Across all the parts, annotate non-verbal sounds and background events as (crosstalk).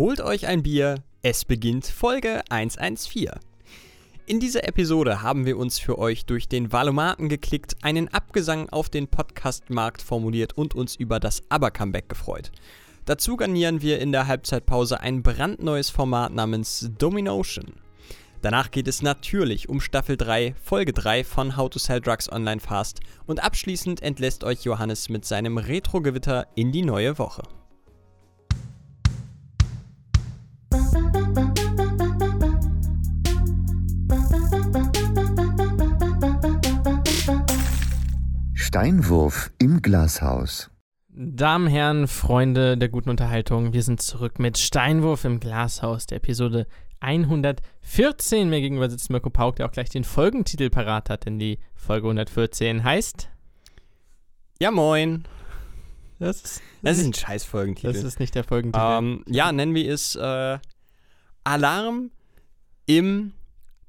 Holt euch ein Bier, es beginnt Folge 114. In dieser Episode haben wir uns für euch durch den Valomaten geklickt, einen Abgesang auf den Podcast-Markt formuliert und uns über das Aber-Comeback gefreut. Dazu garnieren wir in der Halbzeitpause ein brandneues Format namens Dominotion. Danach geht es natürlich um Staffel 3, Folge 3 von How to Sell Drugs Online Fast und abschließend entlässt euch Johannes mit seinem Retro-Gewitter in die neue Woche. Steinwurf im Glashaus. Damen, Herren, Freunde der guten Unterhaltung, wir sind zurück mit Steinwurf im Glashaus, der Episode 114. Mir gegenüber sitzt Mirko Pauk, der auch gleich den Folgentitel parat hat, denn die Folge 114 heißt. Ja, moin. Das ist, Das ist ein scheiß Folgentitel. das ist nicht der Folgentitel. Ähm, ja, nennen wir es äh, Alarm im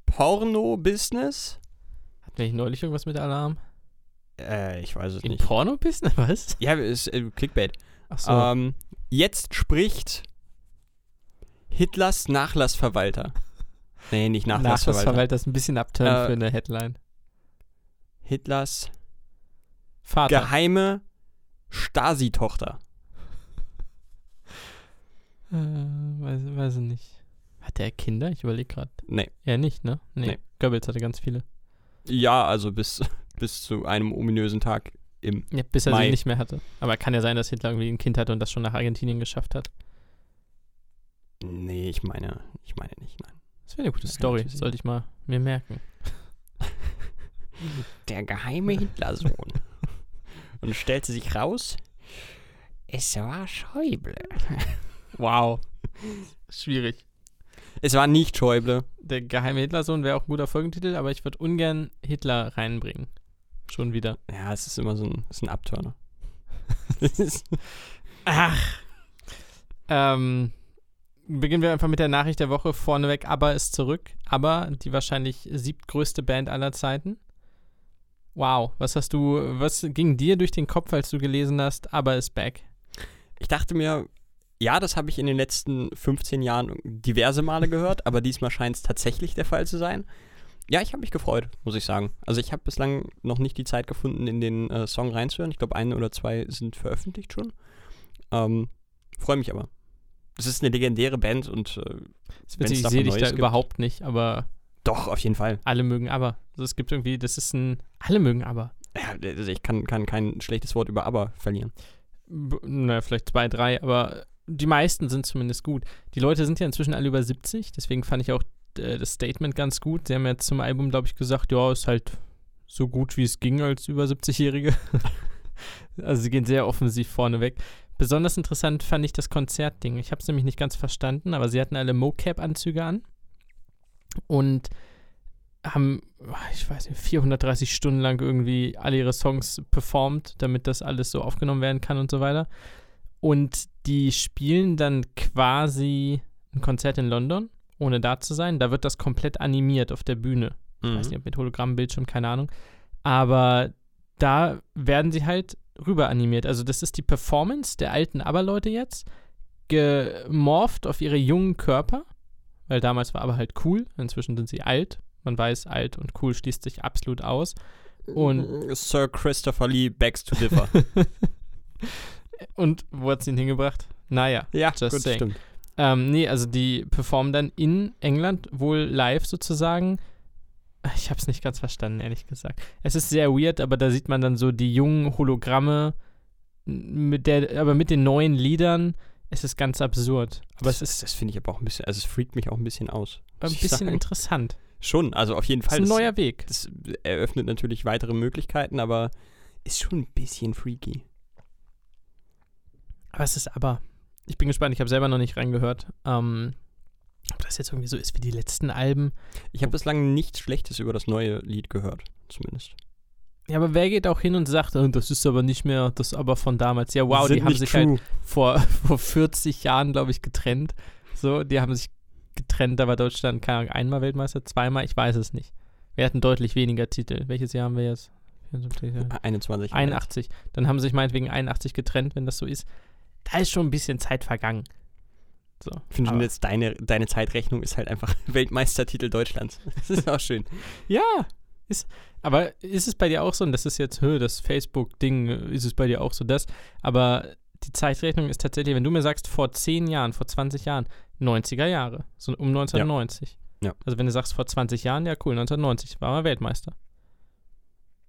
Porno-Business. Hatten wir nicht neulich irgendwas mit Alarm? Äh, ich weiß es Im nicht. Porno-Business? (laughs) Was? Ja, ist äh, Clickbait. Ach so. Ähm, jetzt spricht Hitlers Nachlassverwalter. (laughs) Nee, nicht Nachlassverwalter. Nachlassverwalter ist ein bisschen Upturn Äh, für eine Headline. Hitlers Vater. geheime Stasi-Tochter. Äh, weiß, weiß ich nicht. Hat der Kinder? Ich überlege gerade. Nee. Ja, nicht, ne? Nee. Nee. Goebbels hatte ganz viele. Ja, also bis, (laughs) bis zu einem ominösen Tag im. Ja, bis er Mai. sie nicht mehr hatte. Aber kann ja sein, dass Hitler irgendwie ein Kind hatte und das schon nach Argentinien geschafft hat. Nee, ich meine, ich meine nicht, nein. Das wäre eine gute Story. Sollte ich mal mir merken. (laughs) (laughs) Der geheime Hitlersohn. Und stellte sich raus, es war Schäuble. (laughs) Wow. Schwierig. Es war nicht Schäuble. Der geheime Hitlersohn wäre auch ein guter Folgentitel, aber ich würde ungern Hitler reinbringen. Schon wieder. Ja, es ist immer so ein, es ist ein Abturner. Ist- Ach. Ähm, beginnen wir einfach mit der Nachricht der Woche. Vorneweg, ABBA ist zurück. ABBA, die wahrscheinlich siebtgrößte Band aller Zeiten. Wow, was hast du, was ging dir durch den Kopf, als du gelesen hast, ABBA ist back? ich dachte mir, ja, das habe ich in den letzten 15 Jahren diverse Male gehört, aber diesmal scheint es tatsächlich der Fall zu sein. Ja, ich habe mich gefreut, muss ich sagen. Also ich habe bislang noch nicht die Zeit gefunden, in den äh, Song reinzuhören. Ich glaube, ein oder zwei sind veröffentlicht schon. Ähm, Freue mich aber. Es ist eine legendäre Band und äh, ich sehe dich da gibt. überhaupt nicht, aber doch, auf jeden Fall. alle mögen ABBA. Also es gibt irgendwie, das ist ein, alle mögen ABBA. Ja, also ich kann, kann kein schlechtes Wort über Aber verlieren. B- Na, vielleicht zwei, drei, aber die meisten sind zumindest gut. Die Leute sind ja inzwischen alle über 70, deswegen fand ich auch äh, das Statement ganz gut. Sie haben ja zum Album, glaube ich, gesagt, ja, ist halt so gut, wie es ging als über 70-Jährige. (laughs) also sie gehen sehr offensiv vorneweg. Besonders interessant fand ich das Konzertding. Ich habe es nämlich nicht ganz verstanden, aber sie hatten alle Mocap-Anzüge an und haben, ich weiß nicht, 430 Stunden lang irgendwie alle ihre Songs performt, damit das alles so aufgenommen werden kann und so weiter. Und die spielen dann quasi ein Konzert in London, ohne da zu sein. Da wird das komplett animiert auf der Bühne. Ich Mhm. weiß nicht, ob mit Hologrammbildschirm, keine Ahnung. Aber da werden sie halt rüber animiert. Also das ist die Performance der alten Aber-Leute jetzt, gemorpht auf ihre jungen Körper, weil damals war aber halt cool, inzwischen sind sie alt. Man weiß, alt und cool schließt sich absolut aus. Und- Sir Christopher Lee begs to differ. (laughs) Und wo hat sie ihn hingebracht? Naja, ja, Just gut, saying. stimmt. Ähm, nee, also die performen dann in England wohl live sozusagen. Ich habe es nicht ganz verstanden, ehrlich gesagt. Es ist sehr weird, aber da sieht man dann so die jungen Hologramme mit der, aber mit den neuen Liedern. Es ist ganz absurd. Aber das es ist ist, das finde ich aber auch ein bisschen, also es freakt mich auch ein bisschen aus. ein muss ich bisschen interessant. Schon, also auf jeden Es ist Fall. ein das, neuer Weg. das eröffnet natürlich weitere Möglichkeiten, aber ist schon ein bisschen freaky. Aber es ist aber. Ich bin gespannt, ich habe selber noch nicht reingehört. Ähm, ob das jetzt irgendwie so ist wie die letzten Alben. Ich habe bislang nichts Schlechtes über das neue Lied gehört, zumindest. Ja, aber wer geht auch hin und sagt, "Oh, das ist aber nicht mehr das aber von damals. Ja, wow, die haben sich halt true. vor, (laughs) vor 40 Jahren, glaube ich, getrennt. So, die haben sich getrennt, da war Deutschland, keine Ahnung, einmal Weltmeister, zweimal, ich weiß es nicht. Wir hatten deutlich weniger Titel. Welches Jahr haben wir jetzt? 74, ja. 21. 81. Dann haben sie sich meinetwegen 81 getrennt, wenn das so ist. Da ist schon ein bisschen Zeit vergangen. So. Ich finde schon jetzt, deine, deine Zeitrechnung ist halt einfach (laughs) Weltmeistertitel Deutschlands. Das ist auch schön. Ja, ist, aber ist es bei dir auch so, und das ist jetzt, hö, das Facebook-Ding, ist es bei dir auch so das, aber die Zeitrechnung ist tatsächlich, wenn du mir sagst, vor 10 Jahren, vor 20 Jahren, 90er Jahre, so um 1990. Ja. Also wenn du sagst, vor 20 Jahren, ja cool, 1990 war er Weltmeister.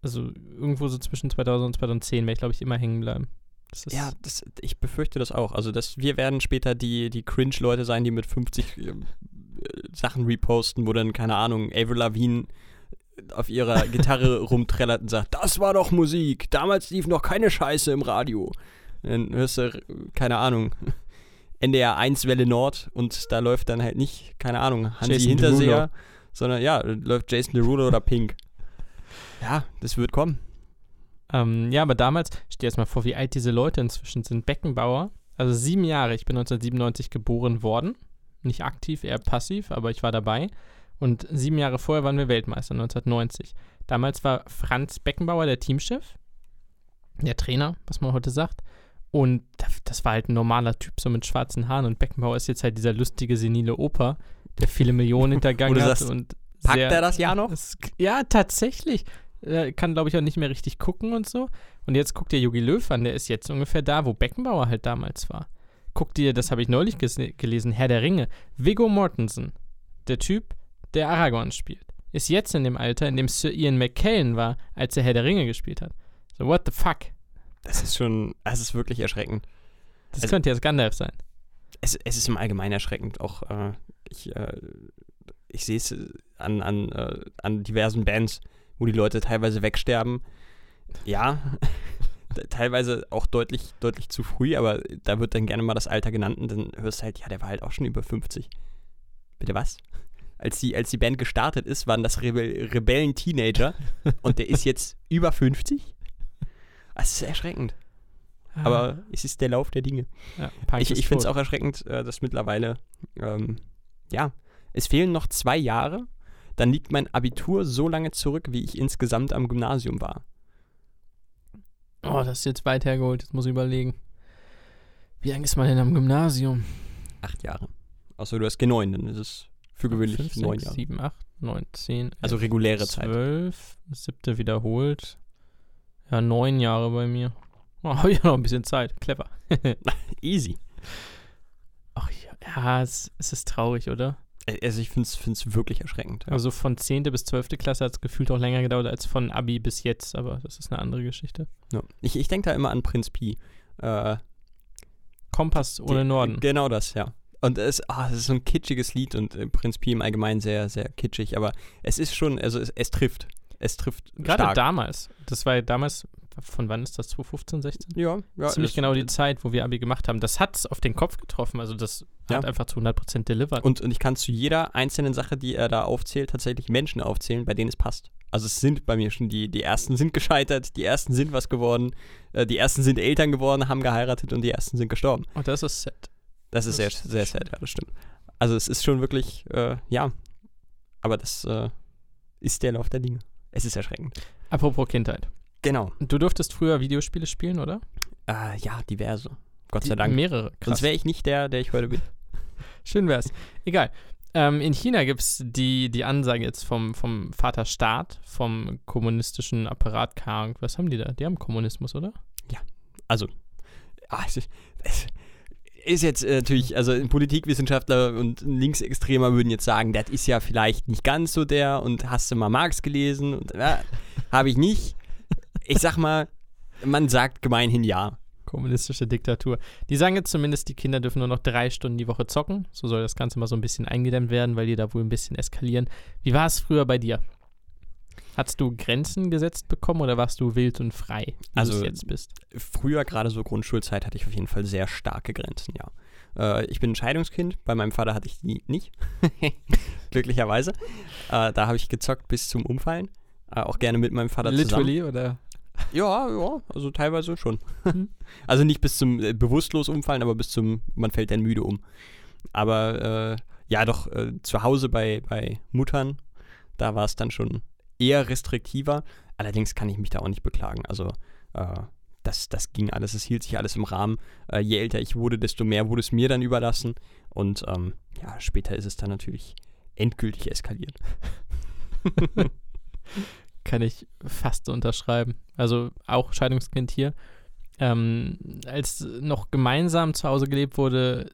Also irgendwo so zwischen 2000 und 2010 werde ich, glaube ich, immer hängen bleiben. Das Ja, das, ich befürchte das auch. Also, dass wir werden später die, die Cringe-Leute sein, die mit 50 äh, Sachen reposten, wo dann, keine Ahnung, Avril Lavigne auf ihrer Gitarre (laughs) rumträllert und sagt, das war doch Musik, damals lief noch keine Scheiße im Radio. Dann hörst du, keine Ahnung, NDR 1 Welle Nord und da läuft dann halt nicht, keine Ahnung, Hansi Jason Hinterseher, sondern ja, läuft Jason Derulo oder Pink. Ja, das wird kommen. Ähm, ja, aber damals, stell dir jetzt mal vor, wie alt diese Leute inzwischen sind. Beckenbauer, also sieben Jahre, ich bin 1997 geboren worden. Nicht aktiv, eher passiv, aber ich war dabei. Und sieben Jahre vorher waren wir Weltmeister, 1990. Damals war Franz Beckenbauer der Teamchef, der Trainer, was man heute sagt. Und das, war halt ein normaler Typ, so mit schwarzen Haaren. Und Beckenbauer ist jetzt halt dieser lustige, senile Opa, der viele Millionen (laughs) hintergangen hat. sagst, und Packt sehr- er das Jahr noch? es, ja, tatsächlich. Er kann, glaube ich, auch nicht mehr richtig gucken und so. Und jetzt guckt dir Jogi Löw an, der ist jetzt ungefähr da, wo Beckenbauer halt damals war. Guck dir, das habe ich neulich gelesen, Herr der Ringe. Viggo Mortensen, der Typ, der Aragorn spielt, ist jetzt in dem Alter, in dem Sir Ian McKellen war, als er Herr der Ringe gespielt hat. So, what the fuck? Das ist schon, es ist wirklich erschreckend. Das Also- könnte jetzt Gandalf sein. es, es ist im Allgemeinen erschreckend. Auch äh, ich, äh, ich sehe es an, an, äh, an diversen Bands, wo die Leute teilweise wegsterben. Ja, (laughs) te- teilweise auch deutlich, deutlich zu früh, aber da wird dann gerne mal das Alter genannt und dann hörst du halt, ja, der war halt auch schon über 50. Bitte was? Als die, als die Band gestartet ist, waren das Rebe Rebellen-Teenager (laughs) und der ist jetzt über 50? Das ist erschreckend. Aber es ist der Lauf der Dinge. ja, Ich, ich finde es auch erschreckend, äh, dass mittlerweile, ähm, ja, es fehlen noch zwei Jahre, dann liegt mein Abitur so lange zurück, wie ich insgesamt am Gymnasium war. Oh, das ist jetzt weit hergeholt, jetzt muss ich überlegen. Wie lange ist man denn am Gymnasium? Acht Jahre. Außer du hast G9, dann ist es für gewöhnlich Fünf, neun sechs, Jahre. sieben, acht, neun, zehn, Also elf, reguläre Zeit. zwölf, siebte wiederholt. Ja, neun Jahre bei mir. Oh, (laughs) habe ich ja noch ein bisschen Zeit. Clever. (laughs) Easy. Ach ja, ja es, es ist traurig, oder? Äh, Also ich finde es wirklich erschreckend. Ja. Also von 10. bis 12. Klasse hat es gefühlt auch länger gedauert als von Abi bis jetzt, aber das ist eine andere Geschichte. Ja. Ich, ich denke da immer an Prinz Pi. Äh, Kompass ohne die- Norden. Genau das, ja. Und es, ah, es ist so ein kitschiges Lied und Prinz Pi im Allgemeinen sehr, sehr kitschig, aber es ist schon, also es, es trifft. Es trifft Gerade stark. damals. Das war ja damals, von wann ist das? 2015, 16? Ja, ja. Ziemlich genau die Zeit, wo wir Abi gemacht haben. Das hat es auf den Kopf getroffen. Also das Ja. hat einfach zu 100% delivered. Und, und ich kann zu jeder einzelnen Sache, die er da aufzählt, tatsächlich Menschen aufzählen, bei denen es passt. Also es sind bei mir schon die, die ersten sind gescheitert, die ersten sind was geworden, äh, die ersten sind Eltern geworden, haben geheiratet und die ersten sind gestorben. Und das ist sad. Das ist sehr, sehr sad, ja, das stimmt. Also es ist schon wirklich, äh, ja, aber das äh, ist der Lauf der Dinge. Es ist erschreckend. Apropos Kindheit. Genau. Du durftest früher Videospiele spielen, oder? Äh, ja, diverse. Gott sei Die- Dank. Mehrere. Krass. Sonst wäre ich nicht der, der ich heute bin. (laughs) Schön wär's. Egal. Ähm, in China gibt es die, die Ansage jetzt vom, vom Vater Staat, vom kommunistischen Apparat, was haben die da? Die haben Kommunismus, oder? Also, ah, es es ist jetzt äh, natürlich, also ein Politikwissenschaftler und ein Linksextremer würden jetzt sagen, das ist ja vielleicht nicht ganz so der und hast du mal Marx gelesen? Und ja, habe ich nicht. Ich sag mal, man sagt gemeinhin ja. Kommunistische Diktatur. Die sagen jetzt zumindest, die Kinder dürfen nur noch drei Stunden die Woche zocken. So soll das Ganze mal so ein bisschen eingedämmt werden, weil die da wohl ein bisschen eskalieren. Wie war es früher bei dir? Hattest du Grenzen gesetzt bekommen oder warst du wild und frei, wie Also, du es jetzt bist? Früher, gerade so Grundschulzeit, hatte ich auf jeden Fall sehr starke Grenzen, ja. Äh, ich bin ein Scheidungskind, bei meinem Vater hatte ich die nicht. (laughs) Glücklicherweise. Äh, da habe ich gezockt bis zum Umfallen. Äh, auch gerne mit meinem Vater zusammen. Literally oder? Ja, ja, also teilweise schon. Mhm. (laughs) also nicht bis zum bewusstlos umfallen, aber bis zum, man fällt dann müde um. Aber äh, ja, doch äh, zu Hause bei, bei Muttern, da war es dann schon eher restriktiver. Allerdings kann ich mich da auch nicht beklagen. Also äh, das, das ging alles, es hielt sich alles im Rahmen. Äh, je älter ich wurde, desto mehr wurde es mir dann überlassen. Und ähm, ja, später ist es dann natürlich endgültig eskaliert. (laughs) Kann ich fast unterschreiben. Also auch Scheidungskind hier. Ähm, als noch gemeinsam zu Hause gelebt wurde,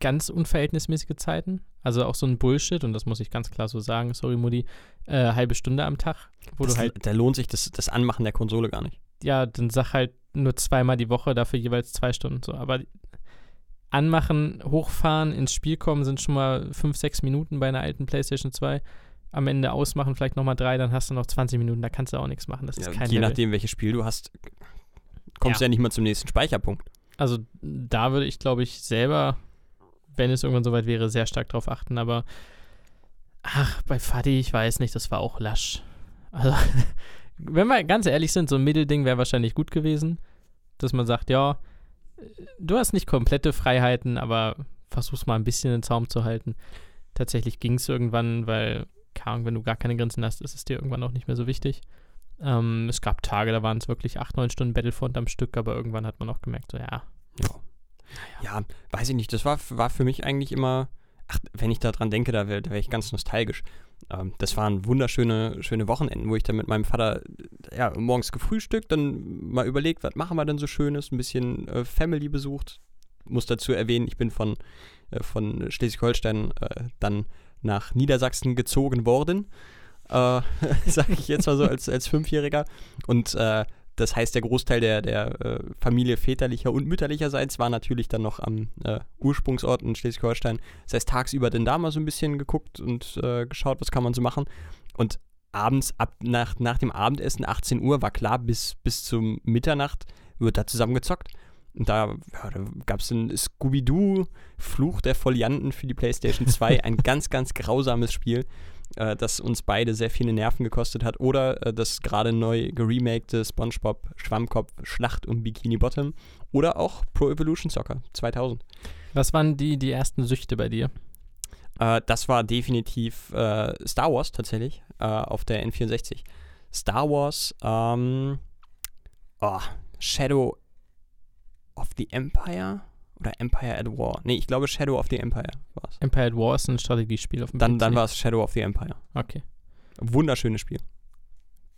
ganz unverhältnismäßige Zeiten. Also auch so ein Bullshit, und das muss ich ganz klar so sagen, sorry Mutti, äh, halbe Stunde am Tag, wo das, du halt, da lohnt sich das, das Anmachen der Konsole gar nicht. ja, dann sag halt nur zweimal die Woche, dafür jeweils zwei Stunden so. Aber anmachen, hochfahren, ins Spiel kommen sind schon mal fünf, sechs Minuten bei einer alten PlayStation 2. Am Ende ausmachen, vielleicht nochmal drei, dann hast du noch 20 Minuten, da kannst du auch nichts machen. Das ist Ja, kein je Level. nachdem, welches Spiel du hast, kommst du Ja. ja nicht mal zum nächsten Speicherpunkt. Also da würde ich, glaube ich, selber, wenn es irgendwann soweit wäre, sehr stark drauf achten. Aber ach, bei Fadi, ich weiß nicht, das war auch lasch. Also, (laughs) wenn wir ganz ehrlich sind, so ein Mittelding wäre wahrscheinlich gut gewesen, dass man sagt, ja, du hast nicht komplette Freiheiten, aber versuch's mal ein bisschen in den Zaum zu halten. Tatsächlich ging es irgendwann, weil, keine wenn du gar keine Grenzen hast, ist es dir irgendwann auch nicht mehr so wichtig. Ähm, es gab Tage, da waren es wirklich acht, neun Stunden Battlefront am Stück, aber irgendwann hat man auch gemerkt, so ja, Ja. Ja, weiß ich nicht. Das war, war für mich eigentlich immer, ach, wenn ich daran denke, da wäre wär ich ganz nostalgisch. Ähm, das waren wunderschöne schöne Wochenenden, wo ich dann mit meinem Vater äh, ja, morgens gefrühstückt, dann mal überlegt, was machen wir denn so Schönes, ein bisschen äh, Family besucht. Muss dazu erwähnen, ich bin von, äh, von Schleswig-Holstein äh, dann nach Niedersachsen gezogen worden. Äh, (laughs) Sage ich jetzt mal so als, als Fünfjähriger. Und äh, das heißt, der Großteil der, der äh, Familie väterlicher und mütterlicherseits war natürlich dann noch am äh, Ursprungsort in Schleswig-Holstein. Das heißt, tagsüber dann da mal so ein bisschen geguckt und äh, geschaut, was kann man so machen. Und abends, ab nach, nach dem Abendessen, 18 Uhr, war klar, bis, bis zum Mitternacht wird da zusammen gezockt. Und da, ja, da gab es ein Scooby-Doo, Fluch der Folianten für die PlayStation 2, ein (laughs) ganz, ganz grausames Spiel, äh, das uns beide sehr viele Nerven gekostet hat. Oder äh, das gerade neu geremakte SpongeBob Schwammkopf Schlacht um Bikini Bottom. Oder auch Pro Evolution Soccer 2000. Was waren die, die ersten Süchte bei dir? Äh, das war definitiv äh, Star Wars tatsächlich äh, auf der N64. Star Wars, ähm, oh, Shadow of the Empire oder Empire at War. Nee, ich glaube Shadow of the Empire war es. Empire at War ist ein Strategiespiel auf dem Dann, PC. dann war es Shadow of the Empire. Okay, Wunderschönes Spiel.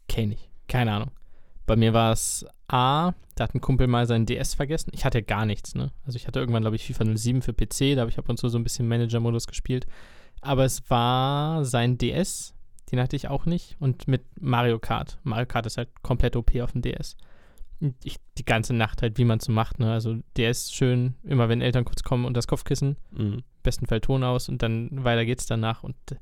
kenne ich. Keine Ahnung. Bei mir war es A, da hat ein Kumpel mal seinen DS vergessen. Ich hatte gar nichts, ne? Also ich hatte irgendwann, glaube ich, FIFA 07 für PC, da habe ich ab und zu so ein bisschen Manager-Modus gespielt. Aber es war sein DS, den hatte ich auch nicht. Und mit Mario Kart. Mario Kart ist halt komplett OP auf dem DS. Ich die ganze Nacht halt, wie man es so macht, ne? Also DS schön, immer wenn Eltern kurz kommen und das Kopfkissen, Mhm. besten Fall Ton aus und dann weiter geht's danach. Und äh,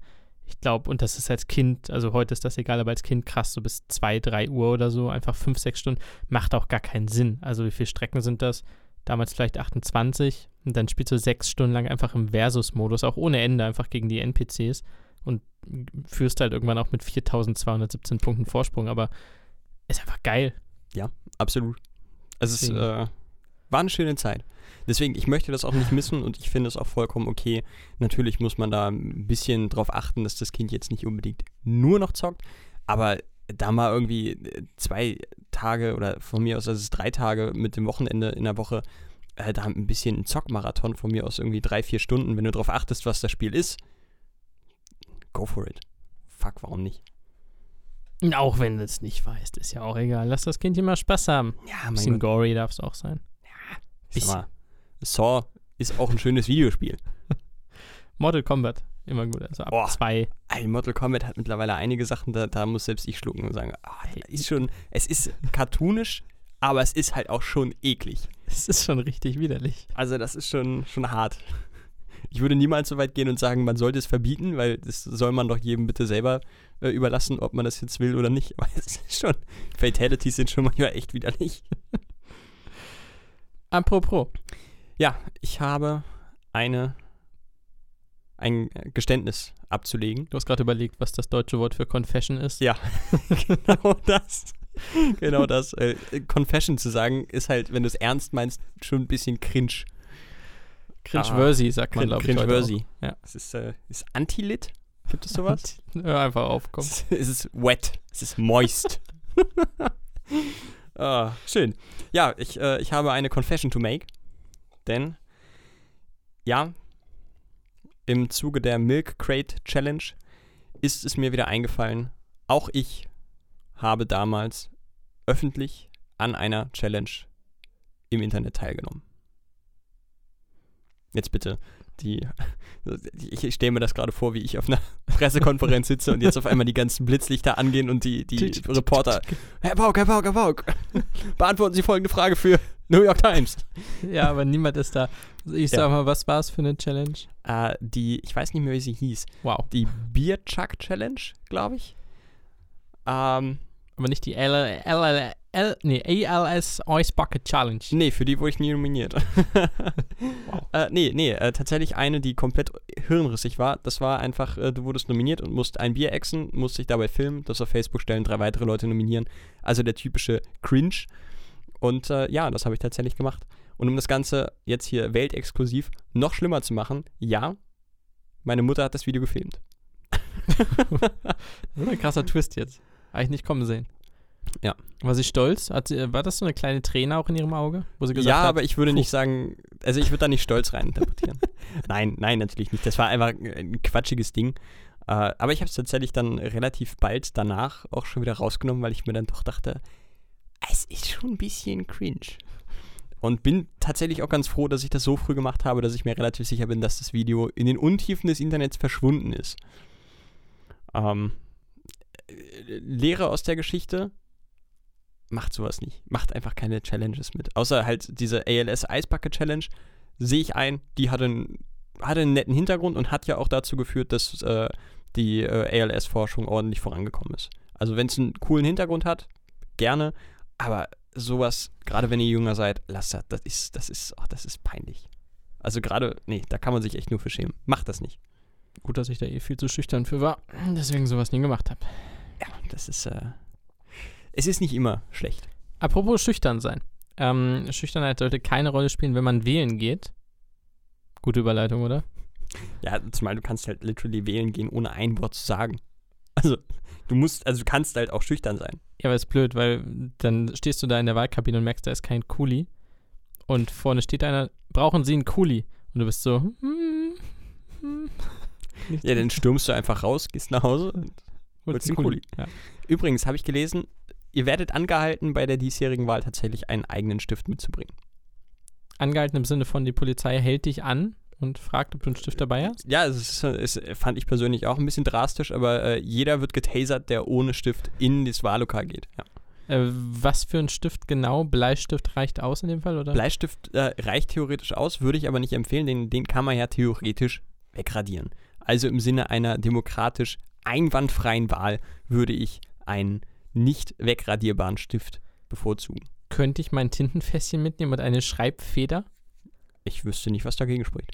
ich glaube, und das ist als Kind, also heute ist das egal, aber als Kind krass, so bis 2, 3 Uhr oder so, einfach 5, 6 Stunden, macht auch gar keinen Sinn. Also wie viele Strecken sind das? Damals vielleicht 28 und dann spielst du sechs Stunden lang einfach im Versus-Modus, auch ohne Ende, einfach gegen die NPCs und führst halt irgendwann auch mit 4217 Punkten Vorsprung, aber ist einfach geil. Absolut. Also es äh, war eine schöne Zeit. Deswegen, ich möchte das auch nicht missen und ich finde es auch vollkommen okay. Natürlich muss man da ein bisschen drauf achten, dass das Kind jetzt nicht unbedingt nur noch zockt, aber da mal irgendwie äh, zwei Tage oder von mir aus, also es ist drei Tage mit dem Wochenende in der Woche, äh, da ein bisschen ein Zockmarathon von mir aus irgendwie drei, vier Stunden, wenn du drauf achtest, was das Spiel ist, go for it. Fuck, warum nicht? Auch wenn du es nicht weißt, ist ja auch egal. Lass das Kind immer Spaß haben. Ja, Ein mein bisschen Gott. gory darf es auch sein. Ich sag mal, Saw ist auch ein schönes Videospiel. (laughs) Mortal Kombat, immer gut. Also ab Boah. zwei. Ey, Mortal Kombat hat mittlerweile einige Sachen, da, da muss selbst ich schlucken und sagen, das ist schon, es ist cartoonisch, aber es ist halt auch schon eklig. Es ist schon richtig widerlich. Also das ist schon, schon hart. Ich würde niemals so weit gehen und sagen, man sollte es verbieten, weil das soll man doch jedem bitte selber äh, überlassen, ob man das jetzt will oder nicht. (laughs) Aber es ist schon, Fatalities sind schon manchmal echt widerlich. (laughs) Apropos, Ja, ich habe eine, ein Geständnis abzulegen. du hast gerade überlegt, was das deutsche Wort für Confession ist. Ja, (laughs) genau das. Genau das. Äh, Confession zu sagen, ist halt, wenn du es ernst meinst, schon ein bisschen cringe. Cringe-worthy, sagt man, glaube ich. Cringe-worthy. Ja. Es ist, äh, ist Anti-Lit? Gibt es (laughs) sowas? Hör einfach auf, komm. es, es ist wet. Es ist moist. (laughs) ah, schön. Ja, ich, äh, ich habe eine Confession to make. Denn, ja, im Zuge der Milk Crate Challenge ist es mir wieder eingefallen, auch ich habe damals öffentlich an einer Challenge im Internet teilgenommen. Jetzt bitte, die, (laughs) ich stelle mir das gerade vor, wie ich auf einer (laughs) Pressekonferenz sitze und jetzt auf einmal die ganzen Blitzlichter angehen und die, die Reporter, Herr Bauk, Herr Bauk, Herr Bauk, (laughs) beantworten Sie folgende Frage für New York Times. Ja, aber niemand ist da. Ich sag Ja. mal, was war es für eine Challenge? Äh, die, ich weiß nicht mehr, wie sie hieß, Wow. die Beer Chuck Challenge, glaube ich. Ähm, Aber nicht die L, L, nee, ALS Ice Bucket Challenge. Nee, für die wurde ich nie nominiert. (laughs) Wow. äh, nee, nee, äh, tatsächlich eine, die komplett hirnrissig war. Das war einfach, äh, du wurdest nominiert und musst ein Bier exen, musst dich dabei filmen, das auf Facebook stellen, drei weitere Leute nominieren. Also der typische Cringe. Und äh, ja, das habe ich tatsächlich gemacht. Und um das Ganze jetzt hier weltexklusiv noch schlimmer zu machen, ja, meine Mutter hat das Video gefilmt. (laughs) Das ist ein krasser Twist jetzt. Habe ich nicht kommen sehen. Ja. War sie stolz? Hat sie, war das so eine kleine Träne auch in ihrem Auge? Wo sie gesagt ja, hat, aber ich würde puh. nicht sagen, also ich würde da nicht stolz rein interpretieren. (laughs) nein, nein, natürlich nicht. Das war einfach ein quatschiges Ding. Äh, aber ich habe es tatsächlich dann relativ bald danach auch schon wieder rausgenommen, weil ich mir dann doch dachte, es ist schon ein bisschen cringe. Und bin tatsächlich auch ganz froh, dass ich das so früh gemacht habe, dass ich mir relativ sicher bin, dass das Video in den Untiefen des Internets verschwunden ist. Ähm, äh, Lehre aus der Geschichte, macht sowas nicht. Macht einfach keine Challenges mit. Außer halt diese ALS Eisbacke Challenge sehe ich ein, die hatte einen, hatte einen netten Hintergrund und hat ja auch dazu geführt, dass äh, die äh, ALS-Forschung ordentlich vorangekommen ist. Also wenn es einen coolen Hintergrund hat, gerne, aber sowas, gerade wenn ihr jünger seid, lasst das, das ist, das ist, ach, das ist peinlich. Also gerade, nee, da kann man sich echt nur für schämen. Macht das nicht. Gut, dass ich da eh viel zu schüchtern für war. Deswegen sowas nie gemacht habe. Ja, das ist, äh, es ist nicht immer schlecht. Apropos schüchtern sein. Ähm, Schüchternheit sollte keine Rolle spielen, wenn man wählen geht. Gute Überleitung, oder? Ja, zumal du kannst halt literally wählen gehen, ohne ein Wort zu sagen. Also, du musst, also du kannst halt auch schüchtern sein. Ja, aber ist blöd, weil dann stehst du da in der Wahlkabine und merkst, da ist kein Kuli. Und vorne steht einer, brauchen Sie einen Kuli? Und du bist so, hm, hm. Ja, dann stürmst du einfach raus, gehst nach Hause. Und holst den Kuli. Ja. Übrigens habe ich gelesen, ihr werdet angehalten, bei der diesjährigen Wahl tatsächlich einen eigenen Stift mitzubringen. Angehalten im Sinne von, die Polizei hält dich an und fragt, ob du einen Stift dabei hast. Ja, es, ist, es fand ich persönlich auch ein bisschen drastisch, aber äh, jeder wird getasert, der ohne Stift in das Wahllokal geht. Ja. Äh, was für ein Stift genau? Bleistift reicht aus in dem Fall, oder? Bleistift äh, reicht theoretisch aus, würde ich aber nicht empfehlen, den, den kann man ja theoretisch wegradieren. Also im Sinne einer demokratisch einwandfreien Wahl würde ich einen nicht wegradierbaren Stift bevorzugen. Könnte ich mein Tintenfässchen mitnehmen und eine Schreibfeder? Ich wüsste nicht, was dagegen spricht.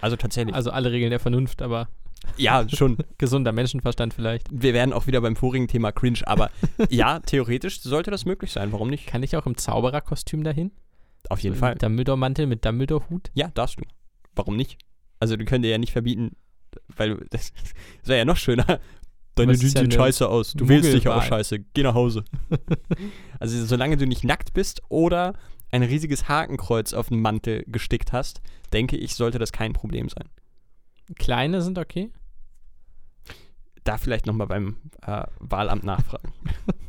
Also tatsächlich. Also alle Regeln der Vernunft, aber ja, schon. (laughs) gesunder Menschenverstand vielleicht. Wir werden auch wieder beim vorigen Thema cringe, aber (laughs) ja, theoretisch sollte das möglich sein. Warum nicht? Kann ich auch im Zaubererkostüm dahin? Auf jeden So Fall. Im Dumbledore-Mantel mit Dumbledore-Hut? Ja, darfst du. Warum nicht? Also, du könnt dir ja nicht verbieten, weil das, das wäre ja noch schöner. Deine Jeans ja sehen eine scheiße aus. Du wählst dich auch Muggelwahl. scheiße. Geh nach Hause. (laughs) also, solange du nicht nackt bist oder ein riesiges Hakenkreuz auf den Mantel gestickt hast, denke ich, sollte das kein Problem sein. Kleine sind okay? Da vielleicht nochmal beim äh, Wahlamt nachfragen. (laughs)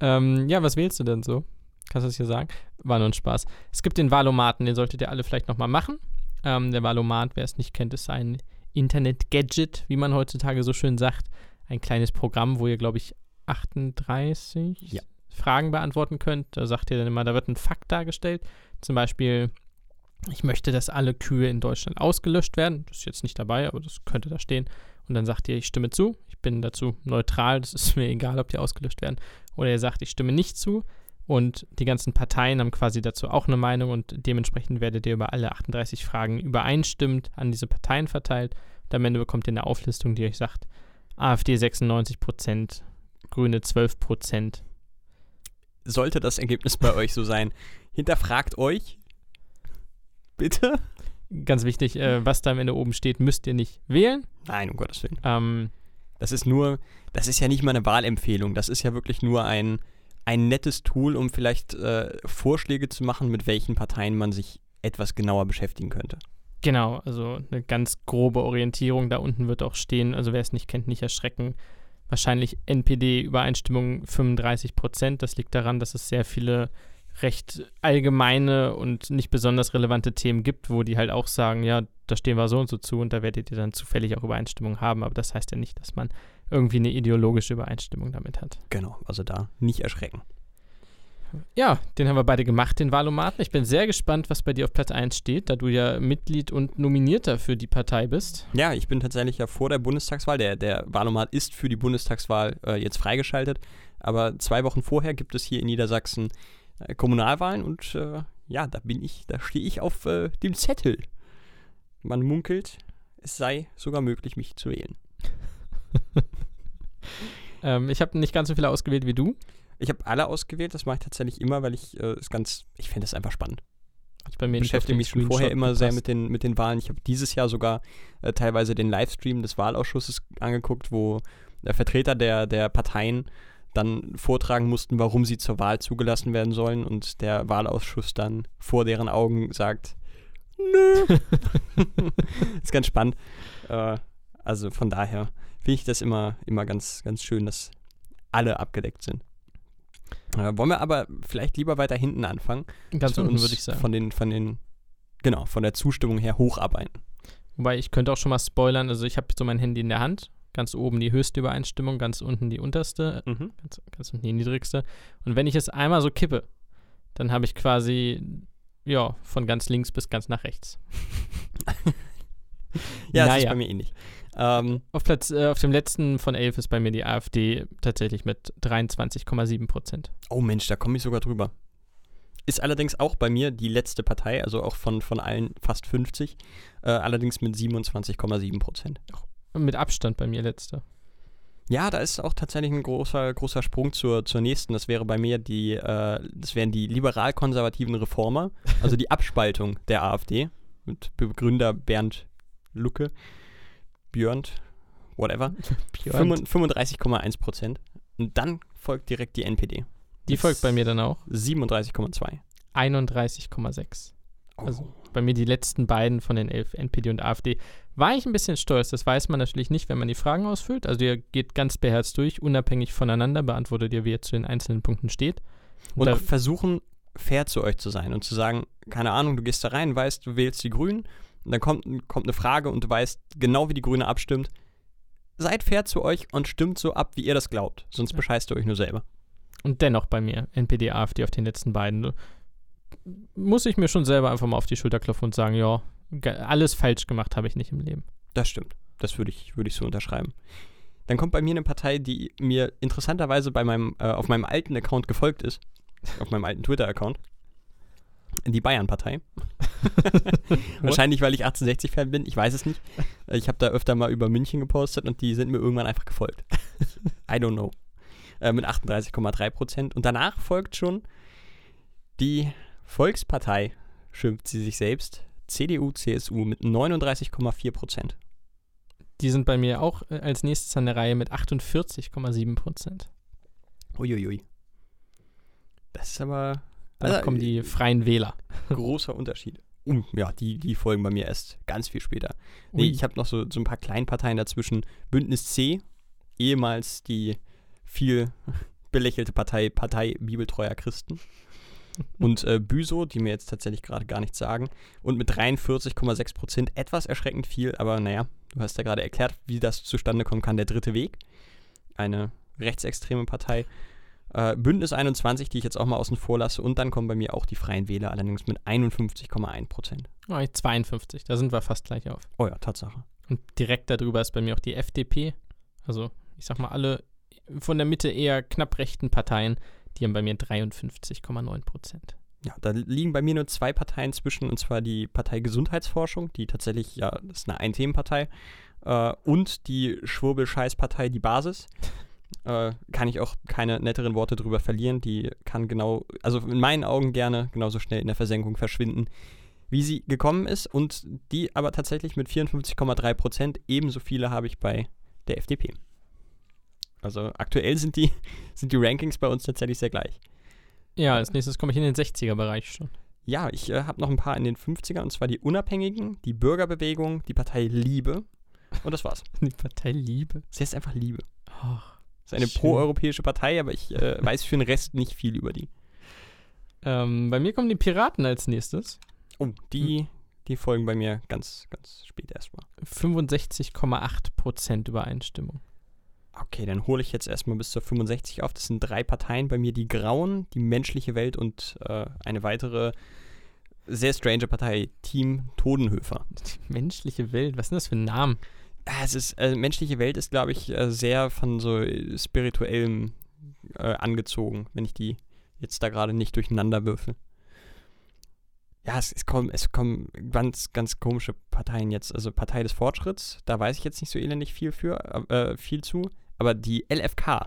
Ähm, ja, was wählst du denn so? Kannst du das hier sagen? War nur ein Spaß. Es gibt den Valomaten, den solltet ihr alle vielleicht nochmal machen. Ähm, der Valomat, wer es nicht kennt, ist ein Internet-Gadget, wie man heutzutage so schön sagt. Ein kleines Programm, wo ihr, glaube ich, 38 Ja. Fragen beantworten könnt. Da sagt ihr dann immer, da wird ein Fakt dargestellt. Zum Beispiel, ich möchte, dass alle Kühe in Deutschland ausgelöscht werden. Das ist jetzt nicht dabei, aber das könnte da stehen. Und dann sagt ihr, ich stimme zu. Ich bin dazu neutral. Das ist mir egal, ob die ausgelöscht werden. Oder ihr sagt, ich stimme nicht zu. Und die ganzen Parteien haben quasi dazu auch eine Meinung und dementsprechend werdet ihr über alle 38 Fragen übereinstimmend an diese Parteien verteilt. Und am Ende bekommt ihr eine Auflistung, die euch sagt, AfD 96%, Grüne 12%. Sollte das Ergebnis bei euch so sein, hinterfragt euch. Bitte? Ganz wichtig, äh, was da am Ende oben steht, müsst ihr nicht wählen. Nein, um Gottes Willen. Ähm, Das ist nur, das ist ja nicht mal eine Wahlempfehlung. Das ist ja wirklich nur ein, ein nettes Tool, um vielleicht äh, Vorschläge zu machen, mit welchen Parteien man sich etwas genauer beschäftigen könnte. Genau, also eine ganz grobe Orientierung. Da unten wird auch stehen, also wer es nicht kennt, nicht erschrecken. Wahrscheinlich NPD-Übereinstimmung 35 Prozent. Das liegt daran, dass es sehr viele recht allgemeine und nicht besonders relevante Themen gibt, wo die halt auch sagen, ja, da stehen wir so und so zu und da werdet ihr dann zufällig auch Übereinstimmung haben. Aber das heißt ja nicht, dass man irgendwie eine ideologische Übereinstimmung damit hat. Genau, also da nicht erschrecken. Ja, den haben wir beide gemacht, den Wahlomaten. Ich bin sehr gespannt, was bei dir auf Platz 1 steht, da du ja Mitglied und Nominierter für die Partei bist. Ja, ich bin tatsächlich ja vor der Bundestagswahl, der, der Wahlomat ist für die Bundestagswahl äh, jetzt freigeschaltet, aber zwei Wochen vorher gibt es hier in Niedersachsen äh, Kommunalwahlen und äh, ja, da bin ich, da stehe ich auf äh, dem Zettel. Man munkelt, es sei sogar möglich, mich zu wählen. (laughs) ähm, ich habe nicht ganz so viele ausgewählt wie du. Ich habe alle ausgewählt, das mache ich tatsächlich immer, weil ich es äh, ganz, ich finde es einfach spannend. Ich beschäftige mich schon vorher immer sehr mit den, mit den Wahlen. Ich habe dieses Jahr sogar äh, teilweise den Livestream des Wahlausschusses angeguckt, wo der Vertreter der, der Parteien dann vortragen mussten, warum sie zur Wahl zugelassen werden sollen und der Wahlausschuss dann vor deren Augen sagt, nö. (laughs) (laughs) ist ganz spannend. Äh, also von daher finde ich das immer, immer ganz, ganz schön, dass alle abgedeckt sind. Äh, wollen wir aber vielleicht lieber weiter hinten anfangen. Ganz unten würde ich sagen. Von den, von den, genau, von der Zustimmung her hocharbeiten. Wobei ich könnte auch schon mal spoilern, also ich habe so mein Handy in der Hand, ganz oben die höchste Übereinstimmung, ganz unten die unterste, mhm. ganz, ganz unten die niedrigste. Und wenn ich es einmal so kippe, dann habe ich quasi, ja, von ganz links bis ganz nach rechts. (laughs) ja, naja. das ist bei mir ähnlich. Ähm, auf, Platz, äh, auf dem letzten von elf ist bei mir die AfD tatsächlich mit 23,7 Prozent. Oh Mensch, da komme ich sogar drüber. Ist allerdings auch bei mir die letzte Partei, also auch von, von allen fast 50, äh, allerdings mit 27,7 Prozent. Mit Abstand bei mir letzte. Ja, da ist auch tatsächlich ein großer, großer Sprung zur, zur nächsten. Das wäre bei mir die, äh, das wären die liberal-konservativen Reformer, also die (laughs) Abspaltung der AfD mit Begründer Bernd Lucke. Björn, whatever, (laughs) 35,1 Prozent. Und dann folgt direkt die NPD. Die folgt bei mir dann auch. 37,2. 31,6. Also bei mir die letzten beiden von den elf, NPD und AfD. War ich ein bisschen stolz, das weiß man natürlich nicht, wenn man die Fragen ausfüllt. Also ihr geht ganz beherzt durch, unabhängig voneinander, beantwortet ihr, wie ihr zu den einzelnen Punkten steht. Und, und versuchen, fair zu euch zu sein und zu sagen, keine Ahnung, du gehst da rein, weißt, du wählst die Grünen und dann kommt, kommt eine Frage und du weißt genau, wie die Grüne abstimmt. Seid fair zu euch und stimmt so ab, wie ihr das glaubt. Sonst ja. bescheißt ihr euch nur selber. Und dennoch bei mir, NPD, AfD auf den letzten beiden, muss ich mir schon selber einfach mal auf die Schulter klopfen und sagen, ja, alles falsch gemacht habe ich nicht im Leben. Das stimmt. Das würde ich, würd ich so unterschreiben. Dann kommt bei mir eine Partei, die mir interessanterweise bei meinem, äh, auf meinem alten Account gefolgt ist. Auf meinem alten Twitter-Account die Bayern-Partei. (laughs) Wahrscheinlich, weil ich 1860-Fan bin, ich weiß es nicht. Ich habe da öfter mal über München gepostet und die sind mir irgendwann einfach gefolgt. (laughs) I don't know. Äh, mit 38,3 Prozent. Und danach folgt schon die Volkspartei, schimpft sie sich selbst, CDU, CSU mit 39,4 Prozent. Die sind bei mir auch äh, als nächstes an der Reihe mit 48,7 Prozent. Uiuiui. Das ist aber dann also, kommen die Freien Wähler. (laughs) Großer Unterschied. Um, ja, die, die folgen bei mir erst ganz viel später. Nee, Ui. ich habe noch so, so ein paar Kleinparteien dazwischen. Bündnis C, ehemals die viel (laughs) belächelte Partei, Partei Bibeltreuer Christen. (laughs) Und äh, Büso, die mir jetzt tatsächlich gerade gar nichts sagen. Und mit 43,6 Prozent etwas erschreckend viel, aber naja, du hast ja gerade erklärt, wie das zustande kommen kann. Der dritte Weg, eine rechtsextreme Partei. Äh, Bündnis 21, die ich jetzt auch mal außen vor lasse. Und dann kommen bei mir auch die Freien Wähler, allerdings mit 51,1 Prozent. Oh, 52, da sind wir fast gleich auf. Oh ja, Tatsache. Und direkt darüber ist bei mir auch die FDP. Also, ich sag mal, alle von der Mitte eher knapp rechten Parteien, die haben bei mir 53,9 Prozent. Ja, da liegen bei mir nur zwei Parteien zwischen, und zwar die Partei Gesundheitsforschung, die tatsächlich, ja, das ist eine Ein-Themen-Partei, äh, und die Schwurbel-Scheiß-Partei, die Basis. Äh, kann ich auch keine netteren Worte drüber verlieren. Die kann genau, also in meinen Augen gerne genauso schnell in der Versenkung verschwinden, wie sie gekommen ist. Und die aber tatsächlich mit 54,3 Prozent. Ebenso viele habe ich bei der FDP. Also aktuell sind die, (laughs) sind die Rankings bei uns tatsächlich sehr gleich. Ja, als nächstes komme ich in den 60er-Bereich schon. Ja, ich äh, habe noch ein paar in den 50ern, und zwar die Unabhängigen, die Bürgerbewegung, die Partei Liebe. Und das war's. (laughs) Die Partei Liebe. Sie heißt einfach Liebe. Das ist eine proeuropäische Partei, aber ich äh, (laughs) weiß für den Rest nicht viel über die. Ähm, bei mir kommen die Piraten als nächstes. Oh, die, die folgen bei mir ganz, ganz spät erstmal. 65,8% Übereinstimmung. Okay, dann hole ich jetzt erstmal bis zur 65 auf. Das sind drei Parteien bei mir, die Grauen, die menschliche Welt und äh, eine weitere sehr strange Partei, Team Todenhöfer. Die (laughs) menschliche Welt, was ist denn das für ein Name? Ah, Es ist, äh, menschliche Welt ist, glaube ich, äh, sehr von so äh, spirituellem äh, angezogen, wenn ich die jetzt da gerade nicht durcheinander würfel. Ja, es, es, kommen, es kommen ganz, ganz komische Parteien jetzt. Also Partei des Fortschritts, da weiß ich jetzt nicht so elendig viel für, äh, viel zu. Aber die LFK,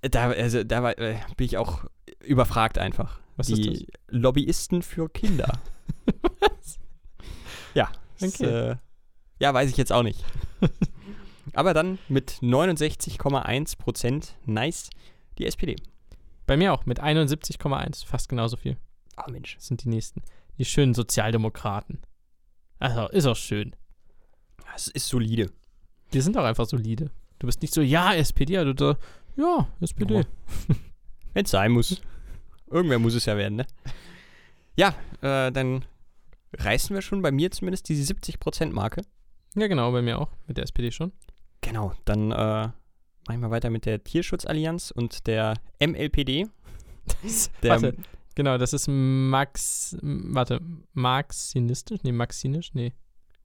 da, also, da war, äh, bin ich auch überfragt einfach. Was die ist Lobbyisten für Kinder. (laughs) Was? Ja. Okay. äh, ja, weiß ich jetzt auch nicht. (laughs) Aber dann mit 69,1 Prozent, nice, die SPD. Bei mir auch mit 71,1, fast genauso viel. Oh Mensch. Das sind die nächsten. Die schönen Sozialdemokraten. Also, ist auch schön. Das ist solide. Die sind auch einfach solide. Du bist nicht so, ja, SPD, du so, ja, SPD. Wenn es sein muss. Irgendwer muss es ja werden, ne? Ja, äh, dann reißen wir schon bei mir zumindest diese 70%-Marke. Ja, genau, bei mir auch. Mit der SPD schon. Genau, dann äh, machen wir weiter mit der Tierschutzallianz und der MLPD. (laughs) Der, Warte, genau, das ist Max, warte, marxinistisch? Nee, maxinisch? Nee.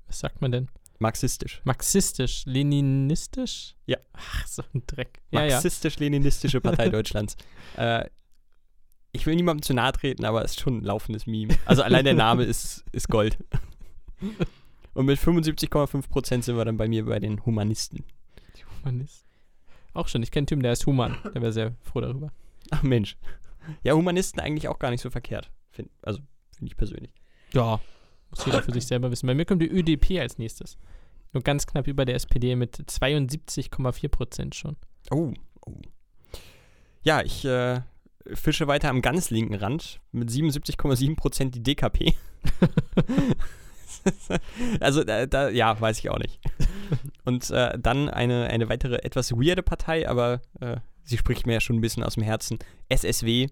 Was sagt man denn? Marxistisch. Marxistisch, leninistisch? Ja. Ach, so ein Dreck. Ja, ja. Marxistisch-Leninistische Partei (laughs) Deutschlands. Äh, ich will niemandem zu nahe treten, aber es ist schon ein laufendes Meme. Also allein der Name ist, ist Gold. (laughs) Und mit 75,5% sind wir dann bei mir bei den Humanisten. Humanist. Auch schon, ich kenne einen Typen, der ist Human. Der wäre sehr froh darüber. Ach Mensch. Ja, Humanisten eigentlich auch gar nicht so verkehrt. Find, also finde ich persönlich. Ja, muss jeder für sich selber wissen. Bei mir kommt die ÖDP als nächstes. Nur ganz knapp über der SPD mit 72,4 Prozent schon. Oh, oh. Ja, ich äh, fische weiter am ganz linken Rand mit 77,7% die DKP. (laughs) (laughs) (laughs) also da, da, ja, weiß ich auch nicht. (laughs) Und äh, dann eine, eine weitere etwas weirde Partei, aber äh, sie spricht mir ja schon ein bisschen aus dem Herzen. SSW,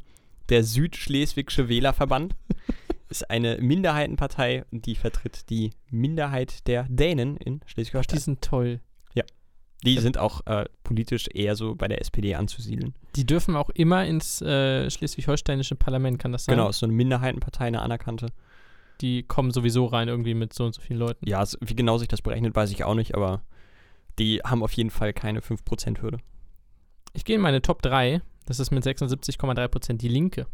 der Südschleswigsche Wählerverband, (laughs) ist eine Minderheitenpartei und die vertritt die Minderheit der Dänen in Die Schleswig-Holstein. sind toll. Die sind auch äh, politisch eher so bei der SPD anzusiedeln. Die dürfen auch immer ins äh, schleswig-holsteinische Parlament, kann das sein? Genau, ist so eine Minderheitenpartei, eine anerkannte. Die kommen sowieso rein irgendwie mit so und so vielen Leuten. Ja, wie genau sich das berechnet, weiß ich auch nicht, aber die haben auf jeden Fall keine 5%-Hürde. Ich gehe in meine Top 3. Das ist mit 76,3 Prozent die Linke.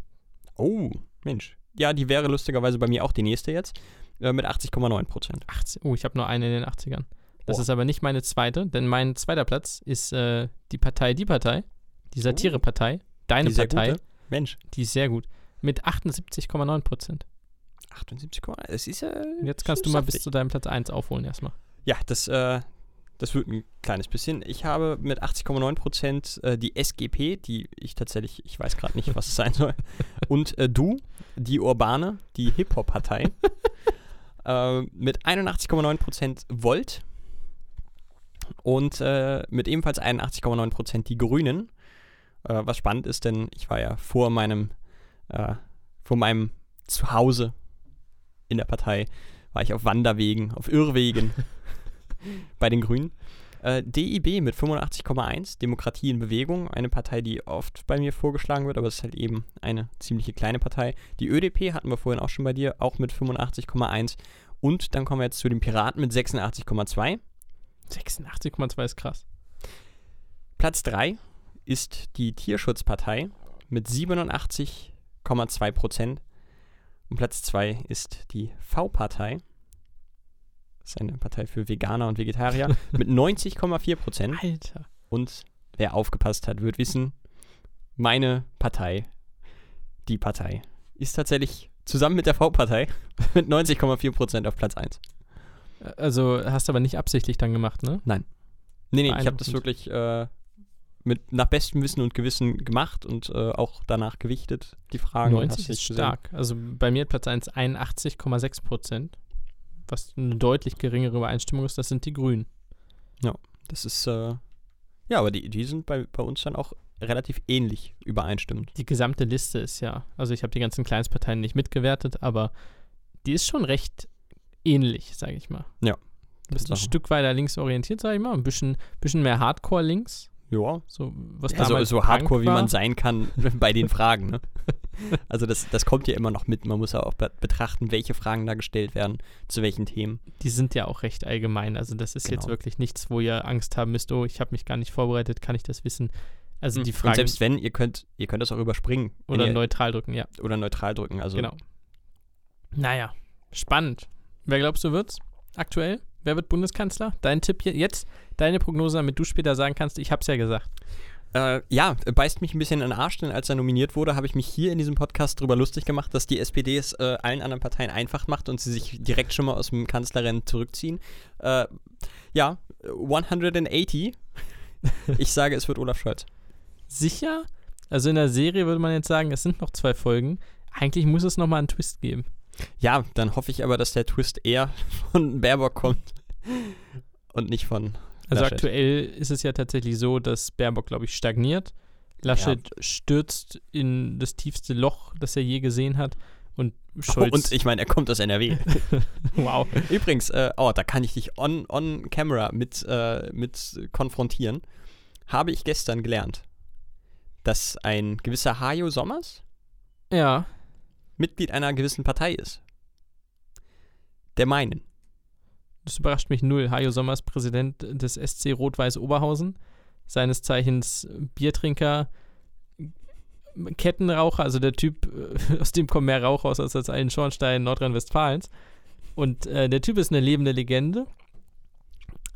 Oh, Mensch. Ja, die wäre lustigerweise bei mir auch die nächste jetzt, äh, mit 80,9%. 80, oh, ich habe nur eine in den 80ern. Das Boah. ist aber nicht meine zweite, denn mein zweiter Platz ist äh, die Partei Die Partei, die Satirepartei, deine Oh. Die sehr Partei, gute. Mensch, die ist sehr gut, mit 78,9 Prozent. 78, es ist ja. Jetzt kannst du mal bis zu deinem Platz 1 aufholen erstmal. Ja, das, äh, das wird ein kleines bisschen. Ich habe mit 80,9% äh, die SGP, die ich tatsächlich, ich weiß gerade nicht, was es sein soll. (laughs) Und äh, du, die Urbane, die Hip-Hop-Partei. (laughs) äh, mit 81,9% Volt. Und äh, mit ebenfalls 81,9% die Grünen. Äh, was spannend ist, denn ich war ja vor meinem, äh, vor meinem Zuhause in der Partei, war ich auf Wanderwegen, auf Irrwegen (laughs) bei den Grünen. Äh, DIB mit 85,1, Demokratie in Bewegung, eine Partei, die oft bei mir vorgeschlagen wird, aber es ist halt eben eine ziemliche kleine Partei. Die ÖDP hatten wir vorhin auch schon bei dir, auch mit 85,1. Und dann kommen wir jetzt zu den Piraten mit 86,2. 86,2 ist krass. Platz 3 ist die Tierschutzpartei mit 87,2 Prozent. Und Platz 2 ist die V-Partei. Das ist eine Partei für Veganer und Vegetarier (laughs) mit 90,4 Prozent. Alter. Und wer aufgepasst hat, wird wissen, meine Partei, die Partei, ist tatsächlich zusammen mit der V-Partei (laughs) mit 90,4 Prozent auf Platz 1. Also hast du aber nicht absichtlich dann gemacht, ne? Nee, nee, ich habe das wirklich, äh, mit nach bestem Wissen und Gewissen gemacht und äh, auch danach gewichtet, die Fragen. 90 ist stark. Also bei mir hat Platz 1 81,6 Prozent. Was eine deutlich geringere Übereinstimmung ist, das sind die Grünen. Das ist, äh, ja, aber die, die sind bei, bei uns dann auch relativ ähnlich übereinstimmend. Die gesamte Liste ist ja, also ich habe die ganzen Kleinstparteien nicht mitgewertet, aber die ist schon recht ähnlich, sage ich mal. Ja, Du bist ein. Stück weiter links orientiert, sage ich mal. Ein bisschen, bisschen mehr Hardcore links. Ja, So, was ja so, damals so hardcore, wie man sein kann (laughs) bei den Fragen. Ne? (laughs) Also das, das kommt ja immer noch mit. Man muss ja auch be betrachten, welche Fragen da gestellt werden, zu welchen Themen. Die sind ja auch recht allgemein. Also das ist jetzt Genau. wirklich nichts, wo ihr Angst haben müsst, oh, ich habe mich gar nicht vorbereitet, kann ich das wissen? Also die Und Fragen selbst wenn, ihr könnt, ihr könnt das auch überspringen. oder ihr, neutral drücken, ja, oder neutral drücken. Also genau. Naja, spannend. Wer glaubst du wird's aktuell? Wer wird Bundeskanzler? Dein Tipp je- jetzt, deine Prognose, damit du später sagen kannst, ich hab's ja gesagt. Äh, ja, beißt mich ein bisschen in den Arsch, denn als er nominiert wurde, habe ich mich hier in diesem Podcast darüber lustig gemacht, dass die SPD es äh, allen anderen Parteien einfach macht und sie sich direkt schon mal aus dem Kanzlerrennen zurückziehen. Äh, ja, 180. (laughs) Ich sage, es wird Olaf Scholz. Sicher? Also in der Serie würde man jetzt sagen, es sind noch zwei Folgen. Eigentlich muss es nochmal einen Twist geben. Ja, dann hoffe ich aber, dass der Twist eher (laughs) von Baerbock kommt und nicht von. Also Laschet. aktuell ist es ja tatsächlich so, dass Baerbock, glaube ich, stagniert. Laschet stürzt in das tiefste Loch, das er je gesehen hat. Und Scholz. Und ich meine, er kommt aus NRW. (laughs) wow. Übrigens, äh, oh, da kann ich dich on, on camera mit, äh, mit konfrontieren. Habe ich gestern gelernt, dass ein gewisser Hajo Sommers Ja. Mitglied einer gewissen Partei ist. Der meinen. Das überrascht mich null. Hajo Sommers, Präsident des SC Rot-Weiß Oberhausen, seines Zeichens Biertrinker, Kettenraucher, also der Typ, äh, (laughs) aus dem kommen mehr Rauch raus als aus allen Schornsteinen Nordrhein-Westfalens. Und äh, der Typ ist eine lebende Legende.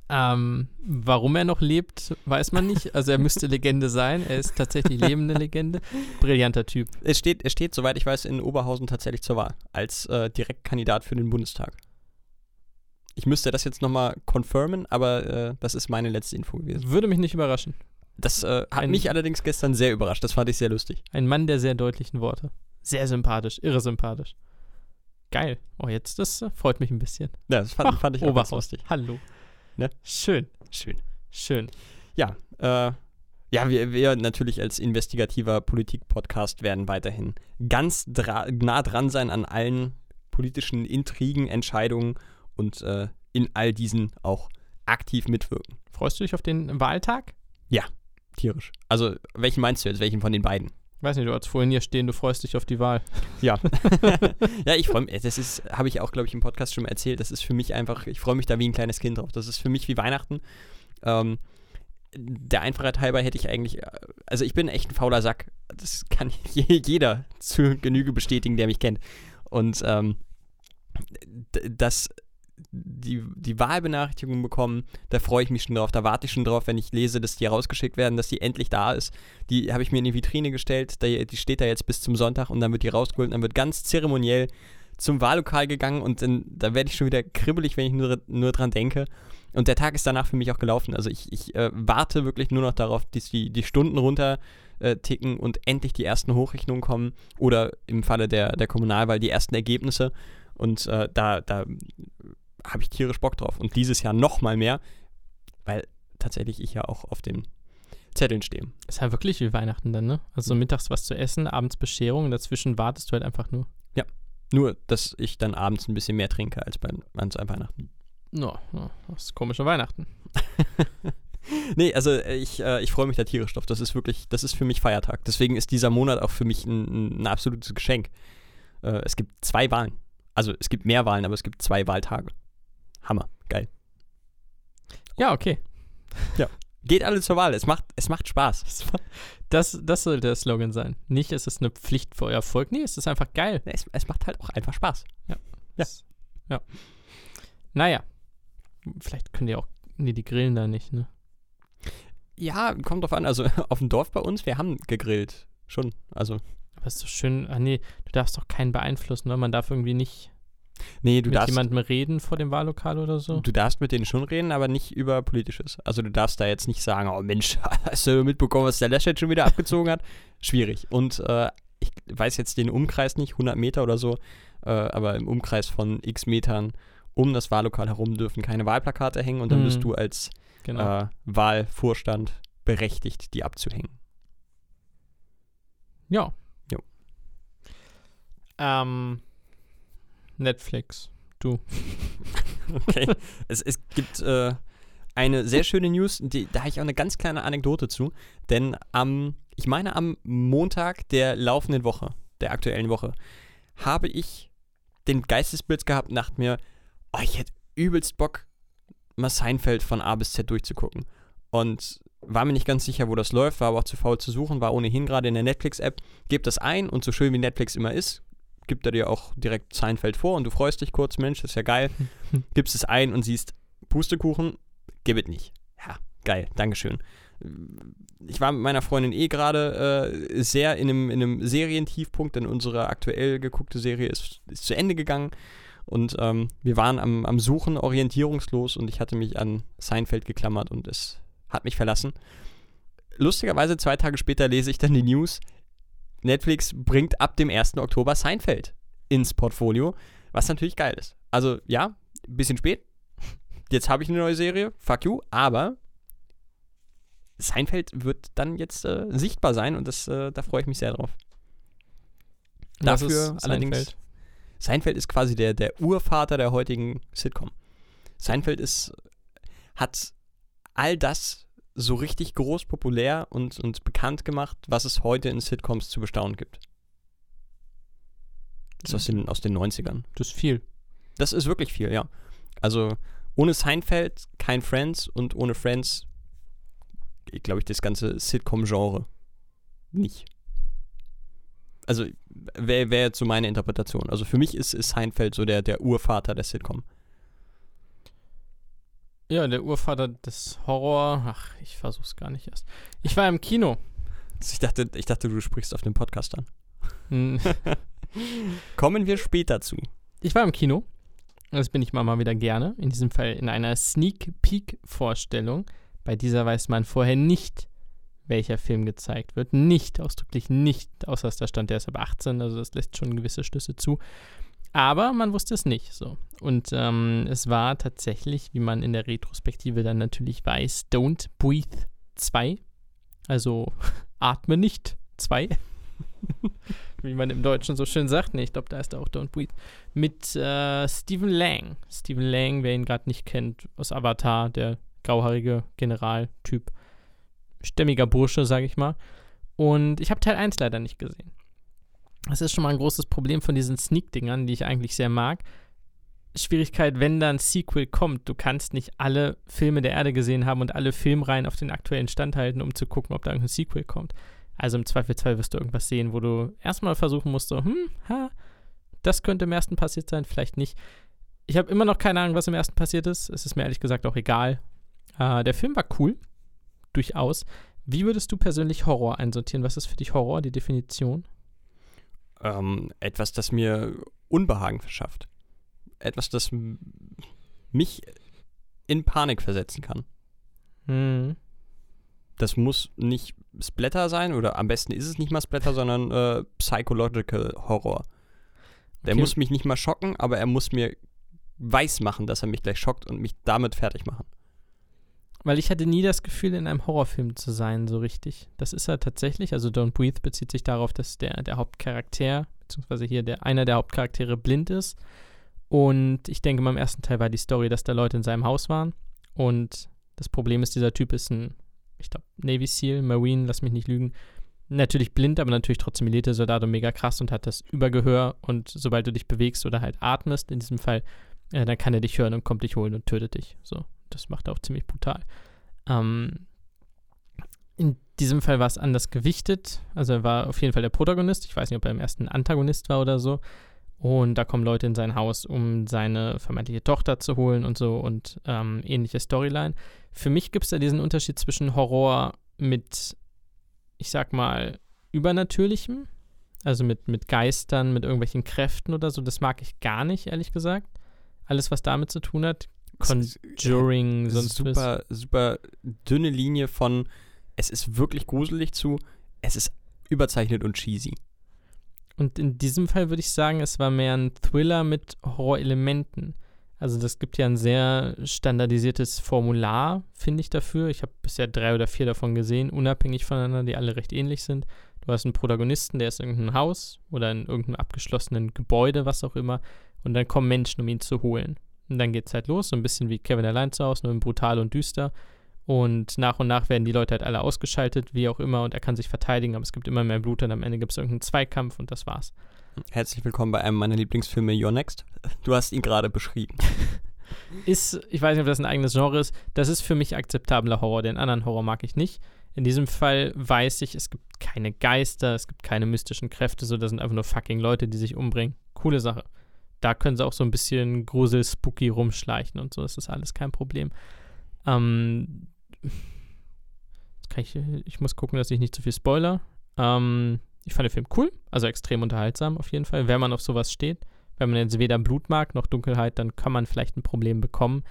Ähm, warum er noch lebt, weiß man nicht. Also er müsste (laughs) Legende sein. Er ist tatsächlich lebende Legende. Brillanter Typ. Es steht, er steht, soweit ich weiß, in Oberhausen tatsächlich zur Wahl. Als äh, Direktkandidat für den Bundestag. Ich müsste das jetzt nochmal confirmen, aber äh, das ist meine letzte Info gewesen. Würde mich nicht überraschen. Das äh, hat Ein- mich allerdings gestern sehr überrascht. Das fand ich sehr lustig. Ein Mann der sehr deutlichen Worte. Sehr sympathisch, irre sympathisch. Geil. Oh, jetzt, das äh, freut mich ein bisschen. Ja, das fand, Ach, fand ich auch ganz lustig. Hallo. Ne? Schön, Schön. schön. Ja, äh, ja, wir, wir natürlich als investigativer Politik-Podcast werden weiterhin ganz nah dran sein an allen politischen Intrigen, Entscheidungen und äh, in all diesen auch aktiv mitwirken. Freust du dich auf den Wahltag? Tierisch. Also, welchen meinst du jetzt? Welchen von den beiden? Weiß nicht, du hast vorhin hier stehen, du freust dich auf die Wahl. (laughs) Ja. (laughs) ja, ich freue mich. Das ist, habe ich auch, glaube ich, im Podcast schon mal erzählt. Das ist für mich einfach, ich freue mich da wie ein kleines Kind drauf. Das ist für mich wie Weihnachten. Ähm, der Einfachheit halber hätte ich eigentlich, äh, also ich bin echt ein fauler Sack. Das kann (laughs) je- jeder zu Genüge bestätigen, der mich kennt. Und ähm, das, die, die Wahlbenachrichtigung bekommen, da freue ich mich schon drauf. Da warte ich schon drauf, wenn ich lese, dass die rausgeschickt werden, dass die endlich da ist. Die habe ich mir in die Vitrine gestellt, die, die steht da jetzt bis zum Sonntag und dann wird die rausgeholt und dann wird ganz zeremoniell zum Wahllokal gegangen und dann, da werde ich schon wieder kribbelig, wenn ich nur, nur dran denke. Und der Tag ist danach für mich auch gelaufen. Also ich, ich äh, warte wirklich nur noch darauf, dass die, die Stunden runter äh, ticken und endlich die ersten Hochrechnungen kommen oder im Falle der, der Kommunalwahl die ersten Ergebnisse. Und äh, da, da habe ich tierisch Bock drauf. Und dieses Jahr noch mal mehr, weil tatsächlich ich ja auch auf den Zetteln stehe. Ist halt wirklich wie Weihnachten dann, ne? Also mittags was zu essen, abends Bescherung und dazwischen wartest du halt einfach nur. Nur, dass ich dann abends ein bisschen mehr trinke als bei ans Weihnachten. No, no, das ist komische Weihnachten. (laughs) Nee, also äh, ich, äh, ich freue mich da tierisch drauf. Das ist wirklich, das ist für mich Feiertag. Deswegen ist dieser Monat auch für mich ein, ein absolutes Geschenk. Äh, es gibt zwei Wahlen. Also es gibt mehr Wahlen, aber es gibt zwei Wahltage. Hammer, geil. Ja, okay. Geht alle zur Wahl. Es macht, es macht Spaß. (laughs) Das, das, das soll der Slogan sein. Nicht, es ist eine Pflicht für euer Erfolg. Nee, es ist einfach geil. Es, es macht halt auch einfach Spaß. Ja. Das- ja. Naja. Vielleicht könnt ihr auch. Nee, die grillen da nicht, ne? Ja, kommt drauf an. Also (laughs) auf dem Dorf bei uns, wir haben gegrillt. Schon. Also, Aber ist doch schön. Ah, nee, du darfst doch keinen beeinflussen, ne? Man darf irgendwie nicht. Nee, du mit darfst, jemandem reden vor dem Wahllokal oder so? du darfst mit denen schon reden, aber nicht über Politisches. Also du darfst da jetzt nicht sagen, oh Mensch, (laughs) hast du mitbekommen, was der Laschet schon wieder abgezogen hat? Schwierig. Und äh, ich weiß jetzt den Umkreis nicht, 100 Meter oder so, äh, aber im Umkreis von x Metern um das Wahllokal herum dürfen keine Wahlplakate hängen und dann Mhm. bist du als Genau. äh, Wahlvorstand berechtigt, die abzuhängen. ja. Jo. Ähm, Netflix. Du. (laughs) Okay. es, es gibt äh, eine sehr schöne News, die, da habe ich auch eine ganz kleine Anekdote zu. Denn am, ich meine am Montag der laufenden Woche, der aktuellen Woche, habe ich den Geistesblitz gehabt dachte mir, oh, ich hätte übelst Bock, mal Seinfeld von A bis Z durchzugucken. Und war mir nicht ganz sicher, wo das läuft, war aber auch zu faul zu suchen, war ohnehin gerade in der Netflix-App. Gebt das ein und so schön wie Netflix immer ist, gibt er dir auch direkt Seinfeld vor und du freust dich kurz, Mensch, das ist ja geil. (laughs) Gibst es ein und siehst Pustekuchen, gib es nicht. Ja, geil, Dankeschön. Ich war mit meiner Freundin eh gerade äh, sehr in einem, in einem Serientiefpunkt, denn unsere aktuell geguckte Serie ist, ist zu Ende gegangen. Und ähm, wir waren am, am Suchen, orientierungslos und ich hatte mich an Seinfeld geklammert und es hat mich verlassen. Lustigerweise zwei Tage später lese ich dann die News, Netflix bringt ab dem 1. Oktober Seinfeld ins Portfolio, was natürlich geil ist. Also ja, ein bisschen spät. Jetzt habe ich eine neue Serie, fuck you, aber Seinfeld wird dann jetzt äh, sichtbar sein und das, äh, da freue ich mich sehr drauf. Was Dafür allerdings. Seinfeld? Seinfeld ist quasi der, der Urvater der heutigen Sitcom. Seinfeld ist, hat all das so richtig groß populär und, und bekannt gemacht, was es heute in Sitcoms zu bestaunen gibt. Das ist aus den, aus den 90ern. Das ist viel. Das ist wirklich viel, ja. Also ohne Seinfeld kein Friends und ohne Friends, glaube ich, das ganze Sitcom-Genre nicht. Also wäre wär jetzt so meine Interpretation. Also für mich ist, ist Seinfeld so der, der Urvater der Sitcom. Ja, der Urvater des Horror. Ach, ich versuch's gar nicht erst. Ich war im Kino. Ich dachte, ich dachte, du sprichst auf dem Podcast an. Hm, (laughs) Kommen wir später zu. Ich war im Kino. Das bin ich mal, mal wieder gerne. In diesem Fall in einer Sneak Peek Vorstellung. Bei dieser weiß man vorher nicht, welcher Film gezeigt wird. Nicht, ausdrücklich nicht, außer dass da stand, der ist ab 18, also das lässt schon gewisse Schlüsse zu. Aber man wusste es nicht so. Und ähm, es war tatsächlich, wie man in der Retrospektive dann natürlich weiß, Don't Breathe 2. Also (laughs) atme nicht 2. (laughs) wie man im Deutschen so schön sagt. Nee, ich glaube, da ist auch Don't Breathe. Mit äh, Stephen Lang. Stephen Lang, wer ihn gerade nicht kennt, aus Avatar, der grauhaarige Generaltyp. Stämmiger Bursche, sage ich mal. Und ich habe Teil 1 leider nicht gesehen. Das ist schon mal ein großes Problem von diesen Sneak-Dingern, die ich eigentlich sehr mag. Schwierigkeit, wenn da ein Sequel kommt, du kannst nicht alle Filme der Erde gesehen haben und alle Filmreihen auf den aktuellen Stand halten, um zu gucken, ob da irgendein Sequel kommt. Also im Zweifelsfall wirst du irgendwas sehen, wo du erstmal versuchen musst, so, hm, ha, das könnte im ersten passiert sein, vielleicht nicht. Ich habe immer noch keine Ahnung, was im ersten passiert ist. Es ist mir ehrlich gesagt auch egal. Äh, der Film war cool, durchaus. Wie würdest du persönlich Horror einsortieren? Was ist für dich Horror, die Definition? Ähm, etwas, das mir Unbehagen verschafft. Etwas, das mich in Panik versetzen kann. Hm. Das muss nicht Splatter sein oder am besten ist es nicht mal Splatter, sondern äh, Psychological Horror. Der Okay. muss mich nicht mal schocken, aber er muss mir weiß machen, dass er mich gleich schockt und mich damit fertig machen. Weil ich hatte nie das Gefühl, in einem Horrorfilm zu sein, so richtig. Das ist er tatsächlich. Also Don't Breathe bezieht sich darauf, dass der, der Hauptcharakter, beziehungsweise hier der, einer der Hauptcharaktere blind ist. Und ich denke, beim ersten Teil war die Story, dass da Leute in seinem Haus waren. Und das Problem ist, dieser Typ ist ein, ich glaube, Navy SEAL, Marine, lass mich nicht lügen. Natürlich blind, aber natürlich trotzdem Elite-Soldat und mega krass und hat das Übergehör. Und sobald du dich bewegst oder halt atmest, in diesem Fall, äh, dann kann er dich hören und kommt dich holen und tötet dich. So, das macht er auch ziemlich brutal. Ähm, in diesem Fall war es anders gewichtet. Also er war auf jeden Fall der Protagonist. Ich weiß nicht, ob er im ersten Antagonist war oder so. Und da kommen Leute in sein Haus, um seine vermeintliche Tochter zu holen und so und ähm, ähnliche Storyline. Für mich gibt es da diesen Unterschied zwischen Horror mit, ich sag mal, Übernatürlichem Also mit, mit Geistern, mit irgendwelchen Kräften oder so. Das mag ich gar nicht, ehrlich gesagt. Alles, was damit zu tun hat. Conjuring, Es sonst ist super, super dünne Linie von es ist wirklich gruselig zu es ist überzeichnet und cheesy. Und in diesem Fall würde ich sagen, es war mehr ein Thriller mit Horrorelementen. Also das gibt ja ein sehr standardisiertes Formular, finde ich dafür. Ich habe bisher drei oder vier davon gesehen, unabhängig voneinander, die alle recht ähnlich sind. Du hast einen Protagonisten, der ist in irgendeinem Haus oder in irgendeinem abgeschlossenen Gebäude, was auch immer. Und dann kommen Menschen, um ihn zu holen. Und dann geht es halt los, so ein bisschen wie Kevin allein zu Hause, nur brutal und düster. Und nach und nach werden die Leute halt alle ausgeschaltet, wie auch immer, und er kann sich verteidigen, aber es gibt immer mehr Blut und am Ende gibt es irgendeinen Zweikampf und das war's. Herzlich willkommen bei einem meiner Lieblingsfilme Your Next. Du hast ihn gerade beschrieben. (laughs) Ist, ich weiß nicht, ob das ein eigenes Genre ist, das ist für mich akzeptabler Horror. Den anderen Horror mag ich nicht. In diesem Fall weiß ich, es gibt keine Geister, es gibt keine mystischen Kräfte, so das sind einfach nur fucking Leute, die sich umbringen. Coole Sache. Da können sie auch so ein bisschen grusel, spooky rumschleichen und so, das ist alles kein Problem. Ähm, ich, ich muss gucken, dass ich nicht zu viel spoiler. Ähm, ich fand den Film cool, also extrem unterhaltsam auf jeden Fall, wenn man auf sowas steht. Wenn man jetzt weder Blut mag noch Dunkelheit, dann kann man vielleicht ein Problem bekommen.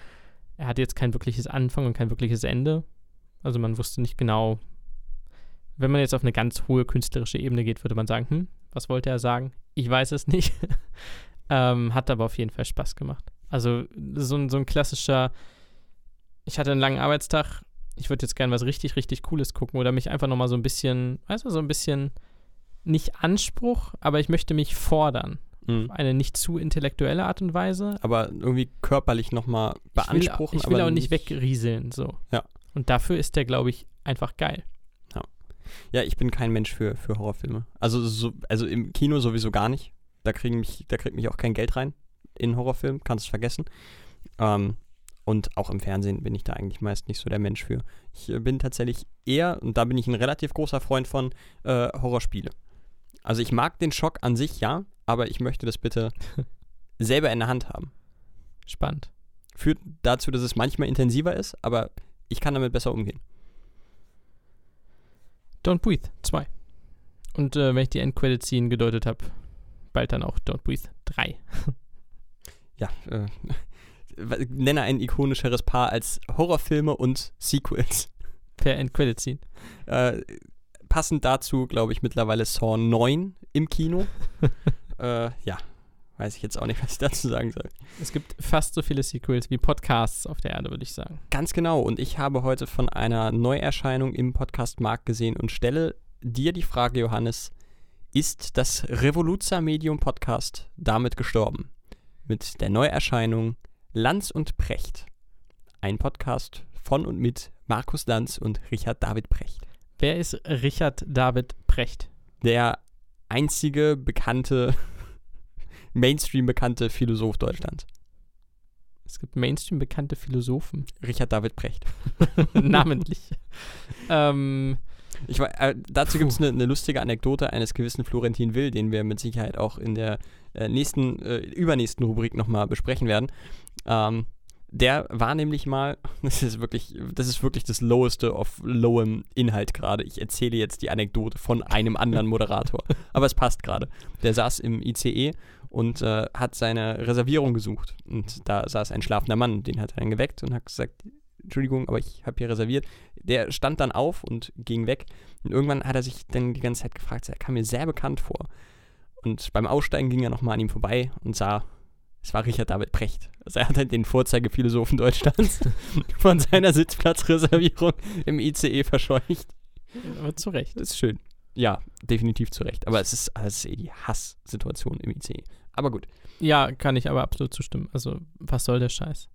Er hat jetzt kein wirkliches Anfang und kein wirkliches Ende. Also man wusste nicht genau. Wenn man jetzt auf eine ganz hohe künstlerische Ebene geht, würde man sagen, hm, was wollte er sagen? Ich weiß es nicht. (laughs) ähm, hat aber auf jeden Fall Spaß gemacht. Also so ein, so ein klassischer, ich hatte einen langen Arbeitstag, ich würde jetzt gerne was richtig, richtig Cooles gucken oder mich einfach nochmal so ein bisschen, weißt du, so ein bisschen, nicht Anspruch, aber ich möchte mich fordern. Mhm. Auf eine nicht zu intellektuelle Art und Weise. Aber irgendwie körperlich nochmal beanspruchen. Ich will, ich will aber auch nicht wegrieseln, so. Ja. Und dafür ist der, glaube ich, einfach geil. Ja, ich bin kein Mensch für, für Horrorfilme. Also, so, also im Kino sowieso gar nicht. Da, kriegen mich, da kriegt mich auch kein Geld rein in Horrorfilmen, kannst es vergessen. Ähm, und auch im Fernsehen bin ich da eigentlich meist nicht so der Mensch für. Ich äh, bin tatsächlich eher, und da bin ich ein relativ großer Freund von, äh, Horrorspiele. Also ich mag den Schock an sich, ja, aber ich möchte das bitte (laughs) selber in der Hand haben. Spannend. Führt dazu, dass es manchmal intensiver ist, aber ich kann damit besser umgehen. Don't Breathe 2. Und äh, wenn ich die Endcredit-Scene gedeutet habe, bald dann auch Don't Breathe 3. Ja, äh, (laughs) nenne ein ikonischeres Paar als Horrorfilme und Sequels. Per Endcredit-Scene. Äh, passend dazu, glaube ich, mittlerweile Saw 9 im Kino. (laughs) äh, ja, weiß ich jetzt auch nicht, was ich dazu sagen soll. Es gibt fast so viele Sequels wie Podcasts auf der Erde, würde ich sagen. Ganz genau. Und ich habe heute von einer Neuerscheinung im Podcast-Markt gesehen und stelle dir die Frage, Johannes, ist das Revoluzer Medium Podcast damit gestorben? Mit der Neuerscheinung Lanz und Precht. Ein Podcast von und mit Markus Lanz und Richard David Precht. Wer ist Richard David Precht? Der einzige bekannte, (laughs) Mainstream bekannte Philosoph Deutschlands. Es gibt Mainstream bekannte Philosophen. Richard David Precht. (laughs) Namentlich. (laughs) ähm, Ich, äh, dazu gibt es eine ne lustige Anekdote eines gewissen Florentin Will, den wir mit Sicherheit auch in der äh, nächsten, äh, übernächsten Rubrik nochmal besprechen werden. Ähm, der war nämlich mal, (laughs) das ist wirklich, das ist wirklich das Loweste of lowem Inhalt gerade. Ich erzähle jetzt die Anekdote von einem anderen Moderator. (laughs) Aber es passt gerade. Der saß im ICE und äh, hat seine Reservierung gesucht. Und da saß ein schlafender Mann, den hat er dann geweckt und hat gesagt, Entschuldigung, aber ich habe hier reserviert. Der stand dann auf und ging weg. Und irgendwann hat er sich dann die ganze Zeit gefragt, er kam mir sehr bekannt vor. Und beim Aussteigen ging er nochmal an ihm vorbei und sah, es war Richard David Precht. Also er hat halt den Vorzeigephilosophen Deutschlands (laughs) von seiner Sitzplatzreservierung im ICE verscheucht. aber zu Recht. Das ist schön. Ja, definitiv zu Recht. Aber es ist, es ist eh die Hasssituation im ICE. Aber gut. Ja, kann ich aber absolut zustimmen. Also, was soll der Scheiß?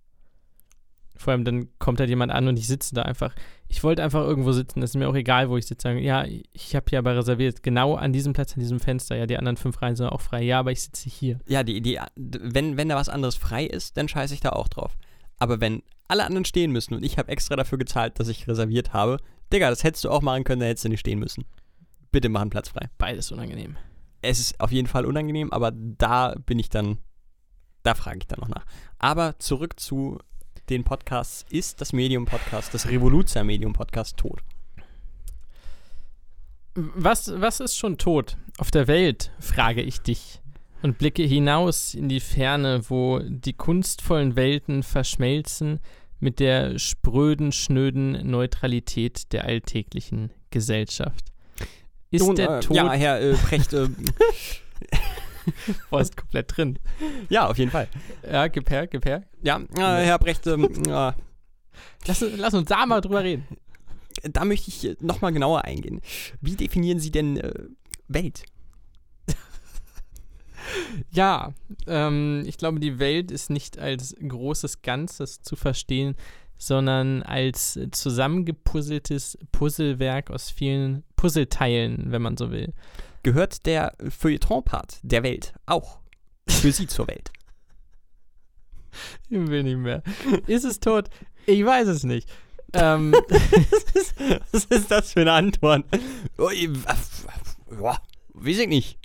Vor allem, dann kommt halt jemand an und ich sitze da einfach. Ich wollte einfach irgendwo sitzen. Es ist mir auch egal, wo ich sitze. Ja, ich habe hier aber reserviert. Genau an diesem Platz, an diesem Fenster. Ja, die anderen fünf Reihen sind auch frei. Ja, aber ich sitze hier. Ja, die, die, wenn, wenn da was anderes frei ist, dann scheiße ich da auch drauf. Aber wenn alle anderen stehen müssen und ich habe extra dafür gezahlt, dass ich reserviert habe, Digga, das hättest du auch machen können, da hättest du nicht stehen müssen. Bitte mach einen Platz frei. Beides unangenehm. Es ist auf jeden Fall unangenehm, aber da bin ich dann, da frage ich dann noch nach. Aber zurück zu den Podcasts. Ist das Medium-Podcast, das Revoluzer Medium-Podcast tot? Was, was ist schon tot auf der Welt, frage ich dich und blicke hinaus in die Ferne, wo die kunstvollen Welten verschmelzen mit der spröden, schnöden Neutralität der alltäglichen Gesellschaft. Ist Nun, der äh, Tod. Ja, Herr äh, Precht, (laughs) äh, (laughs) Boah, ist komplett drin. ja, auf jeden Fall. Ja, gib her, gib her. Ja, äh, Herr Brecht, ähm, (laughs) äh, Lass, lass uns da mal drüber reden. da möchte ich nochmal genauer eingehen. Wie definieren Sie denn äh, Welt? (laughs) Ja, ähm, ich glaube, die Welt ist nicht als großes Ganzes zu verstehen, sondern als zusammengepuzzeltes Puzzlewerk aus vielen Puzzleteilen, wenn man so will. Gehört der Feuilleton-Part der Welt auch für Sie zur Welt? Ich will nicht mehr. Ist es tot? Ich weiß es nicht. Ähm, (laughs) Was ist das für eine Antwort? Ich- Ja, weiß ich nicht.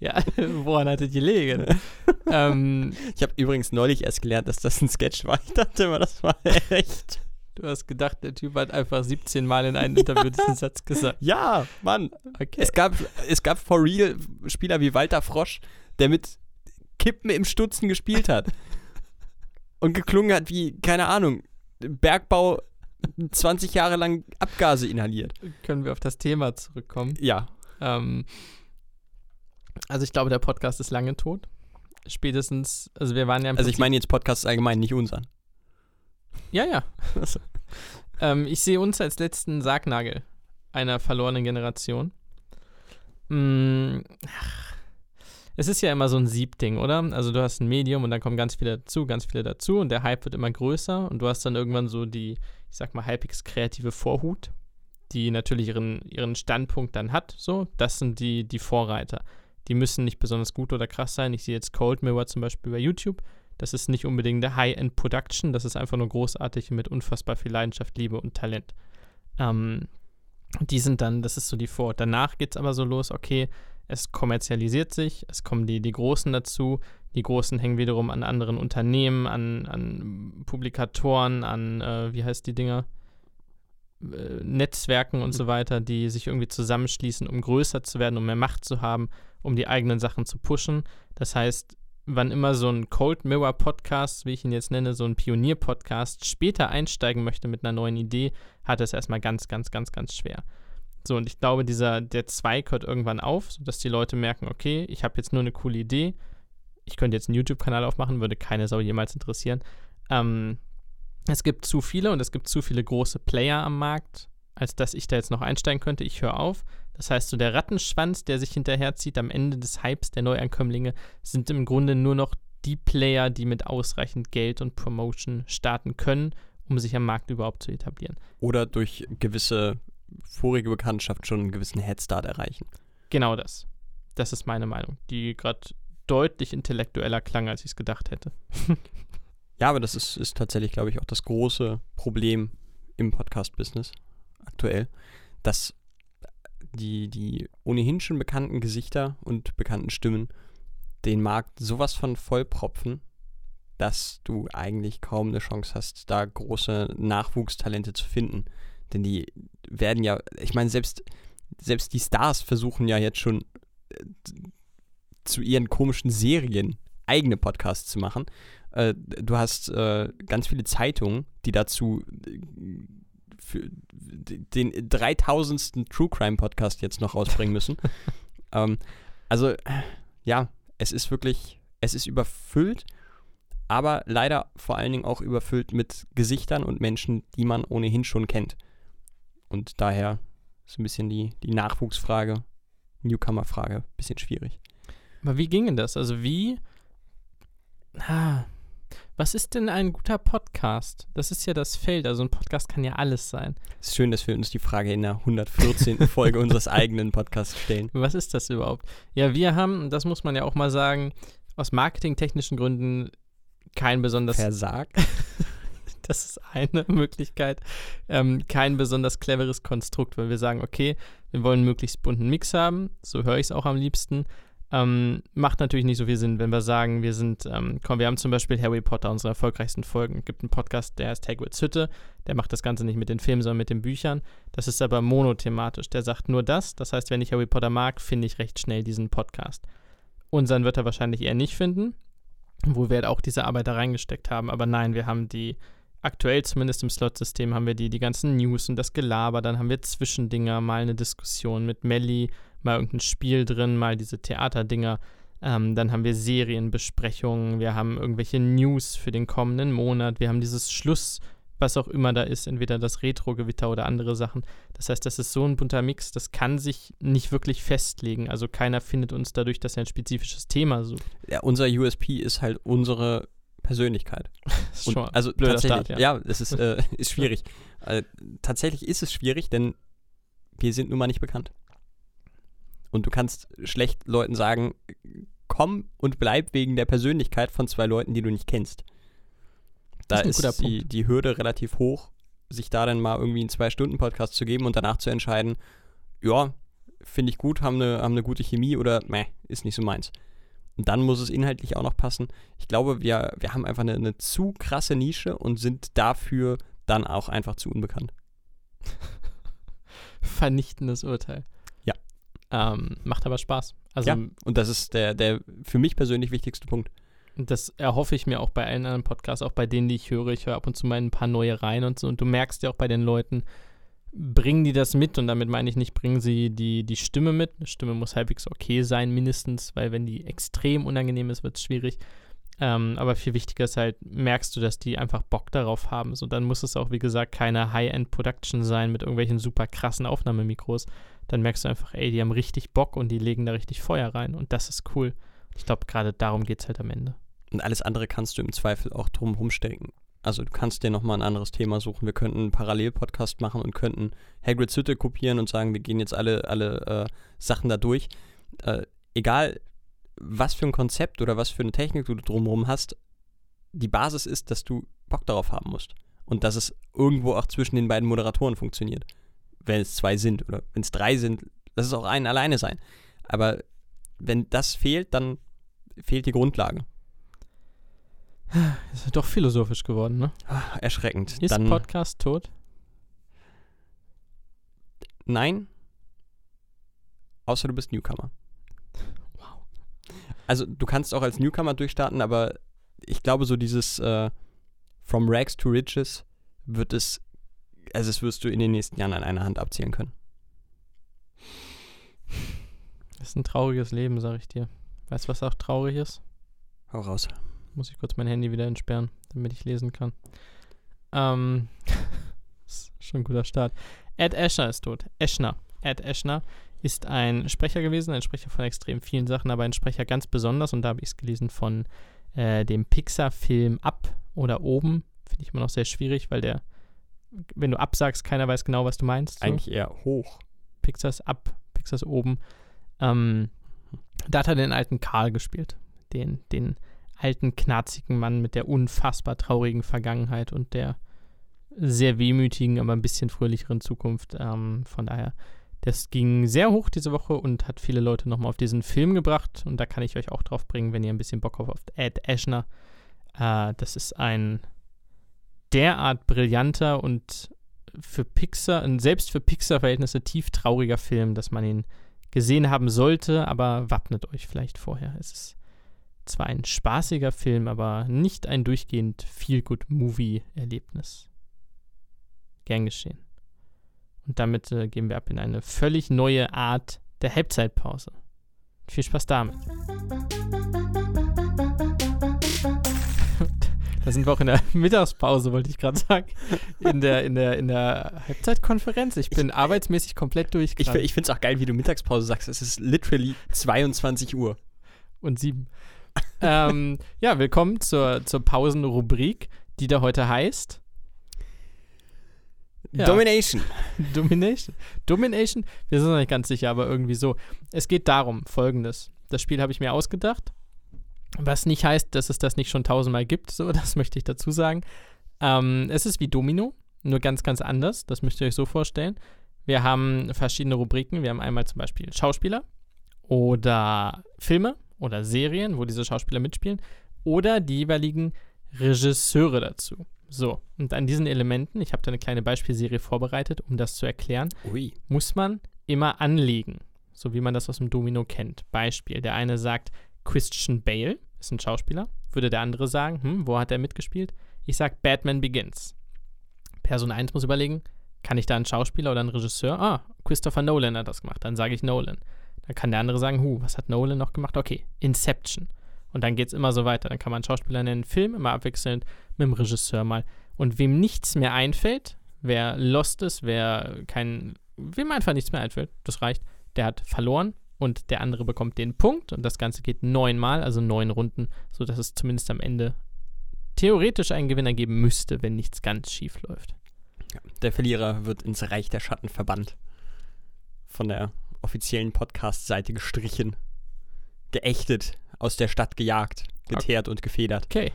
ja, (laughs) woran hat es gelegen? (laughs) ähm, Ich habe übrigens neulich erst gelernt, dass das ein Sketch war. Ich dachte immer, das war echt. Du hast gedacht, der Typ hat einfach 17 Mal in einem Interview (laughs) diesen Satz gesagt. Ja, Mann. Okay. Es gab, es gab for real Spieler wie Walter Frosch, der mit Kippen im Stutzen gespielt hat. (laughs) und geklungen hat wie, keine Ahnung, Bergbau 20 Jahre lang Abgase inhaliert. Können wir auf das Thema zurückkommen? Ja. Ähm, also ich glaube, der Podcast ist lange tot. Spätestens, also wir waren ja im Also ich meine jetzt Podcast allgemein, nicht unseren. Ja, ja. (laughs) Achso. Ähm, ich sehe uns als letzten Sargnagel einer verlorenen Generation. Mm, ach, es ist ja immer so ein Siebding, oder? Also du hast ein Medium und dann kommen ganz viele dazu, ganz viele dazu und der Hype wird immer größer und du hast dann irgendwann so die, ich sag mal, halbwegs kreative Vorhut, die natürlich ihren, ihren Standpunkt dann hat. So, das sind die, die Vorreiter. Die müssen nicht besonders gut oder krass sein. Ich sehe jetzt Cold Mirror zum Beispiel bei YouTube. Das ist nicht unbedingt eine High-End-Production, das ist einfach nur großartig mit unfassbar viel Leidenschaft, Liebe und Talent. Ähm, die sind dann, das ist so die Vor. Danach geht es aber so los, okay, es kommerzialisiert sich, es kommen die, die Großen dazu, die Großen hängen wiederum an anderen Unternehmen, an, an Publikatoren, an, äh, wie heißt die Dinger? Äh, Netzwerken und so weiter, die sich irgendwie zusammenschließen, um größer zu werden, um mehr Macht zu haben, um die eigenen Sachen zu pushen. Das heißt, wann immer so ein Cold Mirror Podcast, wie ich ihn jetzt nenne, so ein Pionier Podcast später einsteigen möchte mit einer neuen Idee, hat es erstmal ganz, ganz, ganz, ganz schwer. So, und ich glaube, dieser, der Zweig hört irgendwann auf, sodass die Leute merken, okay, ich habe jetzt nur eine coole Idee. Ich könnte jetzt einen YouTube-Kanal aufmachen, würde keine Sau jemals interessieren. Ähm, es gibt zu viele und es gibt zu viele große Player am Markt, als dass ich da jetzt noch einsteigen könnte. Ich höre auf. Das heißt, so der Rattenschwanz, der sich hinterherzieht am Ende des Hypes der Neuankömmlinge, sind im Grunde nur noch die Player, die mit ausreichend Geld und Promotion starten können, um sich am Markt überhaupt zu etablieren. Oder durch gewisse vorige Bekanntschaft schon einen gewissen Headstart erreichen. Genau das. Das ist meine Meinung, die gerade deutlich intellektueller klang, als ich es gedacht hätte. (laughs) Ja, aber das ist, ist tatsächlich, glaube ich, auch das große Problem im Podcast-Business aktuell, dass die, die ohnehin schon bekannten Gesichter und bekannten Stimmen den Markt sowas von vollpropfen, dass du eigentlich kaum eine Chance hast, da große Nachwuchstalente zu finden. Denn die werden ja, ich meine, selbst, selbst die Stars versuchen ja jetzt schon äh, zu ihren komischen Serien eigene Podcasts zu machen. Äh, du hast äh, ganz viele Zeitungen, die dazu für den 3000. True Crime Podcast jetzt noch rausbringen müssen. (laughs) ähm, also, ja, es ist wirklich, es ist überfüllt, aber leider vor allen Dingen auch überfüllt mit Gesichtern und Menschen, die man ohnehin schon kennt. Und daher ist ein bisschen die, die Nachwuchsfrage, Newcomer-Frage, ein bisschen schwierig. Aber wie ging denn das? Also wie. Ah, was ist denn ein guter Podcast? Das ist ja das Feld. Also ein Podcast kann ja alles sein. Es ist schön, dass wir uns die Frage in der 114. (laughs) Folge unseres eigenen Podcasts stellen. Was ist das überhaupt? Ja, wir haben, das muss man ja auch mal sagen, aus marketingtechnischen Gründen kein besonders Versagt. (laughs) das ist eine Möglichkeit. Ähm, kein besonders cleveres Konstrukt, weil wir sagen, okay, wir wollen einen möglichst bunten Mix haben, so höre ich es auch am liebsten. Ähm, macht natürlich nicht so viel Sinn, wenn wir sagen, wir sind, ähm, komm, wir haben zum Beispiel Harry Potter, unsere erfolgreichsten Folgen. Es gibt einen Podcast, der heißt Hagrid's Hütte. Der macht das Ganze nicht mit den Filmen, sondern mit den Büchern. Das ist aber monothematisch. Der sagt nur das. Das heißt, wenn ich Harry Potter mag, finde ich recht schnell diesen Podcast. Unseren wird er wahrscheinlich eher nicht finden, wo wir halt auch diese Arbeit da reingesteckt haben. Aber nein, wir haben die, aktuell zumindest im Slot-System, haben wir die, die ganzen News und das Gelaber. Dann haben wir Zwischendinger, mal eine Diskussion mit Melly mal irgendein Spiel drin, mal diese Theaterdinger. Ähm, dann haben wir Serienbesprechungen, wir haben irgendwelche News für den kommenden Monat, wir haben dieses Schluss, was auch immer da ist, entweder das Retro-Gewitter oder andere Sachen. Das heißt, das ist so ein bunter Mix, das kann sich nicht wirklich festlegen. Also keiner findet uns dadurch, dass er ein spezifisches Thema sucht. Ja, unser USP ist halt unsere Persönlichkeit. Das (laughs) ist schon Und, also blöder tatsächlich, Start, ja. ja, es ist, äh, (laughs) ist schwierig. äh, tatsächlich ist es schwierig, denn wir sind nun mal nicht bekannt. Und du kannst schlecht Leuten sagen, komm und bleib wegen der Persönlichkeit von zwei Leuten, die du nicht kennst. Da Das ist ist, die, die Hürde relativ hoch, sich da dann mal irgendwie einen Zwei-Stunden-Podcast zu geben und danach zu entscheiden, ja, finde ich gut, haben eine, haben eine gute Chemie oder meh, ist nicht so meins. Und dann muss es inhaltlich auch noch passen. Ich glaube, wir, wir haben einfach eine, eine zu krasse Nische und sind dafür dann auch einfach zu unbekannt. (laughs) Vernichtendes Urteil. Ähm, macht aber Spaß. Also ja, und das ist der, der für mich persönlich wichtigste Punkt. das erhoffe ich mir auch bei allen anderen Podcasts, auch bei denen, die ich höre. Ich höre ab und zu mal ein paar neue rein und so. Und du merkst ja auch bei den Leuten, bringen die das mit? Und damit meine ich nicht, bringen sie die, die Stimme mit. Eine Stimme muss halbwegs okay sein, mindestens, weil wenn die extrem unangenehm ist, wird es schwierig. Ähm, aber viel wichtiger ist halt, merkst du, dass die einfach Bock darauf haben. So, dann muss es auch, wie gesagt, keine High-End-Production sein mit irgendwelchen super krassen Aufnahmemikros. Dann merkst du einfach, ey, die haben richtig Bock und die legen da richtig Feuer rein. Und das ist cool. Ich glaube, gerade darum geht es halt am Ende. Und alles andere kannst du im Zweifel auch drum rumstecken. Also du kannst dir nochmal ein anderes Thema suchen. Wir könnten einen Parallel-Podcast machen und könnten Hagrid's Hütte kopieren und sagen, wir gehen jetzt alle, alle äh, Sachen da durch. Äh, egal, was für ein Konzept oder was für eine Technik du drumherum hast, die Basis ist, dass du Bock darauf haben musst. Und dass es irgendwo auch zwischen den beiden Moderatoren funktioniert. Wenn es zwei sind oder wenn es drei sind, lass es auch einen alleine sein. Aber wenn das fehlt, dann fehlt die Grundlage. Ist ja doch philosophisch geworden, ne? Ah, erschreckend. Ist dann, Podcast tot? Nein. Außer du bist Newcomer. Wow. Also du kannst auch als Newcomer durchstarten, aber ich glaube so dieses äh, From Rags to Riches wird es, also es wirst du in den nächsten Jahren an einer Hand abzählen können. Das ist ein trauriges Leben, sag ich dir. Weißt du, was auch traurig ist? Hau raus. Muss ich kurz mein Handy wieder entsperren, damit ich lesen kann. Ähm, (laughs) ist schon ein guter Start. Ed Eschner ist tot. Eschner. Ed Eschner ist ein Sprecher gewesen, ein Sprecher von extrem vielen Sachen, aber ein Sprecher ganz besonders, und da habe ich es gelesen, von äh, dem Pixar-Film Ab oder Oben. Finde ich immer noch sehr schwierig, weil der, wenn du absagst, keiner weiß genau, was du meinst. So. Eigentlich eher hoch. Pixars Ab, Pixars Oben. Ähm, da hat er den alten Karl gespielt. Den, den alten, knarzigen Mann mit der unfassbar traurigen Vergangenheit und der sehr wehmütigen, aber ein bisschen fröhlicheren Zukunft. Ähm, von daher, das ging sehr hoch diese Woche und hat viele Leute nochmal auf diesen Film gebracht. Und da kann ich euch auch drauf bringen, wenn ihr ein bisschen Bock habt auf Ed Eschner. Äh, das ist ein derart brillanter und für Pixar, selbst für Pixar-Verhältnisse tief trauriger Film, dass man ihn gesehen haben sollte, aber wappnet euch vielleicht vorher. Es ist zwar ein spaßiger Film, aber nicht ein durchgehend Feel-Good-Movie-Erlebnis. Gern geschehen. Und damit äh, gehen wir ab in eine völlig neue Art der Halbzeitpause. Viel Spaß damit. Da sind wir auch in der (laughs) Mittagspause, wollte ich gerade sagen. In der, in, der, in der Halbzeitkonferenz. Ich bin arbeitsmäßig komplett durch. Ich, ich finde es auch geil, wie du Mittagspause sagst. Es ist literally 22 Uhr. und sieben. (laughs) ähm, ja, willkommen zur, zur Pausenrubrik, die da heute heißt Ja. Domination. Domination. Domination? Wir sind noch nicht ganz sicher, aber irgendwie so. Es geht darum, folgendes. Das Spiel habe ich mir ausgedacht. Was nicht heißt, dass es das nicht schon tausendmal gibt, so, (laughs) das möchte ich dazu sagen. Ähm, es ist wie Domino, nur ganz, ganz anders. Das müsst ihr euch so vorstellen. Wir haben verschiedene Rubriken. Wir haben einmal zum Beispiel Schauspieler oder Filme oder Serien, wo diese Schauspieler mitspielen, oder die jeweiligen Regisseure dazu. So, und an diesen Elementen, ich habe da eine kleine Beispielserie vorbereitet, um das zu erklären, Ui. muss man immer anlegen, so wie man das aus dem Domino kennt. Beispiel, der eine sagt Christian Bale, ist ein Schauspieler, würde der andere sagen, hm, wo hat er mitgespielt? Ich sage Batman Begins. Person 1 muss überlegen, kann ich da einen Schauspieler oder einen Regisseur? Ah, Christopher Nolan hat das gemacht, dann sage ich Nolan. Dann kann der andere sagen, hu, was hat Nolan noch gemacht? Okay, Inception. Und dann geht es immer so weiter. Dann kann man einen Schauspieler nennen, Film, immer abwechselnd mit dem Regisseur mal. Und wem nichts mehr einfällt, wer lost ist, wer kein, wem einfach nichts mehr einfällt, das reicht, der hat verloren und der andere bekommt den Punkt und das Ganze geht neunmal, also neun Runden, sodass es zumindest am Ende theoretisch einen Gewinner geben müsste, wenn nichts ganz schief läuft. Ja, der Verlierer wird ins Reich der Schatten verbannt. Von der offiziellen Podcast-Seite gestrichen. Geächtet, aus der Stadt gejagt, geteert und gefedert. Okay.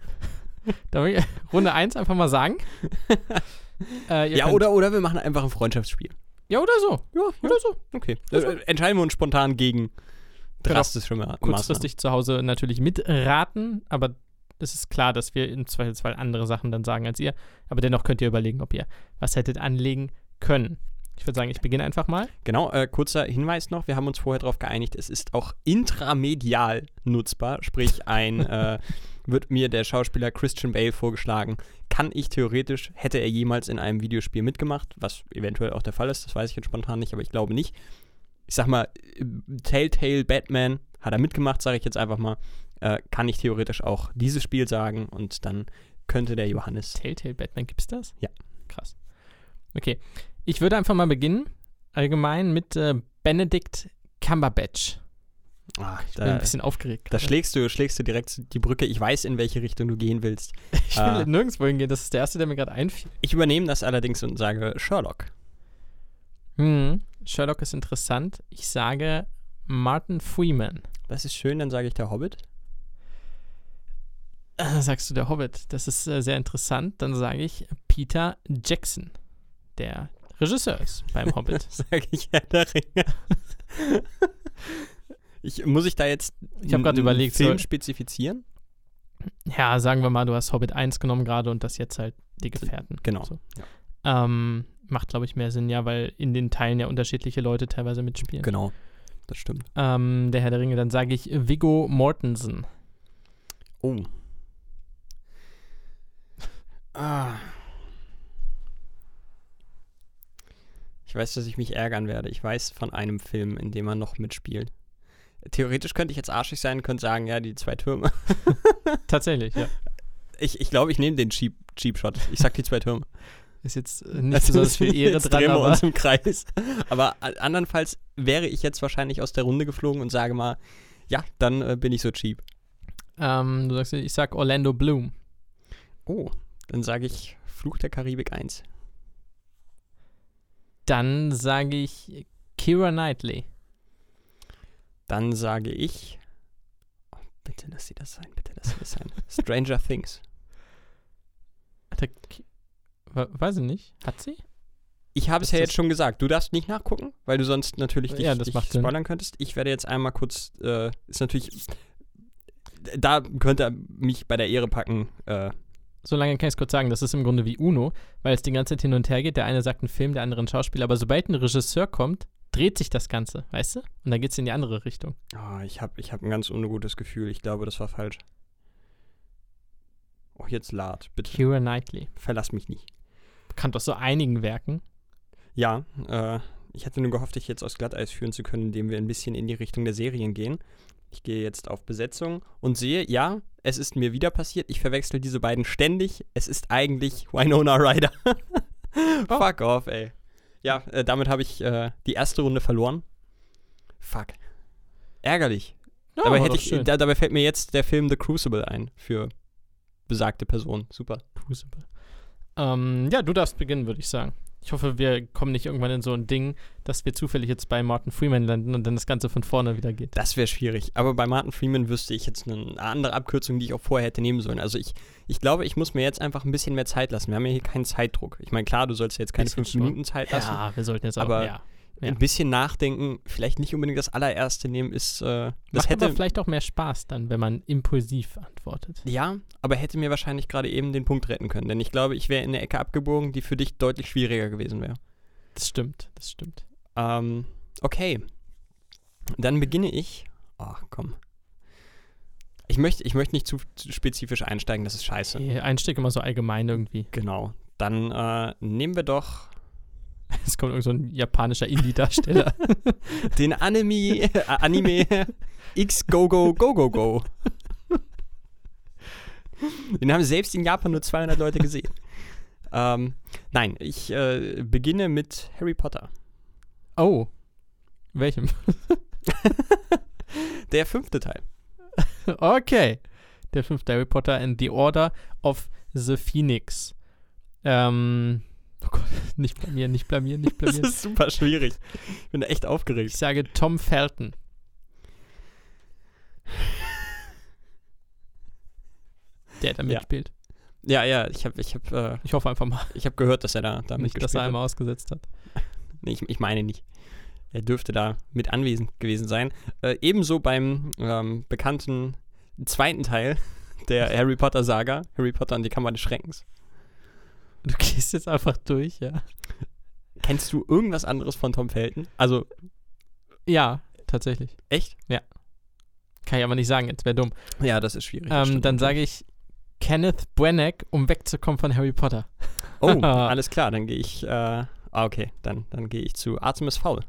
(laughs) Darf ich Runde 1 einfach mal sagen? (laughs) äh, ja, oder, oder wir machen einfach ein Freundschaftsspiel. Ja, oder so. Ja, oder so. Okay. Also, entscheiden wir uns spontan gegen drastische Maßnahmen. Kurzfristig zu Hause natürlich mitraten, aber es ist klar, dass wir im Zweifelsfall andere Sachen dann sagen als ihr. Aber dennoch könnt ihr überlegen, ob ihr was hättet anlegen können. Ich würde sagen, ich beginne einfach mal. Genau, äh, kurzer Hinweis noch, wir haben uns vorher darauf geeinigt, es ist auch intramedial nutzbar, sprich ein, (laughs) äh, wird mir der Schauspieler Christian Bale vorgeschlagen, kann ich theoretisch, hätte er jemals in einem Videospiel mitgemacht, was eventuell auch der Fall ist, das weiß ich jetzt spontan nicht, aber ich glaube nicht. Ich sag mal, Telltale Batman hat er mitgemacht, sage ich jetzt einfach mal, äh, kann ich theoretisch auch dieses Spiel sagen und dann könnte der Johannes. Telltale Batman, gibt's das? Ja. Krass. Okay, ich würde einfach mal beginnen, allgemein mit äh, Benedict Cumberbatch. Ach, ich bin ein bisschen aufgeregt. Da schlägst du, schlägst du direkt die Brücke. Ich weiß, in welche Richtung du gehen willst. (laughs) ich will äh, nirgendwo hingehen. Das ist der erste, der mir gerade einfiel. Ich übernehme das allerdings und sage Sherlock. Hm, Sherlock ist interessant. Ich sage Martin Freeman. Das ist schön, dann sage ich der Hobbit. Äh, sagst du der Hobbit. Das ist äh, sehr interessant. Dann sage ich Peter Jackson, der Regisseur ist beim Hobbit. (laughs) Sag ich Herr der Ringe. (laughs) ich, muss ich da jetzt ich habe gerade überlegt, Film soll, spezifizieren? Ja, sagen wir mal, du hast Hobbit 1 genommen gerade und das jetzt halt die Gefährten. Genau. So. Ja. Ähm, macht, glaube ich, mehr Sinn, ja, weil in den Teilen ja unterschiedliche Leute teilweise mitspielen. Genau, das stimmt. Ähm, der Herr der Ringe, dann sage ich Viggo Mortensen. Oh. Ah. Ich weiß, dass ich mich ärgern werde. Ich weiß von einem Film, in dem er noch mitspielt. Theoretisch könnte ich jetzt arschig sein und könnte sagen, ja, die zwei Türme. (laughs) Tatsächlich, ja. Ich glaube, ich, glaub, ich nehme den Cheap, Cheap Shot. Ich sag die zwei Türme. Ist jetzt äh, nicht besonders viel Ehre dran, wir uns im Kreis. Aber andernfalls wäre ich jetzt wahrscheinlich aus der Runde geflogen und sage mal, ja, dann äh, bin ich so cheap. Ähm, du sagst, ich sag Orlando Bloom. Oh, dann sage ich Fluch der Karibik 1. Dann sage ich Kira Knightley. Dann sage ich. Oh, bitte lass sie das sein, bitte lass sie das sein. (laughs) Stranger Things. Weiß ich nicht. Hat sie? Ich habe es ja jetzt schon gesagt. Du darfst nicht nachgucken, weil du sonst natürlich dich, ja, dich spoilern Sinn. könntest. Ich werde jetzt einmal kurz. Äh, ist natürlich. Da könnte er mich bei der Ehre packen. Äh, so lange kann ich es kurz sagen, das ist im Grunde wie Uno, weil es die ganze Zeit hin und her geht. Der eine sagt einen Film, der andere ein Schauspieler, aber sobald ein Regisseur kommt, dreht sich das Ganze, weißt du? Und dann geht es in die andere Richtung. Oh, ich habe ich hab ein ganz ungutes Gefühl. Ich glaube, das war falsch. Oh, jetzt lad, bitte. Kira Knightley. Verlass mich nicht. Bekannt aus so einigen Werken. Ja, äh, ich hatte nur gehofft, dich jetzt aus Glatteis führen zu können, indem wir ein bisschen in die Richtung der Serien gehen. Ich gehe jetzt auf Besetzung und sehe, ja, es ist mir wieder passiert. Ich verwechsel diese beiden ständig. Es ist eigentlich Winona Ryder. (laughs) oh. Fuck off, ey. Ja, äh, damit habe ich äh, die erste Runde verloren. Fuck. Ärgerlich. Ja, dabei, hätte ich, da, dabei fällt mir jetzt der Film The Crucible ein für besagte Person. Super. Crucible. Ähm, ja, du darfst beginnen, würde ich sagen. Ich hoffe, wir kommen nicht irgendwann in so ein Ding, dass wir zufällig jetzt bei Martin Freeman landen und dann das Ganze von vorne wieder geht. Das wäre schwierig. Aber bei Martin Freeman wüsste ich jetzt eine andere Abkürzung, die ich auch vorher hätte nehmen sollen. Also ich, ich glaube, ich muss mir jetzt einfach ein bisschen mehr Zeit lassen. Wir haben ja hier keinen Zeitdruck. Ich meine, klar, du sollst ja jetzt keine fünf Minuten Zeit lassen. Ja, wir sollten jetzt auch, aber ja. Ja. ein bisschen nachdenken, vielleicht nicht unbedingt das allererste nehmen, ist, äh, das Macht hätte, aber vielleicht auch mehr Spaß dann, wenn man impulsiv antwortet. ja, aber hätte mir wahrscheinlich gerade eben den Punkt retten können, denn ich glaube, ich wäre in eine Ecke abgebogen, die für dich deutlich schwieriger gewesen wäre. Das stimmt, das stimmt. Ähm, okay. Dann beginne ich. Ach, komm. Ich möchte, ich möchte nicht zu, zu spezifisch einsteigen, das ist scheiße. Einstieg immer so allgemein irgendwie. Genau. Dann äh, nehmen wir doch (laughs) Es kommt irgend so ein japanischer Indie-Darsteller. (laughs) den Anime, äh, Anime (laughs) X Go Go Go Go Go. Den haben selbst in Japan nur 200 Leute gesehen. Ähm, nein, ich äh, beginne mit Harry Potter. oh. Welchem? Der fünfte Teil. Okay. Der fünfte Harry Potter and the Order of the Phoenix. Ähm. Oh Gott, (laughs) nicht blamieren, nicht blamieren, nicht (laughs) Das blamieren. ist super schwierig. Ich bin echt Ich aufgeregt. sage Tom Felton. Der da Ja. mitgespielt. Ja, ja, ich habe ich hab, äh, Ich hoffe einfach mal, ich hab gehört, dass er da, da nicht, dass er einmal ausgesetzt hat. (laughs) Nee, ich, ich meine nicht. Er dürfte da mit anwesend gewesen sein. Äh, ebenso beim ähm, bekannten zweiten Teil der Harry Potter Saga, Harry Potter und die Kammer des Schreckens. Du gehst jetzt einfach durch, ja. Kennst du irgendwas anderes von Tom Felton? Also, Ja, tatsächlich. echt? Kann ich aber nicht sagen, jetzt wäre dumm. Ja, das ist schwierig. Ähm, dann sage ich Kenneth Branagh, um wegzukommen von Harry Potter. Oh, (laughs) alles klar, dann gehe ich. Äh, ah, okay, dann, dann gehe ich zu Artemis Fowl.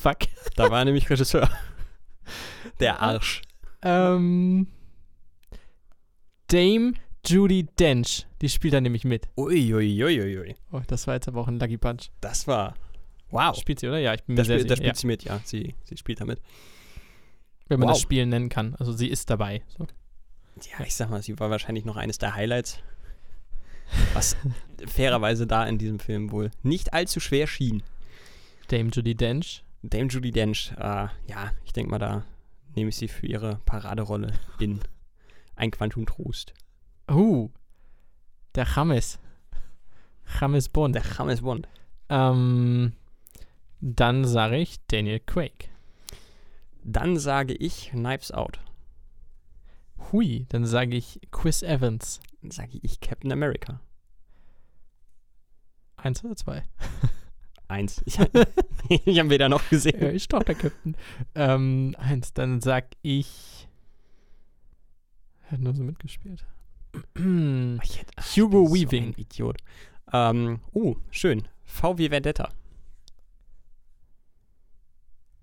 Fuck. Da war nämlich Regisseur. Der Arsch. Ähm, Dame Judy Dench, die spielt da nämlich mit. Uiuiuiui. Oh, das war jetzt aber auch ein Lucky Punch. Das war. Wow. Spielt sie, oder? Ja, ich bin mir Da, sehr spiel, da sicher. spielt Ja, sie mit, ja. Sie, sie spielt da mit. wenn man das Wow. Spielen nennen kann. Also sie ist dabei. So. Ja, ich sag mal, sie war wahrscheinlich noch eines der Highlights. Was (laughs) fairerweise da in diesem Film wohl nicht allzu schwer schien. Dame Judy Dench. Dame Judy Dench, äh, ja, ich denke mal, da nehme ich sie für ihre Paraderolle in Ein Quantum Trost. Uh, der James. James Bond. Der James Bond. Ähm, dann sage ich Daniel Craig. Dann sage ich Knives Out. Hui, dann sage ich Chris Evans. Dann sage ich Captain America. Eins oder zwei? (laughs) Eins. Ich, (laughs) ich habe weder noch gesehen. Ja, ist doch der Captain. ähm, eins, dann sag ich. Er hat nur so mitgespielt. Ich hätte- ach, ich Hugo bin Weaving. So Idiot. Ähm, oh, schön. V wie Vendetta.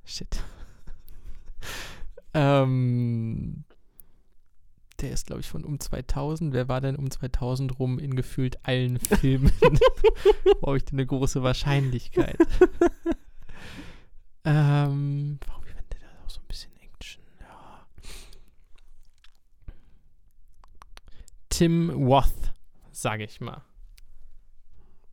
Shit. ähm, der ist, glaube ich, von um 2000. Wer war denn um 2000 rum in gefühlt allen Filmen? (laughs) Brauche ich denn eine große Wahrscheinlichkeit? (laughs) ähm, warum wenn der da auch so ein bisschen Action? Ja. Tim Roth, sage ich mal.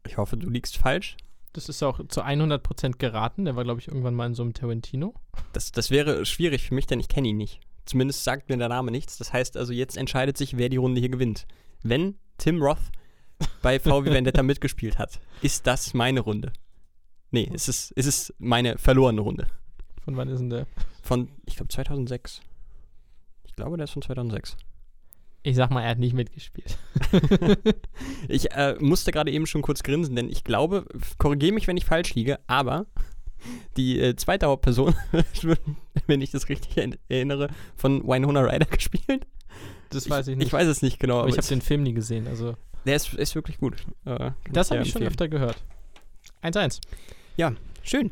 Ich hoffe, du liegst falsch. Das ist auch zu 100% geraten. Der war, glaube ich, irgendwann mal in so einem Tarantino. Das, das wäre schwierig für mich, denn ich kenne ihn nicht. Zumindest sagt mir der Name nichts. Das heißt also, jetzt entscheidet sich, wer die Runde hier gewinnt. Wenn Tim Roth bei (laughs) V wie Vendetta mitgespielt hat, ist das meine Runde. Nee, es ist, es ist meine verlorene Runde. Von wann ist denn der? Von, ich glaube, 2006. Ich glaube, der ist von 2006. Ich sag mal, er hat nicht mitgespielt. (laughs) Ich äh, musste gerade eben schon kurz grinsen, denn ich glaube, korrigiere mich, wenn ich falsch liege, aber die äh, zweite Hauptperson, (laughs) wenn ich das richtig er- erinnere, von Winona Ryder (laughs) gespielt. Das weiß ich nicht. Ich weiß es nicht genau, aber aber ich habe den Film nie gesehen. Also der ist, ist wirklich gut. Äh, das habe ich schon öfter gehört. 1-1. Schön.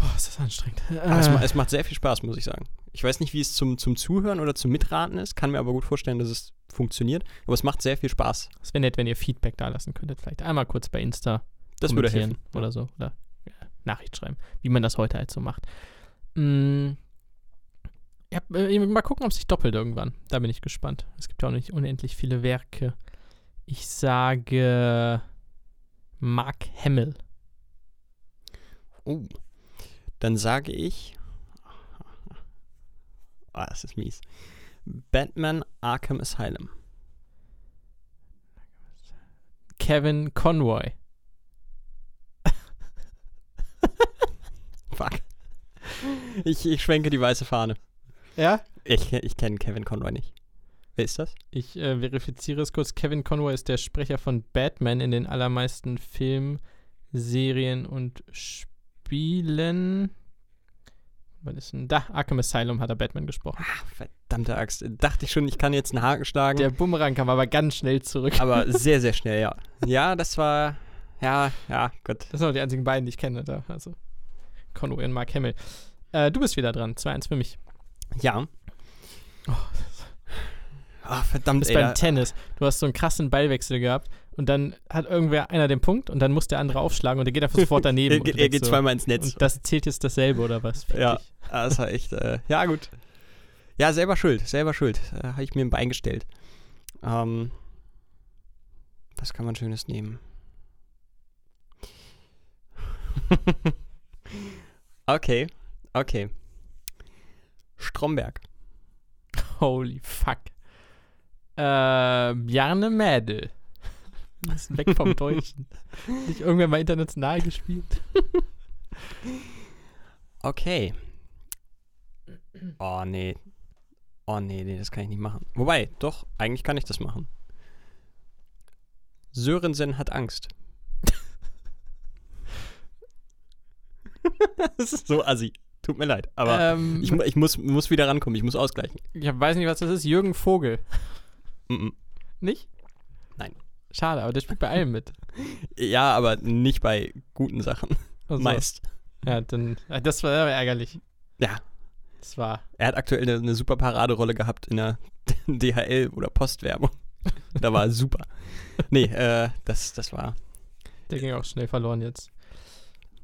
Boah, ist das anstrengend. Es, ma Äh, es macht sehr viel Spaß, muss ich sagen. Ich weiß nicht, wie es zum, zum Zuhören oder zum Mitraten ist, kann mir aber gut vorstellen, dass es funktioniert. Aber es macht sehr viel Spaß. es wäre nett, wenn ihr Feedback da lassen könntet. Vielleicht einmal kurz bei Insta Das würde helfen. oder so. Oder ja, Nachricht schreiben, wie man das heute halt so macht. Mm, ja, äh, mal gucken, ob sich doppelt irgendwann. Da bin ich gespannt. Es gibt ja auch nicht unendlich viele Werke. Ich sage Mark Hamill. Oh. Dann sage ich. Oh, das ist mies. Batman Arkham Asylum. Kevin Conroy. (laughs) Fuck. Ich, ich schwenke die weiße Fahne. Ja? Ich, ich kenne Kevin Conroy nicht. Wer ist das? Ich äh, verifiziere es kurz. Kevin Conroy ist der Sprecher von Batman in den allermeisten Filmen, Serien und Spielen. Was ist denn da? Arkham Asylum hat er Batman gesprochen. Ah, verdammte Axt. Dachte ich schon, ich kann jetzt einen Haken schlagen. Der Bumerang kam aber ganz schnell zurück. aber (laughs) sehr, sehr schnell, ja. Ja, das war. Ja, ja, gut. Das sind auch die einzigen beiden, die ich kenne da. Also Conway und Mark Hamill. Äh, du bist wieder dran. 2-1 für mich. Ja. Oh, Ah, verdammt, Das ist ey. beim Tennis. Du hast so einen krassen Ballwechsel gehabt und dann hat irgendwer einer den Punkt und dann muss der andere aufschlagen und der geht einfach (laughs) sofort daneben. er, und geht- er geht so, zweimal ins Netz. Und das zählt jetzt dasselbe oder was? Ja. Ah, das war echt. Äh, ja, gut. Ja, selber schuld. Selber schuld. Äh, Habe ich mir ein Bein gestellt. Ähm, was kann man Schönes nehmen? (laughs) okay, okay. Stromberg. Holy fuck. Äh, Bjarne Mädel. Das ist weg vom Deutschen. Nicht irgendwann mal international gespielt. Okay. Oh, nee. Oh, nee, nee, das kann ich nicht machen. Wobei, doch, eigentlich kann ich das machen. Sörensen hat Angst. (laughs) das ist so assi. Tut mir leid. Aber ähm, ich, ich muss, muss wieder rankommen. Ich muss ausgleichen. ich weiß nicht, was das ist. Jürgen Vogel. Mm Nicht? Schade, aber der spielt bei allem mit. (laughs) Ja, aber nicht bei guten Sachen. Also, Meist. Ja, dann. äh, Das war ärgerlich. Ja. Das war. Er hat aktuell eine, eine super Paraderolle gehabt in der (laughs) DHL- oder Postwerbung. da war er super. Nee, äh, das, das war. Der ging auch schnell verloren jetzt.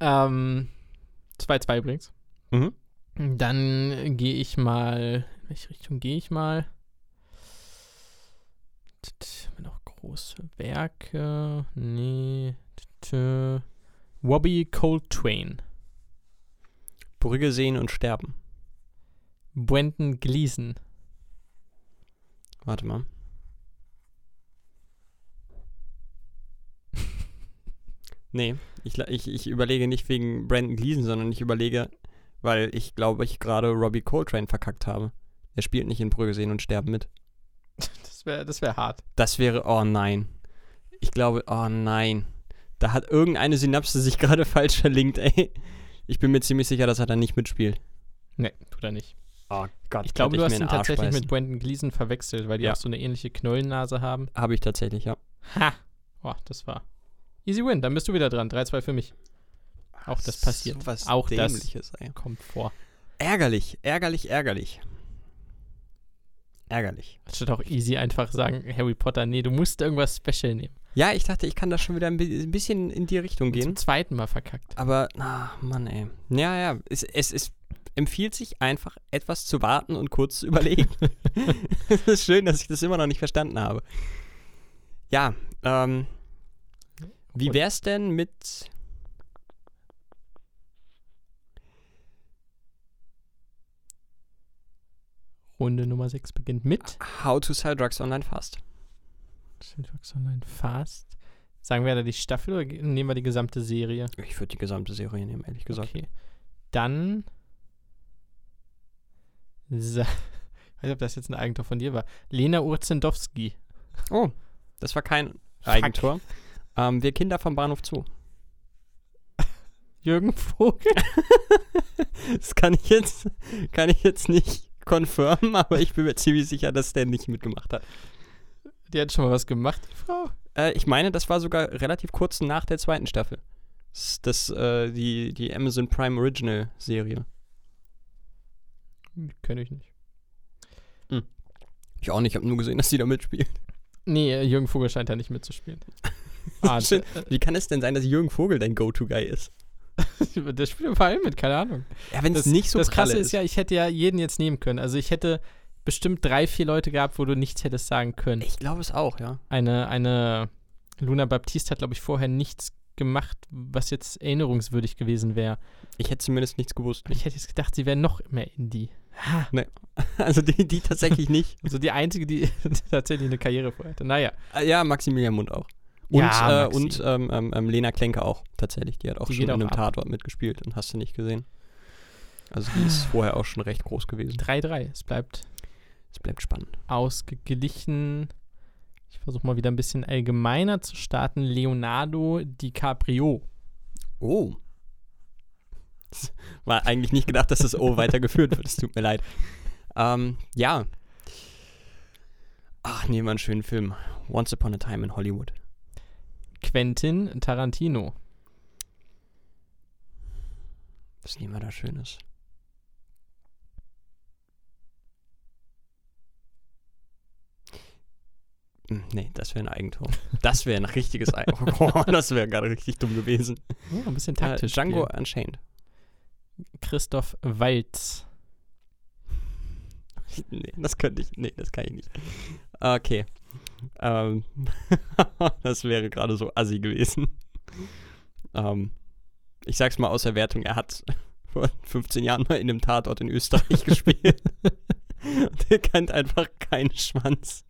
Ähm. 2-2 übrigens. Mhm. Dann gehe ich mal. In welche Richtung gehe ich mal? Noch große Werke? Nee. Tt, Wobby Coltrane. Brügge sehen und sterben. Brendan Gleason. Warte mal. (laughs) nee, ich, ich, ich überlege nicht wegen Brandon Gleason, sondern ich überlege, weil ich glaube, ich gerade Robbie Coltrane verkackt habe. Er spielt nicht in Brügge sehen und sterben mit. Das wäre das wär hart. Das wäre, oh nein. Ich glaube, oh nein. Da hat irgendeine Synapse sich (laughs) gerade falsch verlinkt, ey. Ich bin mir ziemlich sicher, dass er da nicht mitspielt. Nee, tut er nicht. Oh Gott, Ich glaube, du hast ihn tatsächlich beißen. mit Brendan Gleason verwechselt, weil die Ja. auch so eine ähnliche Knollennase haben. Habe ich tatsächlich, ja. Ha! Boah, das war. Easy win, dann bist du wieder dran. 3-2 für mich. Auch das passiert. So was Auch das- Dämliches, ey. Kommt vor. Ärgerlich, ärgerlich, ärgerlich. Ärgerlich. Anstatt auch easy einfach sagen, Harry Potter, nee, du musst irgendwas Special nehmen. Ja, ich dachte, ich kann da schon wieder ein bi- ein bisschen in die Richtung gehen. Zum zweiten Mal verkackt. Aber, ah, Mann, ey. Ja, ja, es, es, es empfiehlt sich einfach, etwas zu warten und kurz zu überlegen. (laughs) (laughs) es ist schön, dass ich das immer noch nicht verstanden habe. Ja, ähm, wie wär's denn mit. Runde Nummer 6 beginnt mit How to Sell Drugs Online Fast? Sandbox Online Fast. Sagen wir da die Staffel oder nehmen wir die gesamte Serie? Ich würde die gesamte Serie nehmen, ehrlich gesagt. Okay. Dann. Sa (laughs) ich weiß nicht, ob das jetzt ein Eigentor von dir war. Lena Urzendowski. Oh, das war kein Eigentor. Ähm, wir Kinder vom Bahnhof Zoo. (laughs) Jürgen Vogel. (laughs) Das kann ich jetzt, kann ich jetzt nicht confirmen, (laughs) aber ich bin mir ziemlich sicher, dass der nicht mitgemacht hat. Die hat schon mal was gemacht, die Frau. Äh, ich meine, das war sogar relativ kurz nach der zweiten Staffel. Das, äh, die, die Amazon Prime Original Serie. Kenne ich nicht. Ich auch nicht, ich habe nur gesehen, dass sie da mitspielt. Nee, äh, Jürgen Vogel scheint da nicht mitzuspielen. (laughs) ah, Wie kann es denn sein, dass Jürgen Vogel dein Go-To-Guy ist? (laughs) der spielt allem mit, keine Ahnung. Ja, wenn es Das, nicht so das Krasse ist ja, ich hätte ja jeden jetzt nehmen können. Also ich hätte bestimmt drei, vier Leute gehabt, wo du nichts hättest sagen können. Ich glaube es auch, ja. Eine, eine Luna Baptiste hat, glaube ich, vorher nichts gemacht, was jetzt erinnerungswürdig gewesen wäre. Ich hätte zumindest nichts gewusst. Ich hätte jetzt gedacht, sie wäre noch mehr Indie. Ha. (laughs) Also die, die tatsächlich nicht. Also die einzige, die (laughs) tatsächlich eine Karriere vorher hatte. Naja. Äh, Ja, Maximilian Mund auch. Und, Ja, äh, und ähm, ähm, ähm, Lena Klenke auch, tatsächlich. Die hat auch Die schon in einem ab. Tatort mitgespielt und hast du nicht gesehen. Also die ist (sighs) vorher auch schon recht groß gewesen. 3-3. Es bleibt Es bleibt spannend. ausgeglichen. Ich versuche mal wieder ein bisschen allgemeiner zu starten. Leonardo DiCaprio. Oh. Das (laughs) war eigentlich nicht gedacht, dass das O weitergeführt wird. Es tut mir leid. Ähm, ja. Ach, nehmen wir einen schönen Film. Once Upon a Time in Hollywood. Quentin Tarantino. Was nehmen wir da Schönes? Hm, Nee, das wäre ein Eigentor. Das wäre ein richtiges Eigentor. (laughs) Oh, das wäre gerade richtig dumm gewesen. Oh, ein bisschen Äh, taktisch. Django spielen. Unchained. Christoph Waltz. Nee, das könnte ich. Nee, das kann ich nicht. Okay. Ähm, (laughs) das wäre gerade so assi gewesen. Ähm, ich sag's mal aus der Wertung, er hat (laughs) vor 15 Jahren mal in einem Tatort in Österreich gespielt. (laughs) Und er kennt einfach keinen Schwanz.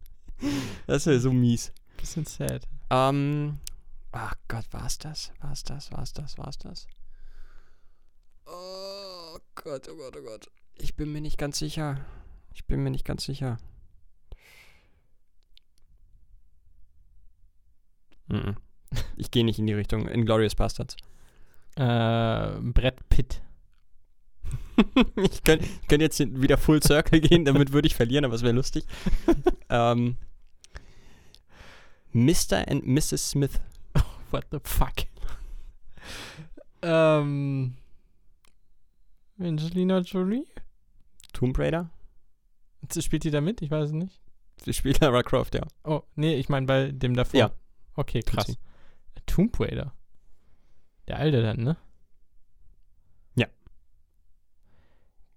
Das wäre so mies. Bisschen sad. Ähm, ach Gott, war's das? War's das? War's das? War's das? Oh Gott, oh Gott, oh Gott. Ich bin mir nicht ganz sicher. Ich bin mir nicht ganz sicher. Ich gehe nicht in die Richtung. Inglorious Bastards. Äh, Brett Pitt. (laughs) ich könnte ich könnt jetzt wieder Full Circle gehen, damit würde ich verlieren, aber es wäre lustig. (laughs) ähm, Mr. and Mrs. Smith. (laughs) What the fuck? ähm. Angelina Jolie? Tomb Raider. Spielt die da mit? Ich weiß es nicht. Sie spielt Lara Croft, ja. Oh, nee, ich meine bei dem davor. Ja. Okay, krass. Tomb Raider. Der alte dann, ne? Ja.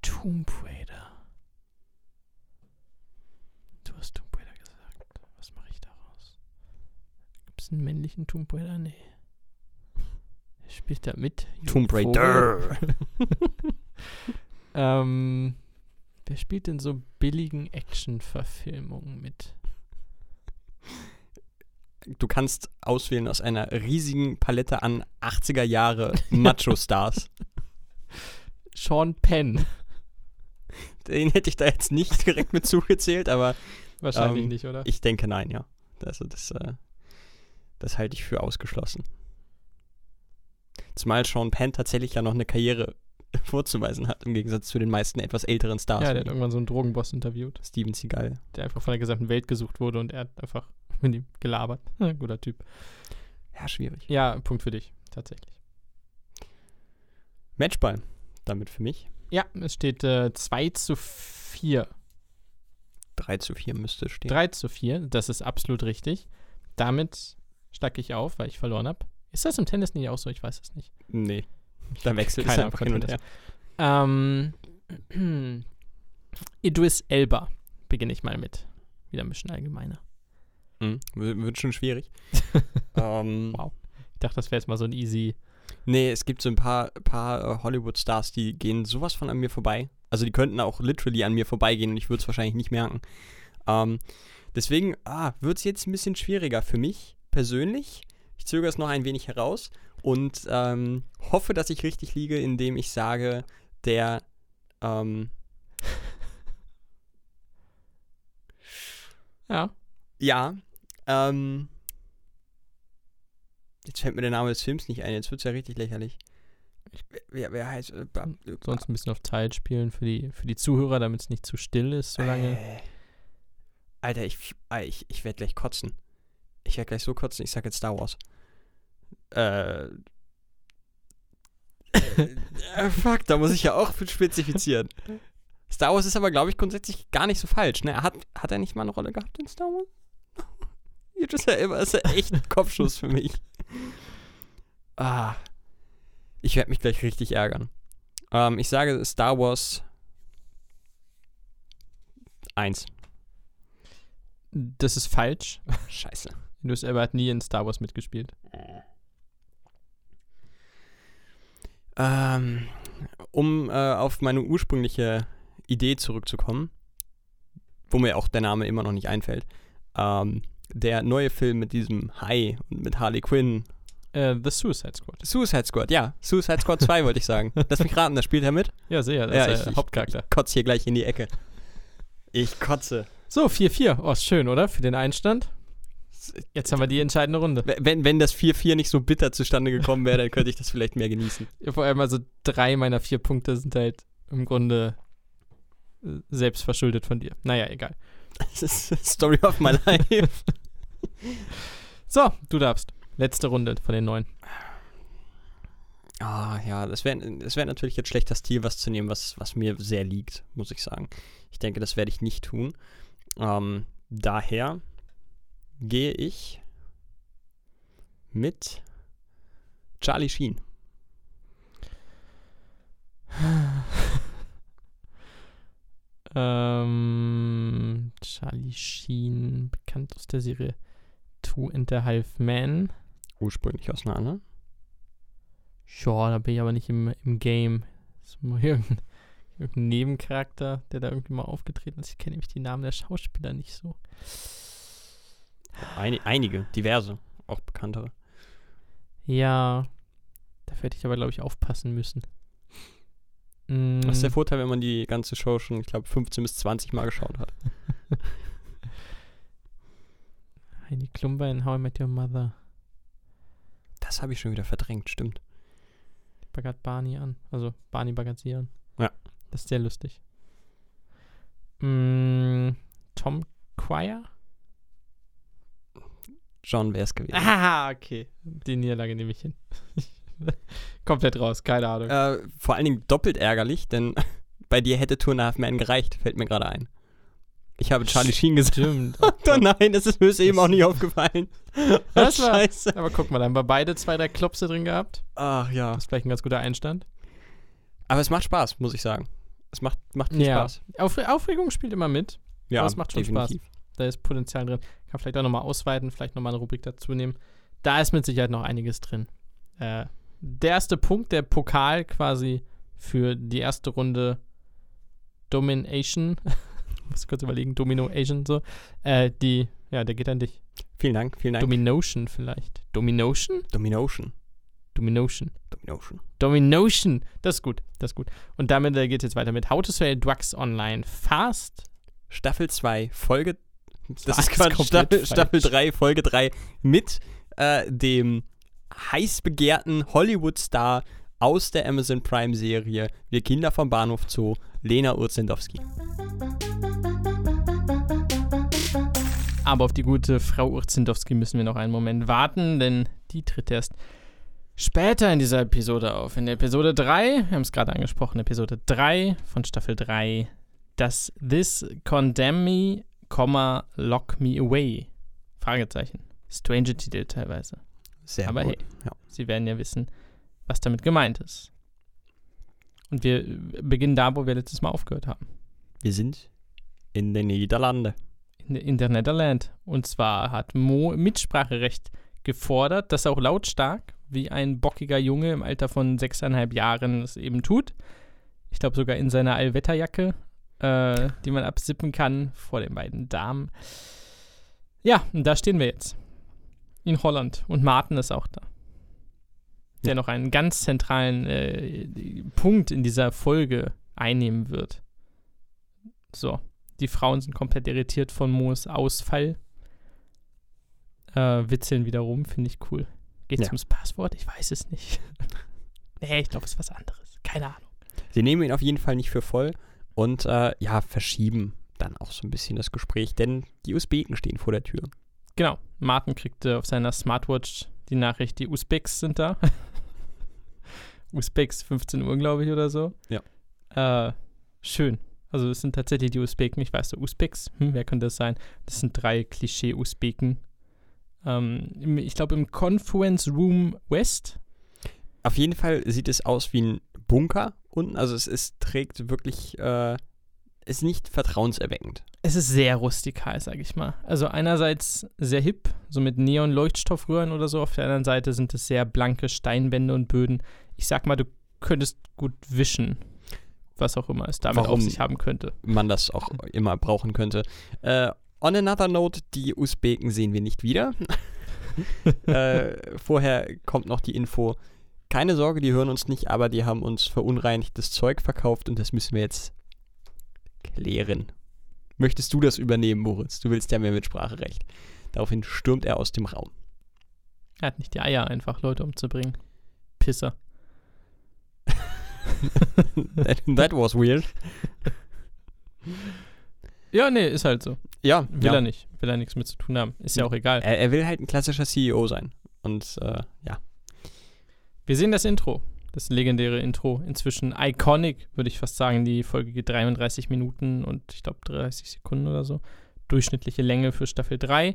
Tomb Raider. Du hast Tomb Raider gesagt. Was mache ich daraus? Gibt es einen männlichen Tomb Raider? Nee. Wer spielt da mit? Tomb? Raider. (laughs) Ähm, wer spielt in so billigen Action-Verfilmungen mit? Du kannst auswählen aus einer riesigen Palette an 80er Jahre (laughs) Macho-Stars. Sean Penn. Den hätte ich da jetzt nicht direkt mit zugezählt, aber Wahrscheinlich Ähm, nicht, oder? ich denke nein, ja. Also das, äh, das halte ich für ausgeschlossen. Zumal Sean Penn tatsächlich ja noch eine Karriere (laughs) vorzuweisen hat, im Gegensatz zu den meisten etwas älteren Stars. ja, der hat irgendwann so einen Drogenboss interviewt, Steven Seagal. der einfach von der gesamten Welt gesucht wurde und er hat einfach (laughs) mit ihm gelabert. (laughs) Guter Typ. Ja, schwierig. Ja, Punkt für dich, tatsächlich. Matchball. Damit für mich. Ja, es steht äh, 2 zu 4. 3 zu 4 müsste stehen. 3 zu 4, das ist absolut richtig. Damit stacke ich auf, weil ich verloren habe. Ist das im Tennis nicht auch so? Ich weiß es nicht. Nee. Da wechselt es Keine einfach hin und her. Ähm, (clears throat) Idris Elba beginne ich mal mit. Wieder ein bisschen allgemeiner. Mhm. Wird schon schwierig. (laughs) ähm, Wow. Ich dachte, das wäre jetzt mal so ein easy. Nee, es gibt so ein paar, paar äh, Hollywood-Stars, die gehen sowas von an mir vorbei. Also die könnten auch literally an mir vorbeigehen und ich würde es wahrscheinlich nicht merken. Ähm, deswegen ah, wird es jetzt ein bisschen schwieriger für mich persönlich. Ich zögere es noch ein wenig heraus und ähm, hoffe, dass ich richtig liege, indem ich sage, der ähm, Ja. ja, ähm, jetzt fällt mir der Name des Films nicht ein, jetzt wird es ja richtig lächerlich. Wer, wer heißt äh, äh, Sonst ein bisschen auf Zeit spielen für die, für die Zuhörer, damit es nicht zu still ist so lange. Äh, Alter, ich, ich, ich werde gleich kotzen. Ich werde gleich so kotzen, ich sag jetzt Star Wars. Äh. (laughs) äh, fuck, da muss ich ja auch spezifizieren. Star Wars ist aber, glaube ich, grundsätzlich gar nicht so falsch. Ne? Hat, hat er nicht mal eine Rolle gehabt in Star Wars? (laughs) Idris Elba ist ja echt ein Kopfschuss für mich. Ah. Ich werde mich gleich richtig ärgern. Ähm, ich sage Star Wars 1. Das ist falsch. Scheiße. Idris Elba hat nie in Star Wars mitgespielt. Ähm, um äh, auf meine ursprüngliche Idee zurückzukommen, wo mir auch der Name immer noch nicht einfällt. Ähm, der neue Film mit diesem Hai und mit Harley Quinn Äh, The Suicide Squad. Suicide Squad, ja. Suicide Squad 2 wollte ich sagen. (laughs) Lass mich raten, da spielt er mit? Ja, sehr. Das Ja, ist ich- der ich- Hauptcharakter. Kotz hier gleich in die Ecke. Ich kotze. So, 4-4. Oh, ist schön, oder? Für den Einstand. Jetzt haben wir die entscheidende Runde. Wenn, wenn das 4-4 nicht so bitter zustande gekommen wäre, dann könnte ich das vielleicht mehr genießen. (laughs) Ja, vor allem also drei meiner vier Punkte sind halt im Grunde äh, selbst verschuldet von dir. Naja, egal. Das ist Story of my (laughs) life. So, du darfst. Letzte Runde von den neun. Ah, ja, das wäre das wär natürlich jetzt schlecht, das Stil was zu nehmen, was, was mir sehr liegt, muss ich sagen. Ich denke, das werde ich nicht tun. Ähm, daher gehe ich mit Charlie Sheen. (laughs) Ähm, Charlie Sheen, bekannt aus der Serie Two and a Half Men. Ursprünglich aus einer anderen. Ja, da bin ich aber nicht im, im Game. Das ist mal (laughs) irgendein, irgendein Nebencharakter, der da irgendwie mal aufgetreten ist. Ich kenne nämlich die Namen der Schauspieler nicht so. Ein, einige, diverse, auch bekanntere. Ja, da werde ich aber, glaube ich, aufpassen müssen. Mm, Das ist der Vorteil, wenn man die ganze Show schon, ich glaube, 15 bis 20 Mal geschaut hat. (laughs) Heidi Klumber in How I Met Your Mother. Das habe ich schon wieder verdrängt, stimmt. Die baggert Barney an. Also Barney baggert sie an. Ja. Das ist sehr lustig. Mm, Tom Quire? John wäre es gewesen. Ah, okay. Die Niederlage nehme ich hin. (laughs) Komplett raus, keine Ahnung. Äh, vor allen Dingen doppelt ärgerlich, denn (laughs) bei dir hätte a Half Men gereicht, fällt mir gerade ein. Ich habe Charlie Sheen gesagt. Stimmt. (laughs) Oh nein, das ist mir eben auch nicht aufgefallen. Das war- Scheiße. Aber guck mal, da haben wir beide zwei, drei Klopse drin gehabt. Ach ja. Das ist vielleicht ein ganz guter Einstand. Aber es macht Spaß, muss ich sagen. Es macht, macht viel Ja. Spaß. Aufre Aufregung spielt immer mit. Ja, Aber es macht schon Spaß. Da ist Potenzial drin. Kann vielleicht auch nochmal ausweiten, vielleicht nochmal eine Rubrik dazu nehmen. Da ist mit Sicherheit noch einiges drin. Äh, der erste Punkt, der Pokal quasi für die erste Runde Domination. (laughs) muss kurz überlegen, Domino Asian so. Äh, die, ja, der geht an dich. Vielen Dank, vielen Dank. Dominotion vielleicht. Dominotion? Dominotion. Dominotion. Dominotion. Dominotion. Das ist gut, das ist gut. Und damit äh, geht es jetzt weiter mit How to Sell Drugs Online Fast. Staffel 2, Folge. Das ist Quatsch. Staffel. Staffel 3, Folge 3 mit äh, dem heiß begehrten Hollywood-Star aus der Amazon Prime-Serie Wir Kinder vom Bahnhof Zoo, Lena Urzendowski. Aber auf die gute Frau Urzendowski müssen wir noch einen Moment warten, denn die tritt erst später in dieser Episode auf. In der Episode 3, wir haben es gerade angesprochen, Episode 3 von Staffel 3, das This Condemn Me, Komma, Lock Me Away. Fragezeichen. Strange Titel teilweise. Sehr Aber wohl. hey. Ja. Sie werden ja wissen, was damit gemeint ist. Und wir beginnen da, wo wir letztes Mal aufgehört haben. Wir sind in den Niederlande. in, in der Netherland. Und zwar hat Mo Mitspracherecht gefordert, das auch lautstark, wie ein bockiger Junge im Alter von sechseinhalb Jahren es eben tut. Ich glaube sogar in seiner Allwetterjacke, äh, die man absippen kann vor den beiden Damen. Ja, und da stehen wir jetzt. In Holland. Und Martin ist auch da. Der Ja. noch einen ganz zentralen äh, Punkt in dieser Folge einnehmen wird. So. Die Frauen sind komplett irritiert von Moos Ausfall. Äh, witzeln wieder rum, finde ich cool. Geht es Ja. ums Passwort? Ich weiß es nicht. (laughs) nee, ich glaube, es ist was anderes. Keine Ahnung. Sie nehmen ihn auf jeden Fall nicht für voll und äh, ja, verschieben dann auch so ein bisschen das Gespräch, denn die Usbeken stehen vor der Tür. Genau. Martin kriegte auf seiner Smartwatch die Nachricht, die Usbeks sind da. (laughs) Usbeks, 15 Uhr, glaube ich, oder so. Ja. Äh, schön. Also es sind tatsächlich die Usbeken. Ich weiß so, Usbeks, hm, wer könnte das sein? Das sind drei Klischee-Usbeken. Ähm, ich glaube im Conference Room West. Auf jeden Fall sieht es aus wie ein Bunker unten, also es, es trägt wirklich, äh, ist nicht vertrauenserweckend. Es ist sehr rustikal, sage ich mal. Also einerseits sehr hip, so mit Neon-Leuchtstoffröhren oder so. Auf der anderen Seite sind es sehr blanke Steinwände und Böden. Ich sag mal, du könntest gut wischen, was auch immer es damit Warum? auf sich haben könnte. man das auch immer brauchen könnte. Äh, on another note, die Usbeken sehen wir nicht wieder. (laughs) äh, vorher kommt noch die Info. Keine Sorge, die hören uns nicht, aber die haben uns verunreinigtes Zeug verkauft und das müssen wir jetzt klären. Möchtest du das übernehmen, Moritz? Du willst ja mehr Mitspracherecht. Daraufhin stürmt er aus dem Raum. Er hat nicht die Eier, einfach Leute umzubringen. Pisser. that, (laughs) that was weird. Ja, nee, ist halt so. Ja, Will ja. er nicht. Will er nichts mit zu tun haben. Ist ja auch egal. Er, er will halt ein klassischer CEO sein. Und äh, ja. Wir sehen das Intro. Das legendäre Intro. Inzwischen iconic, würde ich fast sagen. Die Folge geht 33 Minuten und ich glaube 30 Sekunden oder so. Durchschnittliche Länge für Staffel 3.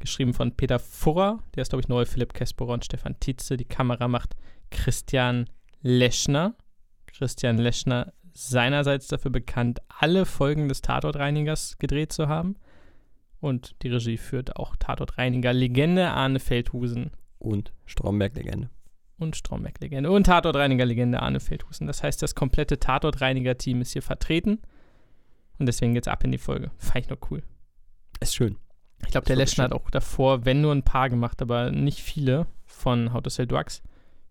Geschrieben von Peter Furrer. Der ist, glaube ich, neu. Philipp Kesperer und Stefan Tietze. Die Kamera macht Christian Leschner. Christian Leschner seinerseits dafür bekannt, alle Folgen des Tatortreinigers gedreht zu haben. Und die Regie führt auch Tatortreiniger Legende Arne Feldhusen Und Stromberg-Legende. Und Stromberg-Legende und Tatortreiniger-Legende Arne Feldhusen. Das heißt, das komplette Tatortreiniger-Team ist hier vertreten. Und deswegen geht's ab in die Folge. Fand ich noch cool. Ist schön. Ich glaube, der Leschner hat auch davor, wenn nur ein paar gemacht, aber nicht viele von How to Sell Drugs.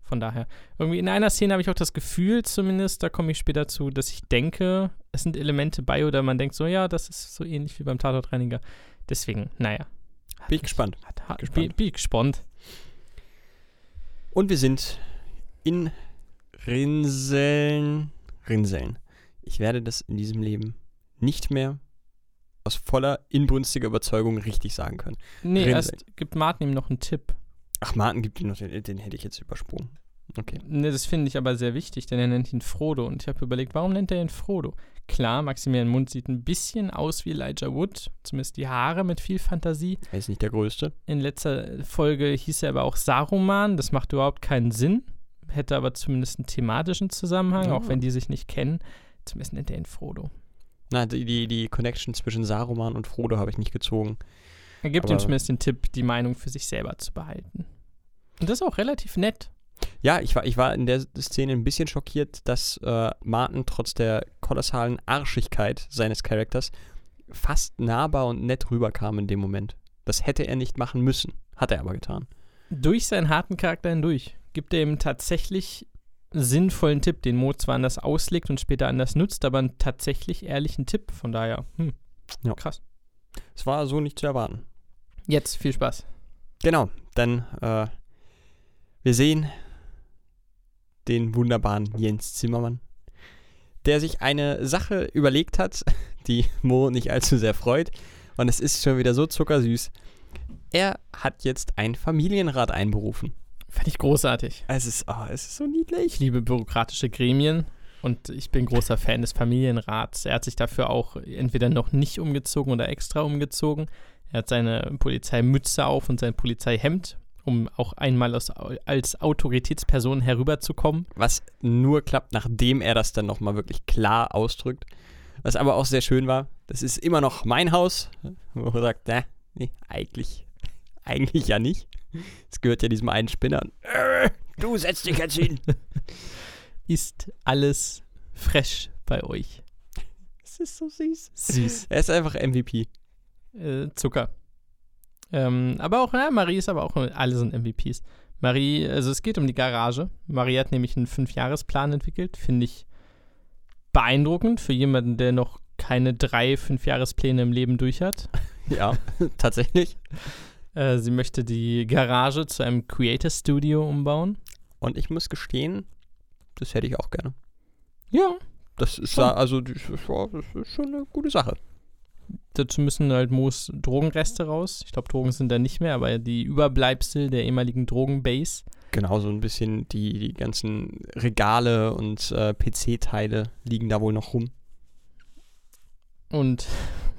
Von daher, irgendwie in einer Szene habe ich auch das Gefühl, zumindest, da komme ich später zu, dass ich denke, es sind Elemente bei oder man denkt so, ja, das ist so ähnlich wie beim Tatortreiniger. Deswegen, naja. Bin ich gespannt. Hat, hat. Bin, bin ich gespannt. Und wir sind in Rinseln. Rinseln. Ich werde das in diesem Leben nicht mehr aus voller inbrünstiger Überzeugung richtig sagen können. Nee, Rinseln. erst gibt Martin ihm noch einen Tipp. Ach, Martin gibt ihm noch den, den hätte ich jetzt übersprungen. Okay. Ne, das finde ich aber sehr wichtig, denn er nennt ihn Frodo. Und ich habe überlegt, warum nennt er ihn Frodo? Klar, Maximilian Mund sieht ein bisschen aus wie Elijah Wood, zumindest die Haare mit viel Fantasie. Er ist nicht der Größte. In letzter Folge hieß er aber auch Saruman, das macht überhaupt keinen Sinn, hätte aber zumindest einen thematischen Zusammenhang, Ja. auch wenn die sich nicht kennen. Zumindest nennt er ihn Frodo. Na, die, die, die Connection zwischen Saruman und Frodo habe ich nicht gezogen. Er gibt ihm zumindest den Tipp, die Meinung für sich selber zu behalten. Und das ist auch relativ nett. Ja, ich war, ich war in der Szene ein bisschen schockiert, dass äh, Martin trotz der kolossalen Arschigkeit seines Charakters fast nahbar und nett rüberkam in dem Moment. Das hätte er nicht machen müssen. Hat er aber getan. durch seinen harten Charakter hindurch gibt er ihm tatsächlich sinnvollen Tipp, den Mo zwar anders auslegt und später anders nutzt, aber einen tatsächlich ehrlichen Tipp. Von daher, hm, Ja. krass. Es war so nicht zu erwarten. Jetzt viel Spaß. Genau, dann äh, wir sehen den wunderbaren Jens Zimmermann, der sich eine Sache überlegt hat, (laughs) die Mo nicht allzu sehr freut. Und es ist schon wieder so zuckersüß. Er hat jetzt ein Familienrat einberufen. Fand ich großartig. Es ist, oh, es ist so niedlich. Ich liebe bürokratische Gremien und ich bin großer Fan des Familienrats. Er hat sich dafür auch entweder noch nicht umgezogen oder extra umgezogen. Er hat seine Polizeimütze auf und sein Polizeihemd, um auch einmal als, als Autoritätsperson herüberzukommen. Was nur klappt, nachdem er das dann nochmal wirklich klar ausdrückt. Was aber auch sehr schön war, das ist immer noch mein Haus. Wo er sagt, na, nee, eigentlich, (laughs) eigentlich ja nicht. Es gehört ja diesem einen Spinner. Äh, (laughs) du setz dich jetzt hin. (laughs) Ist alles fresh bei euch? Das ist so süß. Süß. Er ist einfach MVP. äh, Zucker. Ähm, aber auch, ja, Marie ist aber auch, alle sind MVPs. Marie, also es geht um die Garage. Marie hat nämlich einen Fünfjahresplan entwickelt, finde ich beeindruckend für jemanden, der noch keine drei Fünfjahrespläne im Leben durch hat. (laughs) Ja, (laughs) tatsächlich. Äh, sie möchte die Garage zu einem Creator Studio umbauen. Und ich muss gestehen, das hätte ich auch gerne. Ja. Das ist, Schon. also, das ist schon eine gute Sache. Dazu müssen halt Moos Drogenreste raus. Ich glaube, Drogen sind da nicht mehr, aber die Überbleibsel der ehemaligen Drogenbase. Genau, so ein bisschen die, die ganzen Regale und äh, PC-Teile liegen da wohl noch rum. Und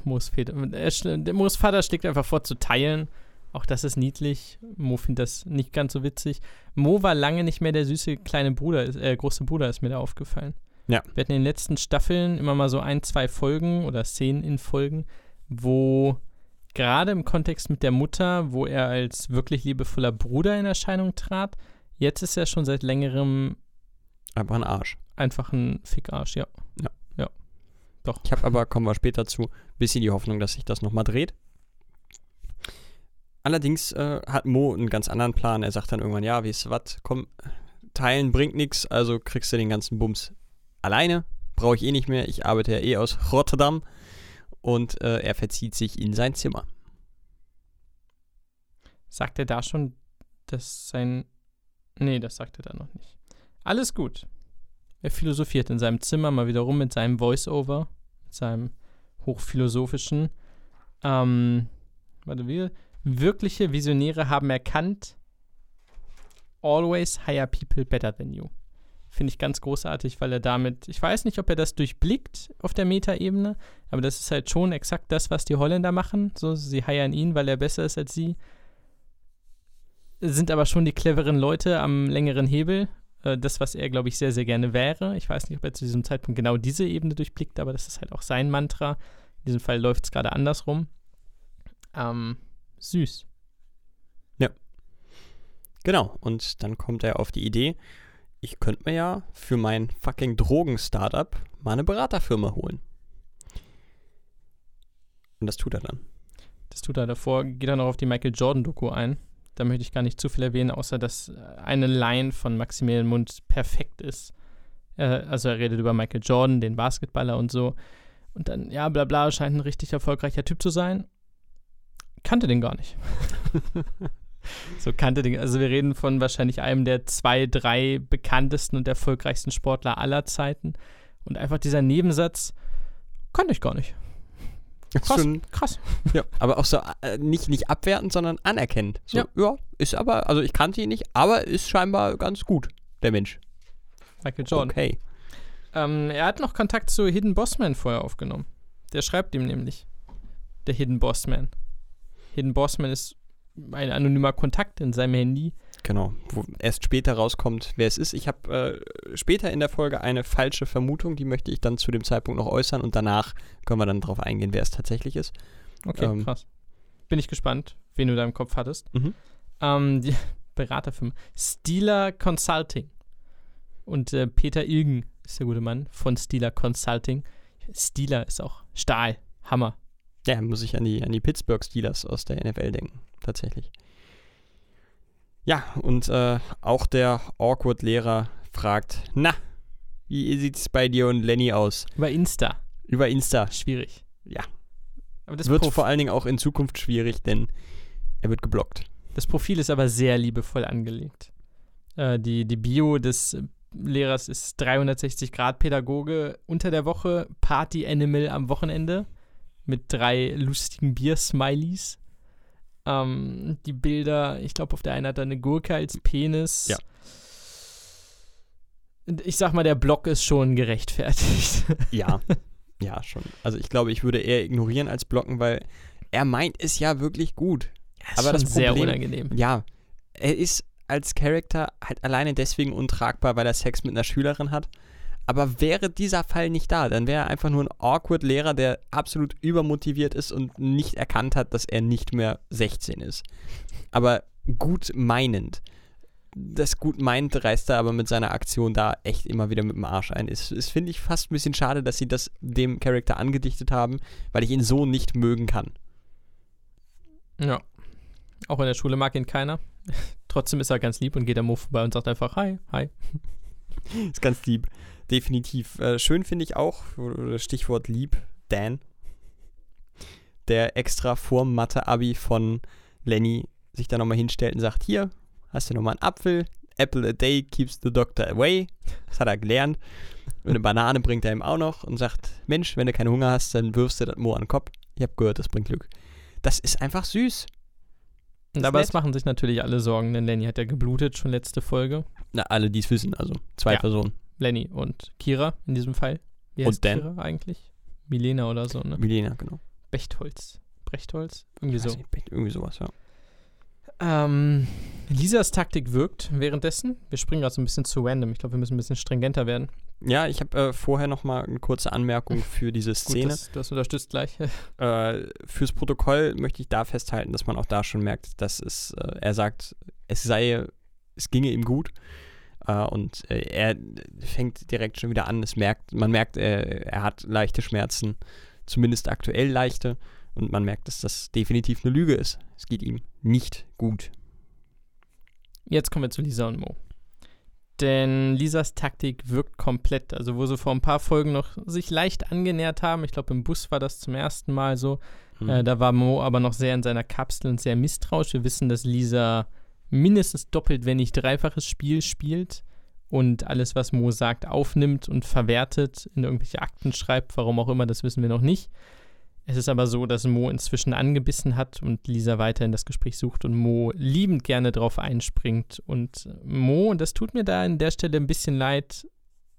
Moos, Väter, er der Moos Vater schlägt einfach vor zu teilen. Auch das ist niedlich. Mo findet das nicht ganz so witzig. Mo war lange nicht mehr der süße kleine Bruder, äh, große Bruder, ist mir da aufgefallen. Ja. Wir hatten in den letzten Staffeln immer mal so ein, zwei Folgen oder Szenen in Folgen, wo gerade im Kontext mit der Mutter, wo er als wirklich liebevoller Bruder in Erscheinung trat, jetzt ist er schon seit längerem Einfach ein Arsch. einfach ein Fickarsch, ja. Ja. Ja. Doch. Ich habe aber, kommen wir später zu, ein bisschen die Hoffnung, dass sich das nochmal dreht. allerdings äh, hat Mo einen ganz anderen Plan. Er sagt dann irgendwann, ja, wie ist was, komm, teilen bringt nichts, also kriegst du den ganzen Bums alleine. Brauche ich eh nicht mehr. Ich arbeite ja eh aus Rotterdam. Und äh, er verzieht sich in sein Zimmer. Sagt er da schon, dass sein. Nee, das sagt er da noch nicht. Alles gut. Er philosophiert in seinem Zimmer mal wieder rum mit seinem Voice-Over, mit seinem hochphilosophischen. Ähm, warte, wir. Wirkliche Visionäre haben erkannt, always hire people better than you. Finde ich ganz großartig, weil er damit, ich weiß nicht, ob er das durchblickt auf der Metaebene, aber das ist halt schon exakt das, was die Holländer machen. So, sie heiern ihn, weil er besser ist als sie. Sind aber schon die cleveren Leute am längeren Hebel. Äh, das, was er, glaube ich, sehr, sehr gerne wäre. Ich weiß nicht, ob er zu diesem Zeitpunkt genau diese Ebene durchblickt, aber das ist halt auch sein Mantra. In diesem Fall läuft es gerade andersrum. Ähm, süß. Ja. Genau. Und dann kommt er auf die Idee, ich könnte mir ja für mein fucking Drogen-Startup mal eine Beraterfirma holen. Und das tut er dann. Das tut er davor. Geht dann noch auf die Michael Jordan-Doku ein. Da möchte ich gar nicht zu viel erwähnen, außer dass eine Line von Maximilian Mund perfekt ist. Äh, also er redet über Michael Jordan, den Basketballer und so. Und dann, ja, bla bla, scheint ein richtig erfolgreicher Typ zu sein. Kannte den gar nicht. (laughs) so kannte den. Also wir reden von wahrscheinlich einem der zwei, drei bekanntesten und erfolgreichsten Sportler aller Zeiten. Und einfach dieser Nebensatz kannte ich gar nicht. Krass, schon, krass. Ja, aber auch so äh, nicht, nicht abwertend, sondern anerkennend. So, ja. ja, ist aber, also ich kannte ihn nicht, aber ist scheinbar ganz gut, der Mensch. Michael Jordan. Okay. Ähm, er hat noch Kontakt zu Hidden Bossman vorher aufgenommen. Der schreibt ihm nämlich. Der Hidden Bossman. Hidden Bossman ist ein anonymer Kontakt in seinem Handy. Genau, wo erst später rauskommt, wer es ist. Ich habe äh, später in der Folge eine falsche Vermutung, die möchte ich dann zu dem Zeitpunkt noch äußern und danach können wir dann darauf eingehen, wer es tatsächlich ist. Okay, ähm, krass. Bin ich gespannt, wen du da im Kopf hattest. Mhm. Ähm, die (laughs) Beraterfirma Steeler Consulting. Und äh, Peter Ilgen ist der gute Mann von Steeler Consulting. Steeler ist auch Stahl, Hammer. Ja, muss ich an die, an die Pittsburgh Steelers aus der NFL denken, tatsächlich. Ja, und äh, auch der Awkward-Lehrer fragt, na, wie sieht's bei dir und Lenny aus? Über Insta. Über Insta. Schwierig. Ja. Aber das wird Prof vor allen Dingen auch in Zukunft schwierig, denn er wird geblockt. Das Profil ist aber sehr liebevoll angelegt. Äh, die, die Bio des Lehrers ist 360 Grad Pädagoge unter der Woche, Party Animal am Wochenende mit drei lustigen Bier-Smileys. Ähm, die Bilder, ich glaube, auf der einen hat er eine Gurke als Penis. Ja. Ich sag mal, der Block ist schon gerechtfertigt. (laughs) Ja, ja, schon. Also ich glaube, ich würde eher ignorieren als blocken, weil er meint es ja wirklich gut. Das Aber das Problem, sehr unangenehm. Ja, er ist als Charakter halt alleine deswegen untragbar, weil er Sex mit einer Schülerin hat. Aber wäre dieser Fall nicht da, dann wäre er einfach nur ein awkward Lehrer, der absolut übermotiviert ist und nicht erkannt hat, dass er nicht mehr 16 ist. Aber gut meinend. Das gut meint reißt er aber mit seiner Aktion da echt immer wieder mit dem Arsch ein. Es, es finde ich fast ein bisschen schade, dass sie das dem Charakter angedichtet haben, weil ich ihn so nicht mögen kann. Ja. Auch in der Schule mag ihn keiner. (laughs) Trotzdem ist er ganz lieb und geht am Move vorbei und sagt einfach Hi, hi. ist ganz lieb definitiv. Äh, schön finde ich auch, Stichwort lieb, Dan, der extra vor Mathe-Abi von Lenny sich da nochmal hinstellt und sagt, hier, hast du nochmal einen Apfel, Apple a day keeps the doctor away. Das hat er gelernt. Und eine Banane bringt er ihm auch noch und sagt, Mensch, wenn du keinen Hunger hast, dann wirfst du das Mo an den Kopf. Ich habe gehört, das bringt Glück. Das ist einfach süß. Das aber es machen sich natürlich alle Sorgen, denn Lenny hat ja geblutet, schon letzte Folge. Na, alle, die es wissen, also zwei ja. Personen. Lenny und Kira in diesem Fall. Wie heißt und Dan. Kira eigentlich? Milena oder so, ne? Milena, genau. Bechtholz. Brechtholz? Irgendwie so. Nicht, irgendwie sowas, ja. Ähm, Lisas Taktik wirkt währenddessen. Wir springen gerade so ein bisschen zu random. Ich glaube, wir müssen ein bisschen stringenter werden. Ja, ich habe äh, vorher noch mal eine kurze Anmerkung (laughs) für diese Szene. Gut, das, das unterstützt gleich. (laughs) äh, fürs Protokoll möchte ich da festhalten, dass man auch da schon merkt, dass es, äh, er sagt, es sei, es ginge ihm gut. Uh, und äh, er fängt direkt schon wieder an. Es merkt, man merkt, er, er hat leichte Schmerzen, zumindest aktuell leichte. Und man merkt, dass das definitiv eine Lüge ist. Es geht ihm nicht gut. Jetzt kommen wir zu Lisa und Mo. Denn Lisas Taktik wirkt komplett. Also, wo sie vor ein paar Folgen noch sich leicht angenähert haben, ich glaube, im Bus war das zum ersten Mal so. Mhm. Äh, da war Mo aber noch sehr in seiner Kapsel und sehr misstrauisch. Wir wissen, dass Lisa mindestens doppelt, wenn nicht dreifaches Spiel spielt und alles, was Mo sagt, aufnimmt und verwertet, in irgendwelche Akten schreibt, warum auch immer, das wissen wir noch nicht. Es ist aber so, dass Mo inzwischen angebissen hat und Lisa weiterhin das Gespräch sucht und Mo liebend gerne drauf einspringt. Und Mo, und das tut mir da an der Stelle ein bisschen leid,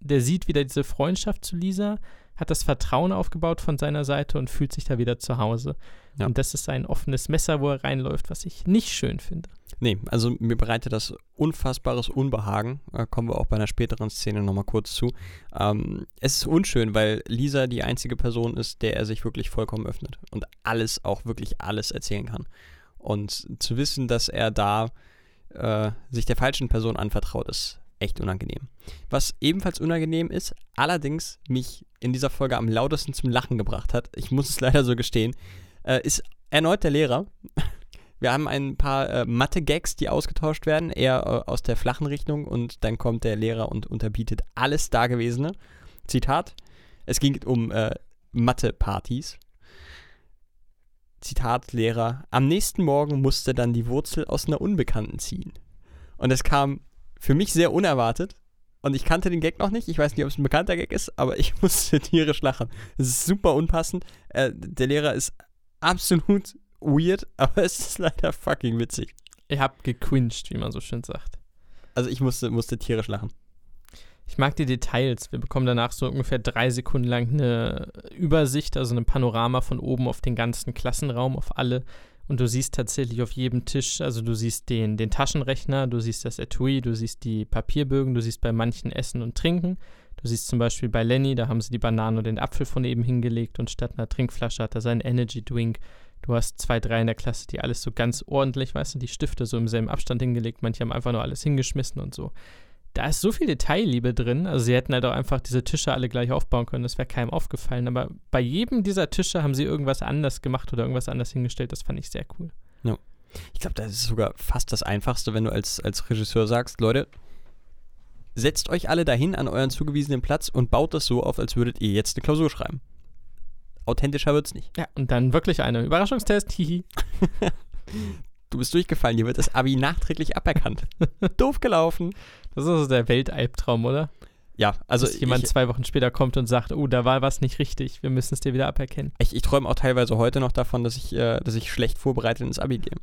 der sieht wieder diese Freundschaft zu Lisa, hat das Vertrauen aufgebaut von seiner Seite und fühlt sich da wieder zu Hause. Ja. Und das ist ein offenes Messer, wo er reinläuft, was ich nicht schön finde. Nee, also mir bereitet das unfassbares Unbehagen. Da kommen wir auch bei einer späteren Szene nochmal kurz zu. Ähm, es ist unschön, weil Lisa die einzige Person ist, der er sich wirklich vollkommen öffnet und alles, auch wirklich alles erzählen kann. Und zu wissen, dass er da äh, sich der falschen Person anvertraut, ist echt unangenehm. Was ebenfalls unangenehm ist, allerdings mich in dieser Folge am lautesten zum Lachen gebracht hat, ich muss es (laughs) leider so gestehen, äh, ist erneut der Lehrer. (laughs) Wir haben ein paar äh, Mathe-Gags, die ausgetauscht werden, eher äh, aus der flachen Richtung und dann kommt der Lehrer und unterbietet alles Dagewesene. Zitat: Es ging um äh, Mathe-Partys. Zitat Lehrer: Am nächsten Morgen musste dann die Wurzel aus einer Unbekannten ziehen. Und es kam für mich sehr unerwartet. Und ich kannte den Gag noch nicht. Ich weiß nicht, ob es ein bekannter Gag ist, aber (laughs) ich musste tierisch lachen. Es ist super unpassend. Äh, der Lehrer ist absolut weird, (laughs) aber es ist leider fucking witzig. Ich hab gequinscht, wie man so schön sagt. Also ich musste, musste tierisch lachen. Ich mag die Details. Wir bekommen danach so ungefähr drei Sekunden lang eine Übersicht, also ein Panorama von oben auf den ganzen Klassenraum, auf alle. Und du siehst tatsächlich auf jedem Tisch, also du siehst den, den Taschenrechner, du siehst das Etui, du siehst die Papierbögen, du siehst bei manchen Essen und Trinken. Du siehst zum Beispiel bei Lenny, da haben sie die Banane und den Apfel von eben hingelegt und statt einer Trinkflasche hat er seinen Energy Drink. Du hast zwei, drei in der Klasse, die alles so ganz ordentlich, weißt du, die Stifte so im selben Abstand hingelegt. Manche haben einfach nur alles hingeschmissen und so. Da ist so viel Detailliebe drin. Also sie hätten halt auch einfach diese Tische alle gleich aufbauen können. Das wäre keinem aufgefallen. Aber bei jedem dieser Tische haben sie irgendwas anders gemacht oder irgendwas anders hingestellt. Das fand ich sehr cool. Ja. Ich glaube, das ist sogar fast das Einfachste, wenn du als, als Regisseur sagst, Leute, setzt euch alle dahin an euren zugewiesenen Platz und baut das so auf, als würdet ihr jetzt eine Klausur schreiben. Authentischer wird's nicht. Ja, und dann wirklich eine Überraschungstest, hihi. (laughs) du bist durchgefallen, dir wird das Abi nachträglich aberkannt. (laughs) Doof gelaufen. Das ist also der Weltalbtraum, oder? Ja, also. Dass jemand ich, zwei Wochen später kommt und sagt, oh, da war was nicht richtig, wir müssen es dir wieder aberkennen. Ich, ich träume auch teilweise heute noch davon, dass ich, äh, dass ich schlecht vorbereitet ins Abi gehe.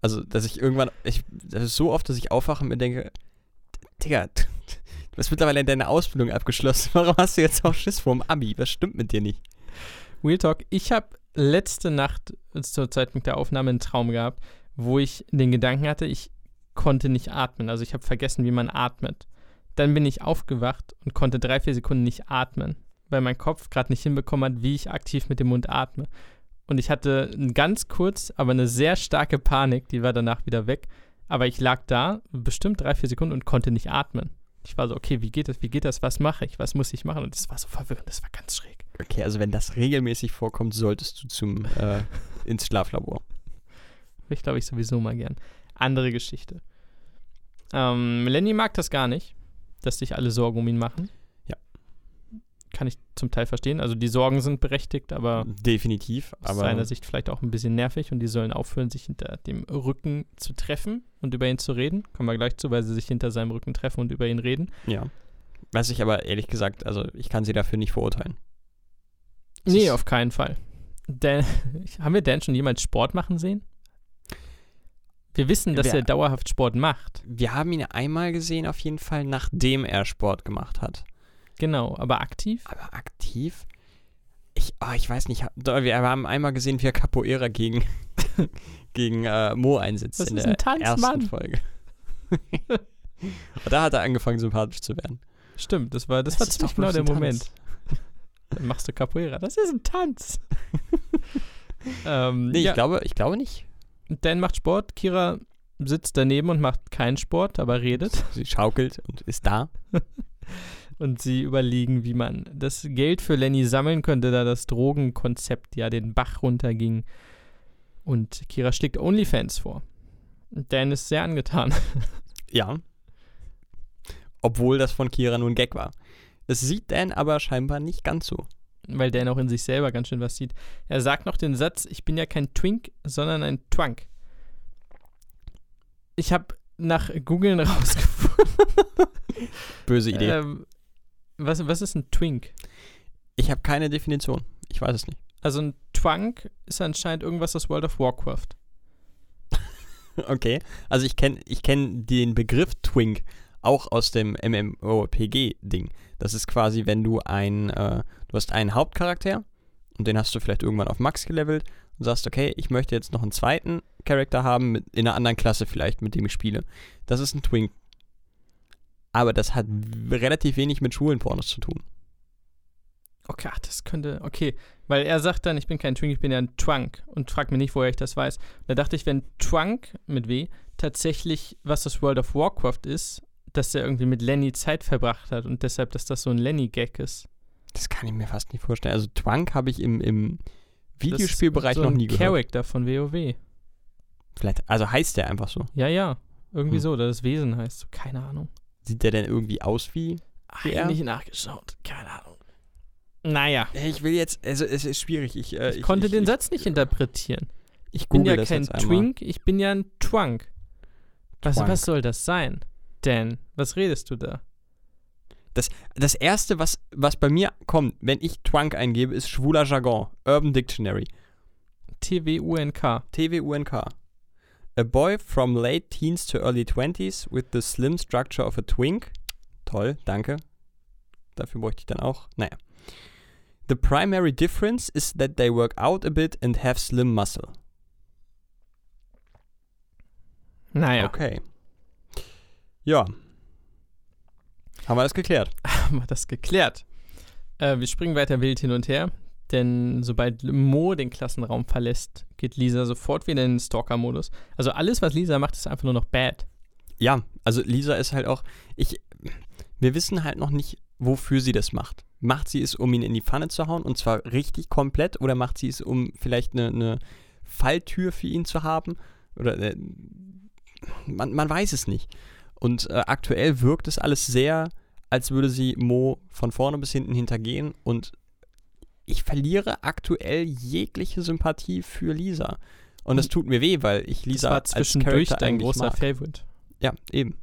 Also, dass ich irgendwann, ich, das ist so oft, dass ich aufwache und mir denke, Digga, (laughs) du hast mittlerweile deine Ausbildung abgeschlossen. (laughs) Warum hast du jetzt auch Schiss vor dem Abi? Was stimmt mit dir nicht? Real Talk, ich habe letzte Nacht zur Zeitpunkt der Aufnahme einen Traum gehabt, wo ich den Gedanken hatte, ich konnte nicht atmen. Also ich habe vergessen, wie man atmet. Dann bin ich aufgewacht und konnte drei, vier Sekunden nicht atmen, weil mein Kopf gerade nicht hinbekommen hat, wie ich aktiv mit dem Mund atme. Und ich hatte ganz kurz, aber eine sehr starke Panik, die war danach wieder weg. Aber ich lag da, bestimmt drei, vier Sekunden und konnte nicht atmen. Ich war so, okay, wie geht das, wie geht das, was mache ich, was muss ich machen? Und das war so verwirrend, das war ganz schräg. Okay, also wenn das regelmäßig vorkommt, solltest du zum äh, ins Schlaflabor. Ich glaube ich sowieso mal gern. Andere Geschichte. Ähm, Lenny mag das gar nicht, dass sich alle Sorgen um ihn machen kann ich zum Teil verstehen. Also die Sorgen sind berechtigt, aber definitiv. Aus seiner Sicht vielleicht auch ein bisschen nervig und die sollen aufhören, sich hinter dem Rücken zu treffen und über ihn zu reden. Kommen wir gleich zu, weil sie sich hinter seinem Rücken treffen und über ihn reden. Ja. Weiß ich aber ehrlich gesagt, also ich kann sie dafür nicht verurteilen. Das nee, auf keinen Fall. Dan, (laughs) haben wir Dan schon jemals Sport machen sehen? Wir wissen, dass wir, er dauerhaft Sport macht. Wir haben ihn einmal gesehen, auf jeden Fall, nachdem er Sport gemacht hat. Genau, aber aktiv? Aber aktiv? Ich, oh, ich weiß nicht. Wir haben einmal gesehen, wie er Capoeira gegen, (laughs) gegen äh, Mo einsetzt das in der Tanz, ersten Mann. Folge. (laughs) Da hat er angefangen, sympathisch zu werden. Stimmt, das war, das, das war ziemlich genau der Moment. (laughs) Dann machst du Capoeira. Das ist ein Tanz. ähm, nee, ja. ich, glaube, ich glaube nicht. Dan macht Sport, Kira sitzt daneben und macht keinen Sport, aber redet. (laughs) Sie schaukelt und ist da. (laughs) Und sie überlegen, wie man das Geld für Lenny sammeln könnte, da das Drogenkonzept ja den Bach runterging. Und Kira schlägt OnlyFans vor. Dan ist sehr angetan. (laughs) Ja. Obwohl das von Kira nur ein Gag war. Das sieht Dan aber scheinbar nicht ganz so. Weil Dan auch in sich selber ganz schön was sieht. Er sagt noch den Satz, ich bin ja kein Twink, sondern ein Twunk. Ich habe nach Googlen (laughs) rausgefunden. Böse Idee. Ähm, was, was ist ein Twink? ich habe keine Definition. Ich weiß es nicht. Also ein Twunk ist anscheinend irgendwas aus World of Warcraft. (laughs) Okay. Also ich kenne ich kenn den Begriff Twink auch aus dem MMORPG-Ding. Das ist quasi, wenn du ein, äh, du hast einen Hauptcharakter und den hast du vielleicht irgendwann auf Max gelevelt und sagst, okay, ich möchte jetzt noch einen zweiten Charakter haben, mit, in einer anderen Klasse vielleicht, mit dem ich spiele. Das ist ein Twink. Aber das hat relativ wenig mit Schulenpornos zu tun. Okay, ach, das könnte, okay. Weil er sagt dann, ich bin kein Twink, ich bin ja ein Twunk und fragt mich nicht, woher ich das weiß. Da dachte ich, wenn Twunk mit W tatsächlich was das World of Warcraft ist, dass er irgendwie mit Lenny Zeit verbracht hat und deshalb, dass das so ein Lenny-Gag ist. Das kann ich mir fast nicht vorstellen. Also Twunk habe ich im, im Das Videospielbereich ist so noch nie gehört. Charakter von WoW. Vielleicht, also heißt der einfach so. Ja, ja. Irgendwie Hm. so, oder das Wesen heißt so, keine Ahnung. Sieht der denn irgendwie aus wie? Wie er? nicht nachgeschaut, keine Ahnung. Naja, Ich will jetzt, also es ist schwierig. Ich, äh, ich, konnte den Satz nicht interpretieren. Ich Ich bin ja das kein. Twink, ich bin ja ein Twunk. Was, Twunk. was soll das sein? Dan, was redest du da? Das erste, was, was bei mir kommt, wenn ich Twunk eingebe, ist schwuler Jargon. Urban Dictionary. T-W-U-N-K. TWUNK. A boy from late teens to early 20s with the slim structure of a twink. Toll, danke. Dafür bräuchte ich dann auch. Naja. The primary difference is that they work out a bit and have slim muscle. Naja, Okay. Ja. Haben wir das geklärt? (laughs) haben wir das geklärt. Äh, wir springen weiter wild hin und her, denn sobald Mo den Klassenraum verlässt, geht Lisa sofort wieder in den Stalker-Modus. Also alles, was Lisa macht, ist einfach nur noch bad. Ja, also Lisa ist halt auch, ich, wir wissen halt noch nicht, wofür sie das macht. Macht sie es, um ihn in die Pfanne zu hauen und zwar richtig komplett oder macht sie es, um vielleicht eine, eine Falltür für ihn zu haben? Oder äh, man, man weiß es nicht. Und äh, aktuell wirkt es alles sehr, als würde sie Mo von vorne bis hinten hintergehen und ich verliere aktuell jegliche Sympathie für Lisa. Und das tut mir weh, weil ich Lisa das war als zwischendurch Charakter dein großer mag. Favorite. Ja, eben.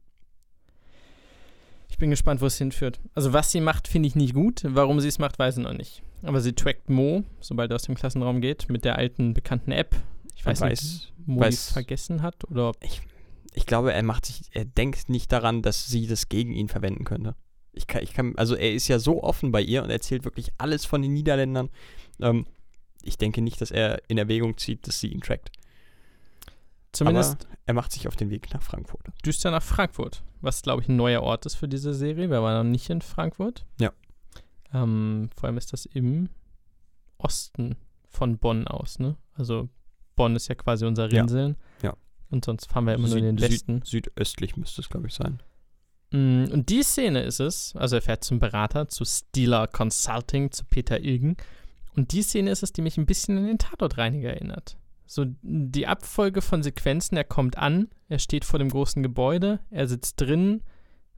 Ich bin gespannt, wo es hinführt. Also was sie macht, finde ich nicht gut. Warum sie es macht, weiß ich noch nicht. Aber sie trackt Mo, sobald er aus dem Klassenraum geht, mit der alten bekannten App. Ich weiß Und nicht, Mo weiß- vergessen hat oder ob Ich glaube, er macht sich, er denkt nicht daran, dass sie das gegen ihn verwenden könnte. Ich kann, ich kann, also er ist ja so offen bei ihr und erzählt wirklich alles von den Niederländern. Ähm, ich denke nicht, dass er in Erwägung zieht, dass sie ihn trackt. zumindest Aber er macht sich auf den Weg nach Frankfurt. düster nach Frankfurt, was glaube ich ein neuer Ort ist für diese Serie. Wir waren noch nicht in Frankfurt. Ja. Ähm, vor allem ist das im Osten von Bonn aus, ne? Also Bonn ist ja quasi unser Ja. Rinseln. Ja. Und sonst fahren wir immer nur in den Süd- Westen. Süd, südöstlich müsste es, glaube ich, sein. Mm, Und die Szene ist es, also er fährt zum Berater, zu Steeler Consulting, zu Peter Ilgen. Und die Szene ist es, die mich ein bisschen an den Tatortreiniger erinnert. So die Abfolge von Sequenzen, er kommt an, er steht vor dem großen Gebäude, er sitzt drin,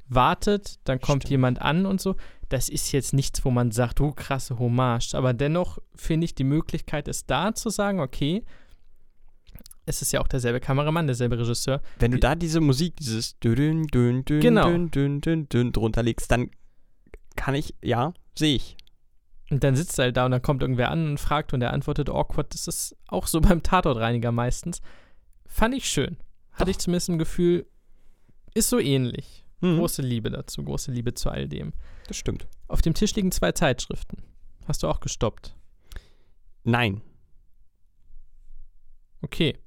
wartet, dann kommt Stimmt. jemand an und so. Das ist jetzt nichts, wo man sagt, oh krasse Hommage. Aber dennoch finde ich, die Möglichkeit ist da zu sagen, okay, es ist ja auch derselbe Kameramann, derselbe Regisseur. Wenn du da diese Musik, dieses dün, dün, dün, Genau. dün, dün, dün, dün drunter legst, dann kann ich, ja, sehe ich. Und dann sitzt er halt da und dann kommt irgendwer an und fragt und er antwortet awkward. Das ist auch so (laughs) beim Tatortreiniger meistens. Fand ich schön. Hatte Doch. ich zumindest ein Gefühl, ist so ähnlich. Mhm, Große Liebe dazu, große Liebe zu all dem. das stimmt. Auf dem Tisch liegen zwei Zeitschriften. Hast du auch gestoppt? Nein. Okay.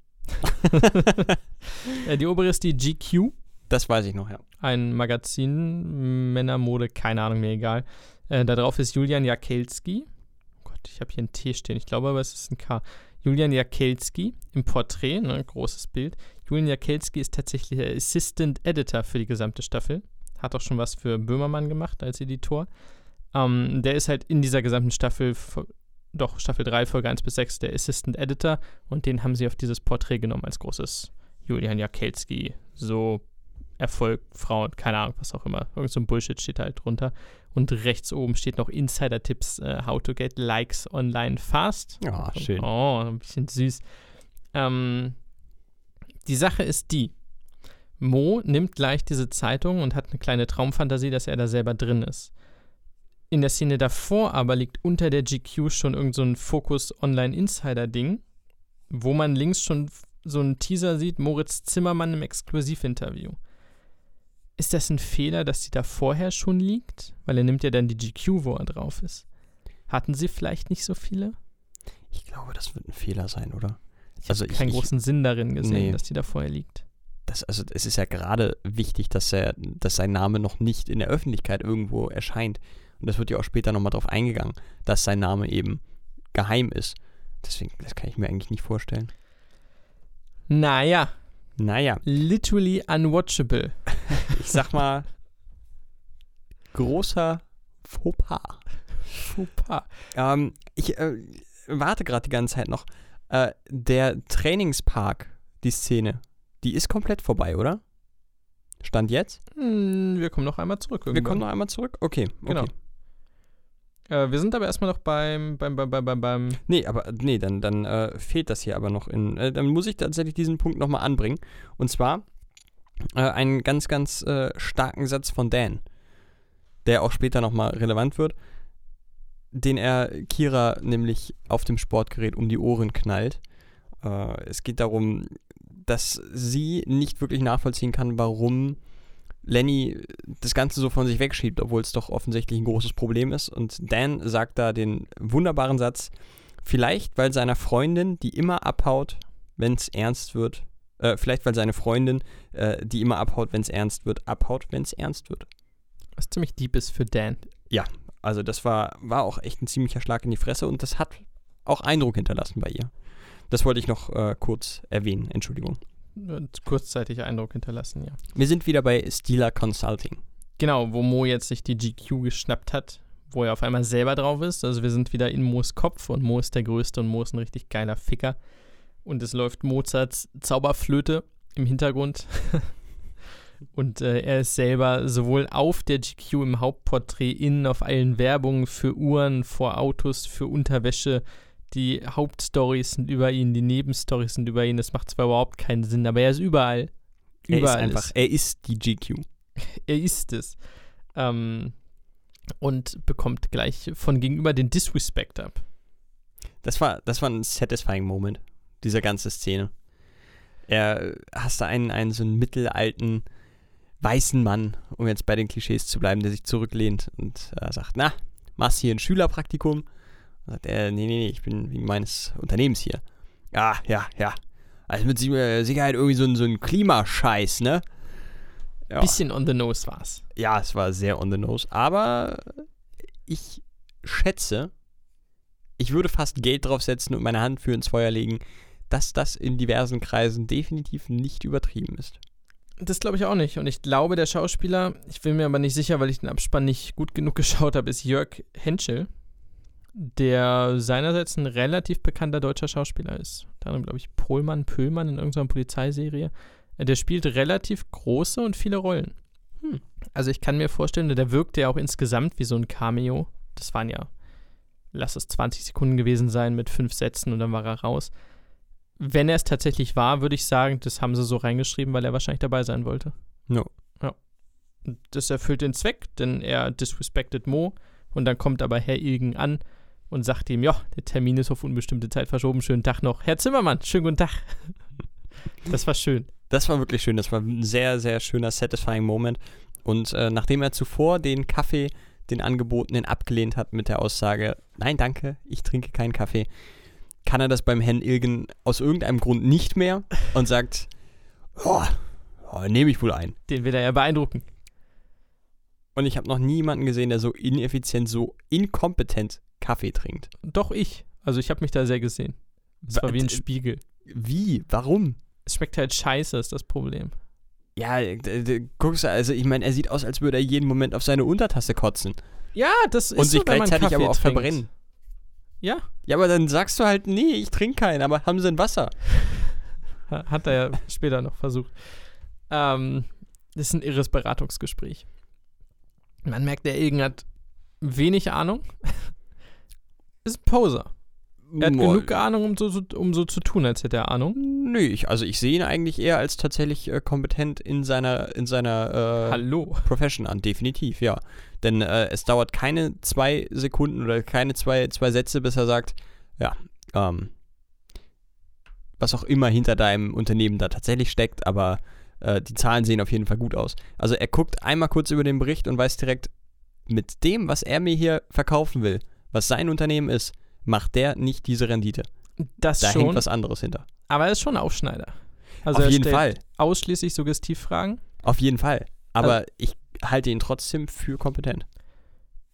(laughs) Die obere ist die GQ, Das weiß ich noch, ja. ein Magazin, Männermode, keine Ahnung, mir egal. Äh, da drauf ist Julian Jakelski. Oh Gott, ich habe hier ein T stehen, ich glaube aber, es ist ein K. Julian Jakelski im Porträt, ne, großes Bild. Julian Jakelski ist tatsächlich der Assistant Editor für die gesamte Staffel. Hat auch schon was für Böhmermann gemacht als Editor. Ähm, der ist halt in dieser gesamten Staffel, doch Staffel 3, Folge 1 bis 6, der Assistant Editor und den haben sie auf dieses Porträt genommen als großes Julian Jakelski, so Erfolg, Frauen, keine Ahnung, was auch immer. Irgend so ein Bullshit steht halt drunter. Und rechts oben steht noch Insider-Tipps, uh, how to get likes online fast. Ja, oh, schön. Oh, ein bisschen süß. Ähm, die Sache ist die, Mo nimmt gleich diese Zeitung und hat eine kleine Traumfantasie, dass er da selber drin ist. In der Szene davor aber liegt unter der GQ schon irgend so ein Focus Online Insider Ding, wo man links schon so einen Teaser sieht, Moritz Zimmermann im Exklusivinterview. Ist das ein Fehler, dass sie da vorher schon liegt? Weil er nimmt ja dann die GQ, wo er drauf ist. Hatten sie vielleicht nicht so viele? Ich glaube, das wird ein Fehler sein, oder? Ich also habe keinen ich, großen Sinn darin gesehen, nee. dass die da vorher liegt. Das, also es ist ja gerade wichtig, dass er, dass sein Name noch nicht in der Öffentlichkeit irgendwo erscheint. Und das wird ja auch später nochmal drauf eingegangen, dass sein Name eben geheim ist. Deswegen, das kann ich mir eigentlich nicht vorstellen. Naja. Naja. Literally unwatchable. (laughs) ich sag mal, großer Fauxpas. Fauxpas. Ähm, ich äh, warte gerade die ganze Zeit noch. Äh, der Trainingspark, die Szene, die ist komplett vorbei, oder? Stand jetzt? Hm, wir kommen noch einmal zurück. Irgendwann. Wir kommen noch einmal zurück? Okay, okay. Genau. Äh, wir sind aber erstmal noch beim, beim, beim, beim, beim, Nee, aber, nee, dann, dann äh, fehlt das hier aber noch in, äh, dann muss ich tatsächlich diesen Punkt nochmal anbringen. Und zwar äh, einen ganz, ganz äh, starken Satz von Dan, der auch später nochmal relevant wird, den er Kira nämlich auf dem Sportgerät um die Ohren knallt. Äh, es geht darum, dass sie nicht wirklich nachvollziehen kann, warum Lenny das Ganze so von sich wegschiebt, obwohl es doch offensichtlich ein großes Problem ist. Und Dan sagt da den wunderbaren Satz, vielleicht weil seiner Freundin, die immer abhaut, wenn es ernst wird, äh, vielleicht weil seine Freundin, äh, die immer abhaut, wenn es ernst wird, abhaut, wenn es ernst wird. Was ziemlich deep ist für Dan. Ja, also das war, war auch echt ein ziemlicher Schlag in die Fresse und das hat auch Eindruck hinterlassen bei ihr. Das wollte ich noch äh, kurz erwähnen, Entschuldigung. Kurzzeitig Eindruck hinterlassen, ja. Wir sind wieder bei Stila Consulting. Genau, wo Mo jetzt sich die GQ geschnappt hat, wo er auf einmal selber drauf ist. Also wir sind wieder in Mo's Kopf und Mo ist der Größte und Mo ist ein richtig geiler Ficker. Und es läuft Mozarts Zauberflöte im Hintergrund. (laughs) und äh, er ist selber sowohl auf der GQ im Hauptporträt, innen auf allen Werbungen für Uhren, vor Autos, für Unterwäsche, die Hauptstories sind über ihn, die Nebenstories sind über ihn. Das macht zwar überhaupt keinen Sinn, aber er ist überall. Überall. Er ist einfach, er ist die GQ. (laughs) er ist es. Ähm, und bekommt gleich von gegenüber den Disrespect ab. Das war, das war ein satisfying Moment, diese ganze Szene. Er hast da einen, einen so einen mittelalten weißen Mann, um jetzt bei den Klischees zu bleiben, der sich zurücklehnt und äh, sagt, na, machst hier ein Schülerpraktikum dann sagt er, nee, nee, nee, ich bin wegen meines Unternehmens hier. Ja, ja, ja. Also mit äh, Sicherheit irgendwie so ein, so ein Klimascheiß, ne? Ja. Bisschen on the nose war's. Ja, es war sehr on the nose. Aber ich schätze, ich würde fast Geld draufsetzen und meine Hand für ins Feuer legen, dass das in diversen Kreisen definitiv nicht übertrieben ist. Das glaube ich auch nicht. Und ich glaube, der Schauspieler, ich bin mir aber nicht sicher, weil ich den Abspann nicht gut genug (laughs) geschaut habe, ist Jörg Henschel der seinerseits ein relativ bekannter deutscher Schauspieler ist. Dann, glaube ich, Pohlmann, Pöhlmann in irgendeiner Polizeiserie. Äh, der spielt relativ große und viele Rollen. Hm. Also ich kann mir vorstellen, der wirkte ja auch insgesamt wie so ein Cameo. Das waren ja, lass es 20 Sekunden gewesen sein mit fünf Sätzen und dann war er raus. Wenn er es tatsächlich war, würde ich sagen, das haben sie so reingeschrieben, weil er wahrscheinlich dabei sein wollte. No. Ja. Das erfüllt den Zweck, denn er disrespected Mo und dann kommt aber Herr Ilgen an und sagt ihm, ja, der Termin ist auf unbestimmte Zeit verschoben, schönen Tag noch. Herr Zimmermann, schönen guten Tag. (laughs) Das war schön. Das war wirklich schön. Das war ein sehr, sehr schöner, satisfying Moment. Und äh, nachdem er zuvor den Kaffee, den angebotenen, abgelehnt hat mit der Aussage, nein, danke, ich trinke keinen Kaffee, kann er das beim Herrn Ilgen aus irgendeinem Grund nicht mehr und sagt, oh, oh, nehme ich wohl ein. Den will er ja beeindrucken. Und ich habe noch niemanden gesehen, der so ineffizient, so inkompetent Kaffee trinkt. Doch ich. Also ich habe mich da sehr gesehen. Es war wie ein Spiegel. Wie? Warum? Es schmeckt halt scheiße, ist das Problem. Ja, d- guckst du, also ich meine, er sieht aus, als würde er jeden Moment auf seine Untertasse kotzen. Ja, das ist und so, sich man gleichzeitig aber auch trinkt. verbrennen. Ja, Ja, aber dann sagst du halt, nee, ich trinke keinen, aber haben sie ein Wasser? ha- hat er ja (laughs) später noch versucht. Ähm, das ist ein irres Beratungsgespräch. Man merkt, der Ilgen hat wenig Ahnung. Ist ein Poser. Er hat Moll. genug Ahnung, um so, um so zu tun, als hätte er Ahnung. Nö, ich, also ich sehe ihn eigentlich eher als tatsächlich äh, kompetent in seiner, in seiner äh, Hallo. Profession an, definitiv, ja. Denn äh, es dauert keine zwei Sekunden oder keine zwei, zwei Sätze, bis er sagt, ja, ähm, was auch immer hinter deinem Unternehmen da tatsächlich steckt, aber äh, die Zahlen sehen auf jeden Fall gut aus. Also er guckt einmal kurz über den Bericht und weiß direkt, mit dem, was er mir hier verkaufen will, was sein Unternehmen ist, macht der nicht diese Rendite. Das Da schon. hängt was anderes hinter. Aber er ist schon ein Aufschneider. Also auf er jeden Fall. Ausschließlich Suggestivfragen. Auf jeden Fall. Aber Also- ich halte ihn trotzdem für kompetent.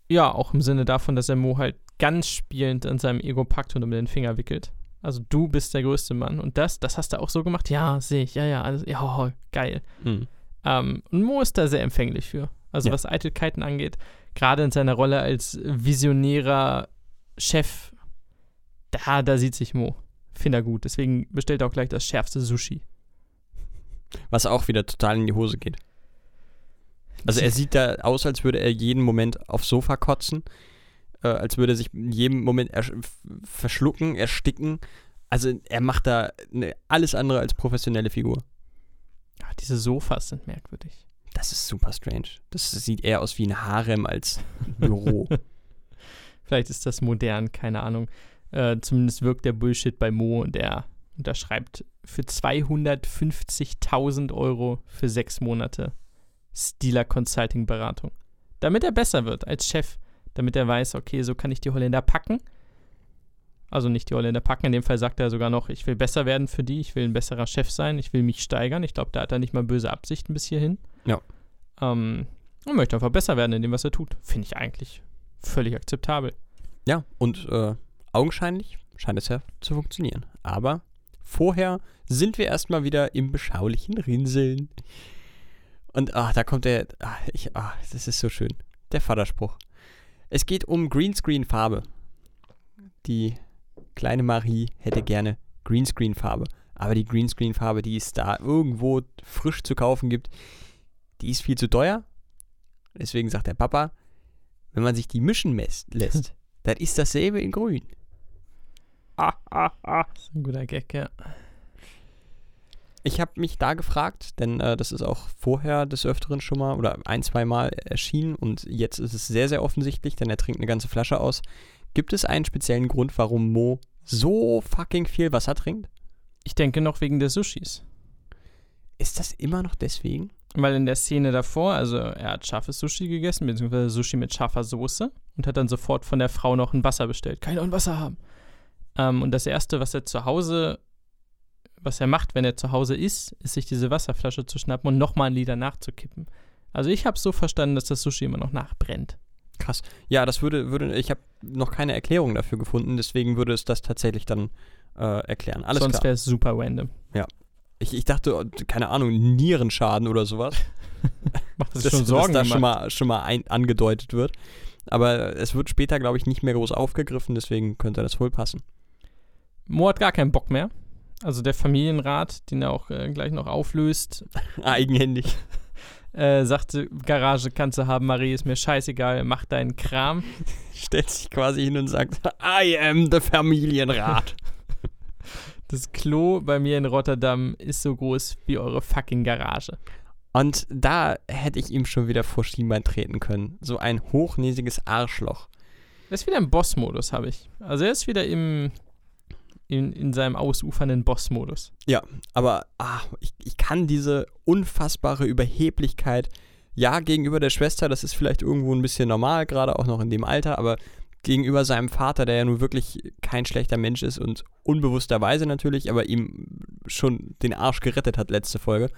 Ja, auch im Sinne davon, dass er Mo halt ganz spielend an seinem Ego packt und um den Finger wickelt. Also du bist der größte Mann. Und das, das hast du auch so gemacht? Ja, sehe ich. Ja, ja, alles, ja, oh, geil. Mhm. Ähm, und Mo ist da sehr empfänglich für. Also Ja. was Eitelkeiten angeht, gerade in seiner Rolle als visionärer Chef, da, da sieht sich Mo. Finde er gut. Deswegen bestellt er auch gleich das schärfste Sushi. Was auch wieder total in die Hose geht. Also er sieht da aus, als würde er jeden Moment aufs Sofa kotzen, äh, als würde er sich in jedem Moment verschlucken, ersticken. Also er macht da eine alles andere als professionelle Figur. Ach, diese Sofas sind merkwürdig. Das ist super strange. Das sieht eher aus wie ein Harem als Büro. (laughs) Vielleicht ist das modern, keine Ahnung. Äh, zumindest wirkt der Bullshit bei Mo und er unterschreibt für 250.000 Euro für sechs Monate Stila Consulting Beratung. Damit er besser wird als Chef. Damit er weiß, okay, so kann ich die Holländer packen. Also nicht die Holländer packen. In dem Fall sagt er sogar noch, ich will besser werden für die, ich will ein besserer Chef sein, ich will mich steigern. Ich glaube, da hat er nicht mal böse Absichten bis hierhin. Ja. Ähm, und möchte einfach besser werden in dem, was er tut. Finde ich eigentlich völlig akzeptabel. ja, und äh, augenscheinlich scheint es ja zu funktionieren. Aber vorher sind wir erstmal wieder im beschaulichen Rinseln. Und ach, da kommt der. Ach, ich, ach, das ist so schön. Der Vaterspruch. Es geht um Greenscreen-Farbe. Die kleine Marie hätte gerne Greenscreen-Farbe. Aber die Greenscreen-Farbe, die es da irgendwo frisch zu kaufen gibt, die ist viel zu teuer. Deswegen sagt der Papa, wenn man sich die mischen lässt, (laughs) dann ist dasselbe in grün. Ah, ah, ah. Das ist ein guter Gag, ja. Ich habe mich da gefragt, denn äh, das ist auch vorher des Öfteren schon mal oder ein, zwei Mal erschienen und jetzt ist es sehr, sehr offensichtlich, denn er trinkt eine ganze Flasche aus. Gibt es einen speziellen Grund, warum Mo so fucking viel Wasser trinkt? Ich denke noch wegen der Sushis. Ist das immer noch deswegen? Weil in der Szene davor, also er hat scharfes Sushi gegessen, beziehungsweise Sushi mit scharfer Soße und hat dann sofort von der Frau noch ein Wasser bestellt. Kann ich noch ein Wasser haben? Ähm, und das Erste, was er zu Hause, was er macht, wenn er zu Hause ist, ist sich diese Wasserflasche zu schnappen und nochmal ein Liter nachzukippen. Also ich habe so verstanden, dass das Sushi immer noch nachbrennt. Krass. Ja, das würde, würde ich habe noch keine Erklärung dafür gefunden, deswegen würde es das tatsächlich dann äh, erklären. Alles Sonst wäre es super random. Ich, ich dachte, oh, keine Ahnung, Nierenschaden oder sowas. (laughs) Macht das, dass, schon Sorgen dass da schon mal, schon mal ein, angedeutet wird. Aber es wird später, glaube ich, nicht mehr groß aufgegriffen, deswegen könnte das wohl passen. Mo hat gar keinen Bock mehr. Also der Familienrat, den er auch äh, gleich noch auflöst, (laughs) Eigenhändig. (laughs) äh, sagte, Garage kannst du haben, Marie, ist mir scheißegal, mach deinen Kram. Stellt sich quasi hin und sagt, I am the Familienrat. Das Klo bei mir in Rotterdam ist so groß wie eure fucking Garage. und da hätte ich ihm schon wieder vor Schienbein treten können. So ein hochnäsiges Arschloch. Er ist wieder im Boss-Modus, habe ich. Also er ist wieder im, in, in seinem ausufernden Boss-Modus. Aber ah, ich, ich kann diese unfassbare Überheblichkeit, ja, gegenüber der Schwester, das ist vielleicht irgendwo ein bisschen normal, gerade auch noch in dem Alter, aber gegenüber seinem Vater, der ja nun wirklich kein schlechter Mensch ist und unbewussterweise natürlich, aber ihm schon den Arsch gerettet hat letzte Folge,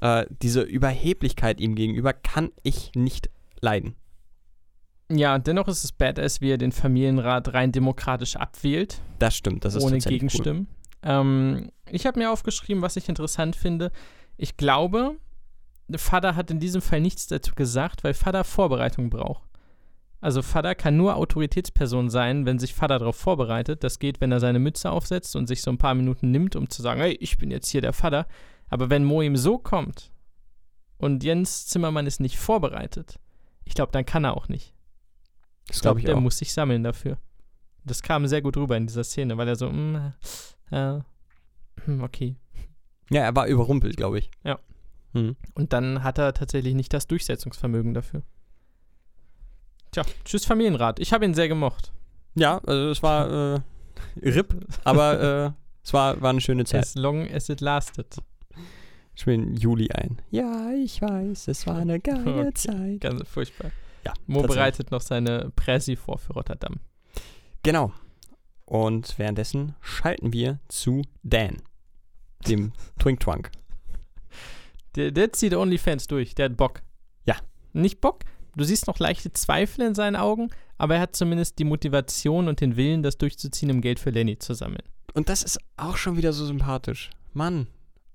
äh, diese Überheblichkeit ihm gegenüber kann ich nicht leiden. Ja, dennoch ist es badass, wie er den Familienrat rein demokratisch abwählt. Das stimmt, das ist ohne tatsächlich Cool. Gegenstimmen. Ähm, ich habe mir aufgeschrieben, was ich interessant finde. Ich glaube, Vater hat in diesem Fall nichts dazu gesagt, weil Vater Vorbereitung braucht. Also Vater kann nur Autoritätsperson sein, wenn sich Vater darauf vorbereitet. Das geht, wenn er seine Mütze aufsetzt und sich so ein paar Minuten nimmt, um zu sagen, hey, ich bin jetzt hier der Vater. Aber wenn Mo ihm so kommt und Jens Zimmermann ist nicht vorbereitet, ich glaube, dann kann er auch nicht. Das Ich glaube, ich der auch. muss sich sammeln dafür. Das kam sehr gut rüber in dieser Szene, weil er so, mm, äh, hm, okay. Ja, er war überrumpelt, glaube ich. Ja. Hm. Und dann hat er tatsächlich nicht das Durchsetzungsvermögen dafür. Tja, tschüss Familienrat. Ich habe ihn sehr gemocht. Ja, also es war (laughs) äh, RIP, aber äh, es war, war eine schöne Zeit. As long as it lasted. Ich bin Juli ein. Ja, ich weiß, es war eine geile (laughs) Okay. Zeit. Ganz furchtbar. Ja, Mo bereitet noch seine Präsi vor für Rotterdam. Genau. Und währenddessen schalten wir zu Dan, dem (laughs) Twink Twunk. Der, der zieht OnlyFans durch. Der hat Bock. Ja. Nicht Bock. Du siehst noch leichte Zweifel in seinen Augen, aber er hat zumindest die Motivation und den Willen, das durchzuziehen, um Geld für Lenny zu sammeln. Und das ist auch schon wieder so sympathisch. Mann.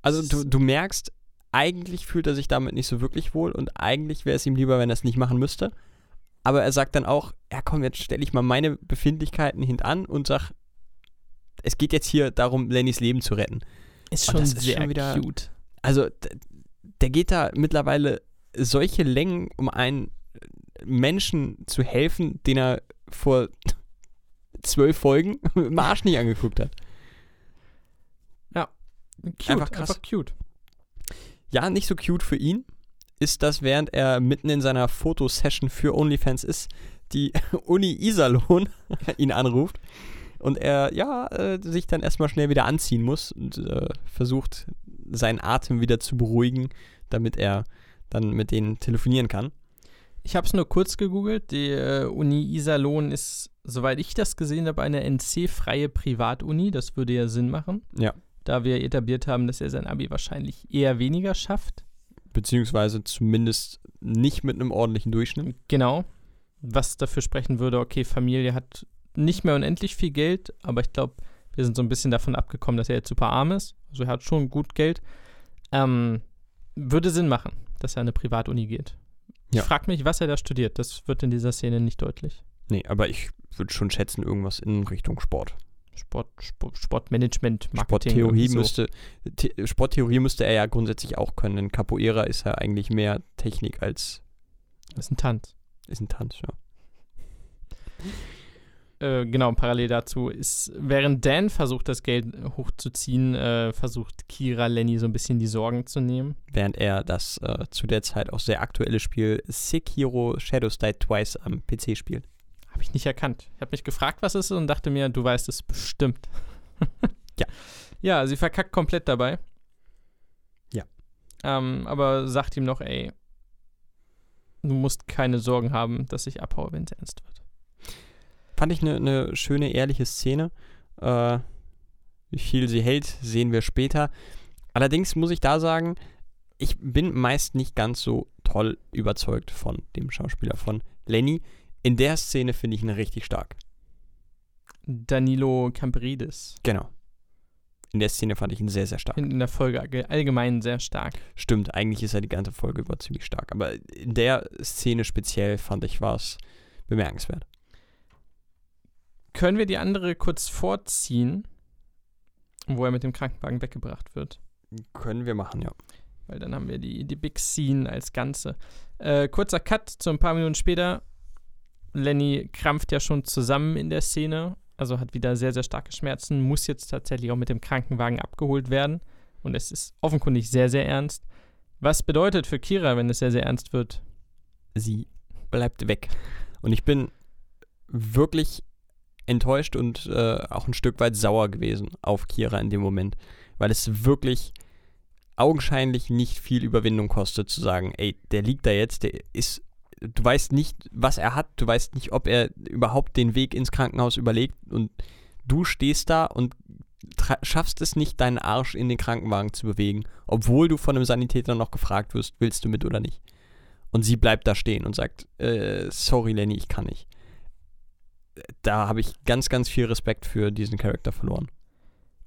Also du, du merkst, eigentlich fühlt er sich damit nicht so wirklich wohl und eigentlich wäre es ihm lieber, wenn er es nicht machen müsste. Aber er sagt dann auch, ja komm, jetzt stelle ich mal meine Befindlichkeiten hintan und sag, es geht jetzt hier darum, Lennys Leben zu retten. Ist schon das ist sehr schon wieder- cute. Also der geht da mittlerweile solche Längen, um einen Menschen zu helfen, den er vor zwölf Folgen (laughs) im Arsch nicht angeguckt hat. Cute, Einfach krass. Einfach cute. Ja, nicht so cute für ihn ist das, während er mitten in seiner Fotosession für OnlyFans ist, die (laughs) Uni Iserlohn (laughs) ihn anruft und er ja äh, sich dann erstmal schnell wieder anziehen muss und äh, versucht seinen Atem wieder zu beruhigen, damit er dann mit denen telefonieren kann. Ich habe es nur kurz gegoogelt. Die äh, Uni Iserlohn ist, soweit ich das gesehen habe, eine NC-freie Privatuni. Das würde ja Sinn machen. Ja. Da wir etabliert haben, dass er sein Abi wahrscheinlich eher weniger schafft. Beziehungsweise zumindest nicht mit einem ordentlichen Durchschnitt. Genau. Was dafür sprechen würde, okay, Familie hat nicht mehr unendlich viel Geld, aber ich glaube, wir sind so ein bisschen davon abgekommen, dass er jetzt super arm ist. Also er hat schon gut Geld. Ähm, würde Sinn machen, dass er an eine Privatuni geht. Ja. Ich frage mich, was er da studiert. Das wird in dieser Szene nicht deutlich. Nee, aber ich würde schon schätzen, irgendwas in Richtung Sport. Sport, Sport Sportmanagement, Marketing. Sporttheorie so. müsste, The Sporttheorie müsste er ja grundsätzlich auch können, denn Capoeira ist ja eigentlich mehr Technik als ist ein Tanz. ist ein Tanz, ja. Äh, genau, parallel dazu ist, während Dan versucht, das Geld hochzuziehen, äh, versucht Kira Lenny so ein bisschen die Sorgen zu nehmen. Während er das äh, zu der Zeit auch sehr aktuelle Spiel Sekiro Shadows Die Twice am PC spielt. Habe ich nicht erkannt. Ich habe mich gefragt, was es ist und dachte mir, du weißt es bestimmt. (laughs) Ja. Ja, sie verkackt komplett dabei. Ja. Ähm, aber sagt ihm noch, ey, du musst keine Sorgen haben, dass ich abhaue, wenn es ernst wird. Fand ich eine ne schöne, ehrliche Szene. Äh, wie viel sie hält, sehen wir später. Allerdings muss ich da sagen, ich bin meist nicht ganz so toll überzeugt von dem Schauspieler von Lenny. In der Szene finde ich ihn richtig stark. Danilo Camperidis. Genau. In der Szene fand ich ihn sehr, sehr stark. In der Folge allge- allgemein sehr stark. Stimmt, eigentlich ist er die ganze Folge über ziemlich stark. Aber in der Szene speziell fand ich war es bemerkenswert. Können wir die andere kurz vorziehen, wo er mit dem Krankenwagen weggebracht wird? Können wir machen, ja. Weil dann haben wir die, die Big Scene als Ganze. Äh, kurzer Cut zu ein paar Minuten später. Lenny krampft ja schon zusammen in der Szene, also hat wieder sehr, sehr starke Schmerzen, muss jetzt tatsächlich auch mit dem Krankenwagen abgeholt werden. Und es ist offenkundig sehr, sehr ernst. Was bedeutet für Kira, wenn es sehr, sehr ernst wird? Sie bleibt weg. Und ich bin wirklich enttäuscht und äh, auch ein Stück weit sauer gewesen auf Kira in dem Moment, weil es wirklich augenscheinlich nicht viel Überwindung kostet zu sagen, ey, der liegt da jetzt, der ist, du weißt nicht, was er hat, du weißt nicht, ob er überhaupt den Weg ins Krankenhaus überlegt und du stehst da und schaffst es nicht, deinen Arsch in den Krankenwagen zu bewegen, obwohl du von einem Sanitäter noch gefragt wirst, willst du mit oder nicht. Und sie bleibt da stehen und sagt, äh, sorry Lenny, ich kann nicht. Da habe ich ganz, ganz viel Respekt für diesen Charakter verloren.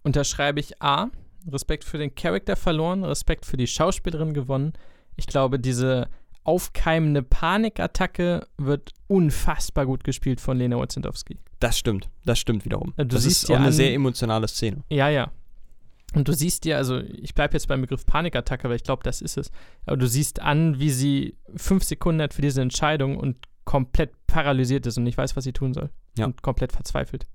Unterschreibe ich A, Respekt für den Charakter verloren, Respekt für die Schauspielerin gewonnen. Ich glaube, diese aufkeimende Panikattacke wird unfassbar gut gespielt von Lena Wozendowski. Das stimmt, das stimmt wiederum. Du das ist ja auch eine an- sehr emotionale Szene. Ja, ja. Und du siehst dir, also ich bleibe jetzt beim Begriff Panikattacke, weil ich glaube, das ist es. Aber du siehst an, wie sie fünf Sekunden hat für diese Entscheidung und komplett paralysiert ist und nicht weiß, was sie tun soll. Ja. Und komplett verzweifelt.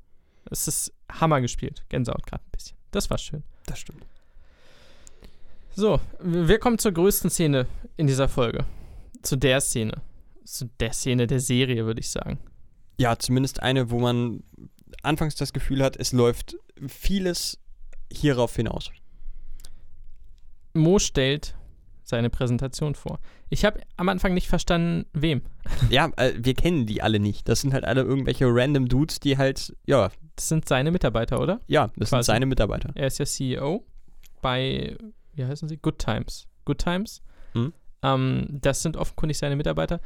Es ist Hammer gespielt. Gänsehaut gerade ein bisschen. Das war schön. Das stimmt. So, wir kommen zur größten Szene in dieser Folge. Zu der Szene. Zu der Szene der Serie, würde ich sagen. Ja, zumindest eine, wo man anfangs das Gefühl hat, es läuft vieles hierauf hinaus. Mo stellt seine Präsentation vor. Ich habe am Anfang nicht verstanden, wem. (laughs) Ja, äh, wir kennen die alle nicht. Das sind halt alle irgendwelche random Dudes, die halt, ja, Das sind seine Mitarbeiter, oder? ja, das sind Quasi. seine Mitarbeiter. Er ist ja CEO bei, wie heißen sie? Good Times. Good Times. Mhm. Ähm, das sind offenkundig seine Mitarbeiter.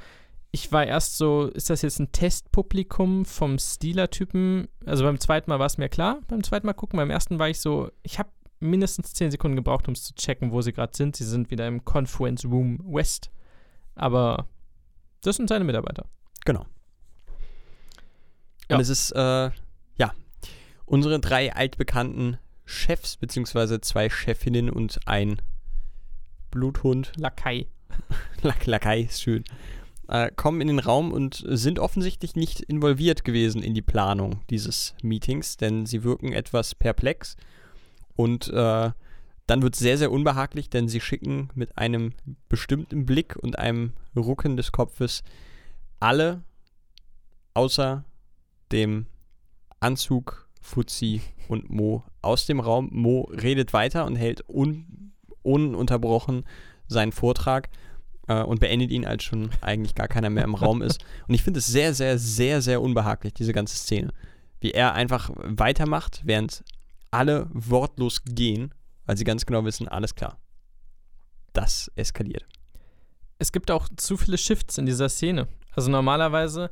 Ich war erst so, ist das jetzt ein Testpublikum vom Steeler-Typen? Also beim zweiten Mal war es mir klar, beim zweiten Mal gucken. Beim ersten war ich so, ich habe mindestens 10 Sekunden gebraucht, um es zu checken, wo sie gerade sind. Sie sind wieder im Conference Room West. Aber das sind seine Mitarbeiter. Genau. Ja. Und es ist, äh, ja, unsere drei altbekannten Chefs, beziehungsweise zwei Chefinnen und ein Bluthund, Lakai. (laughs) Lack, Lakai ist schön, äh, kommen in den Raum und sind offensichtlich nicht involviert gewesen in die Planung dieses Meetings, denn sie wirken etwas perplex und äh, dann wird es sehr, sehr unbehaglich, denn sie schicken mit einem bestimmten Blick und einem Rucken des Kopfes alle außer dem Anzug, Fuzzi und Mo aus dem Raum. Mo redet weiter und hält un ununterbrochen seinen Vortrag äh, und beendet ihn, als schon eigentlich gar keiner mehr im Raum ist. (laughs) Und ich finde es sehr, sehr, sehr, sehr unbehaglich, diese ganze Szene. Wie er einfach weitermacht, während alle wortlos gehen, weil sie ganz genau wissen, alles klar. Das eskaliert. es gibt auch zu viele Shifts in dieser Szene. Also normalerweise,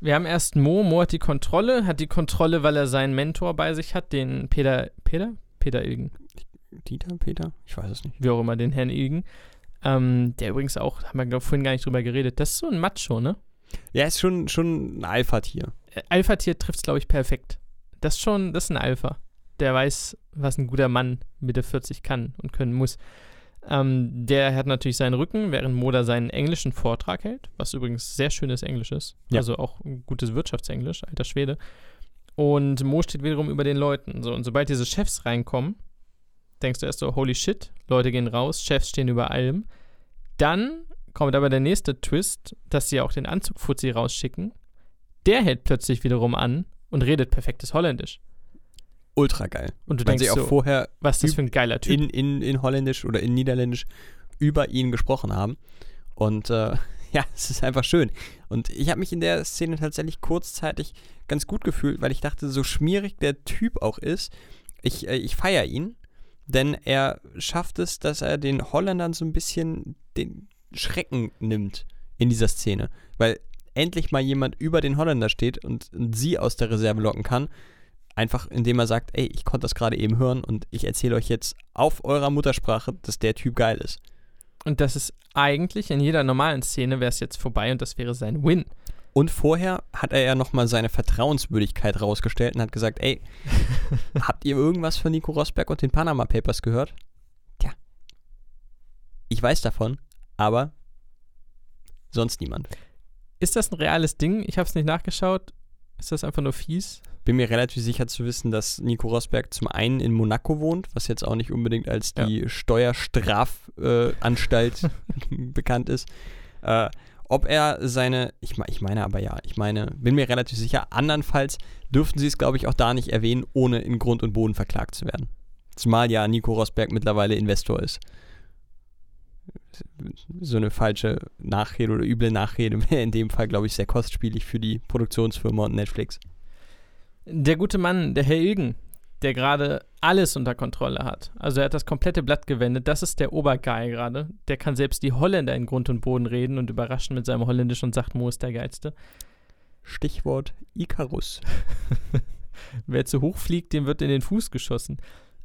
wir haben erst Mo, Mo hat die Kontrolle, hat die Kontrolle, weil er seinen Mentor bei sich hat, den Peter, Peter? Peter Ilgen, Dieter, Peter? Ich weiß es nicht. wie auch immer, den Herrn Ilgen. Ähm, der übrigens auch, haben wir glaub, vorhin gar nicht drüber geredet, das ist so ein Macho, ne? Ja, ist schon, schon ein Alpha-Tier. Äh, Alpha-Tier trifft es, glaube ich, perfekt. Das ist schon, das ist ein Alpha. Der weiß, was ein guter Mann Mitte 40 kann und können muss. Ähm, der hat natürlich seinen Rücken, während Moda seinen englischen Vortrag hält, was übrigens sehr schönes Englisch ist. Ja. Also auch ein gutes Wirtschaftsenglisch, alter Schwede. Und Mo steht wiederum über den Leuten. So, und sobald diese Chefs reinkommen, denkst du erst so, holy shit, Leute gehen raus, Chefs stehen über allem. Dann kommt aber der nächste Twist, dass sie auch den Anzug Fuzzi rausschicken. Der hält plötzlich wiederum an und redet perfektes Holländisch. Ultra geil. Und du Weil denkst sie auch so, vorher was ist das für ein geiler Typ. in, in, in Holländisch oder in Niederländisch über ihn gesprochen haben. Und äh, (laughs) ja, es ist einfach schön. Und ich habe mich in der Szene tatsächlich kurzzeitig ganz gut gefühlt, weil ich dachte, so schmierig der Typ auch ist, ich, äh, ich feiere ihn, denn er schafft es, dass er den Holländern so ein bisschen den Schrecken nimmt in dieser Szene. Weil endlich mal jemand über den Holländer steht und sie aus der Reserve locken kann. Einfach indem er sagt, ey, ich konnte das gerade eben hören und ich erzähle euch jetzt auf eurer Muttersprache, dass der Typ geil ist. Und das ist eigentlich in jeder normalen Szene wäre es jetzt vorbei und das wäre sein Win. Und vorher hat er ja nochmal seine Vertrauenswürdigkeit rausgestellt und hat gesagt, ey, (laughs) habt ihr irgendwas von Nico Rosberg und den Panama Papers gehört? Tja, ich weiß davon, aber sonst niemand. Ist das ein reales Ding? Ich habe es nicht nachgeschaut. Ist das einfach nur fies? Bin mir relativ sicher zu wissen, dass Nico Rosberg zum einen in Monaco wohnt, was jetzt auch nicht unbedingt als die Steuerstrafanstalt (laughs) bekannt ist. Äh, ob er seine, ich, ich meine aber ja, ich meine, bin mir relativ sicher, andernfalls dürften sie es, glaube ich, auch da nicht erwähnen, ohne in Grund und Boden verklagt zu werden. Zumal ja Nico Rosberg mittlerweile Investor ist. So eine falsche Nachrede oder üble Nachrede wäre in dem Fall, glaube ich, sehr kostspielig für die Produktionsfirma und Netflix. Der gute Mann, der Herr Ilgen, der gerade alles unter Kontrolle hat. Also er hat das komplette Blatt gewendet. Das ist der Obergeil gerade. Der kann selbst die Holländer in Grund und Boden reden und überraschen mit seinem Holländisch und sagt, Mo ist der Geilste. Stichwort Icarus. (laughs) Wer zu hoch fliegt, dem wird in den Fuß geschossen.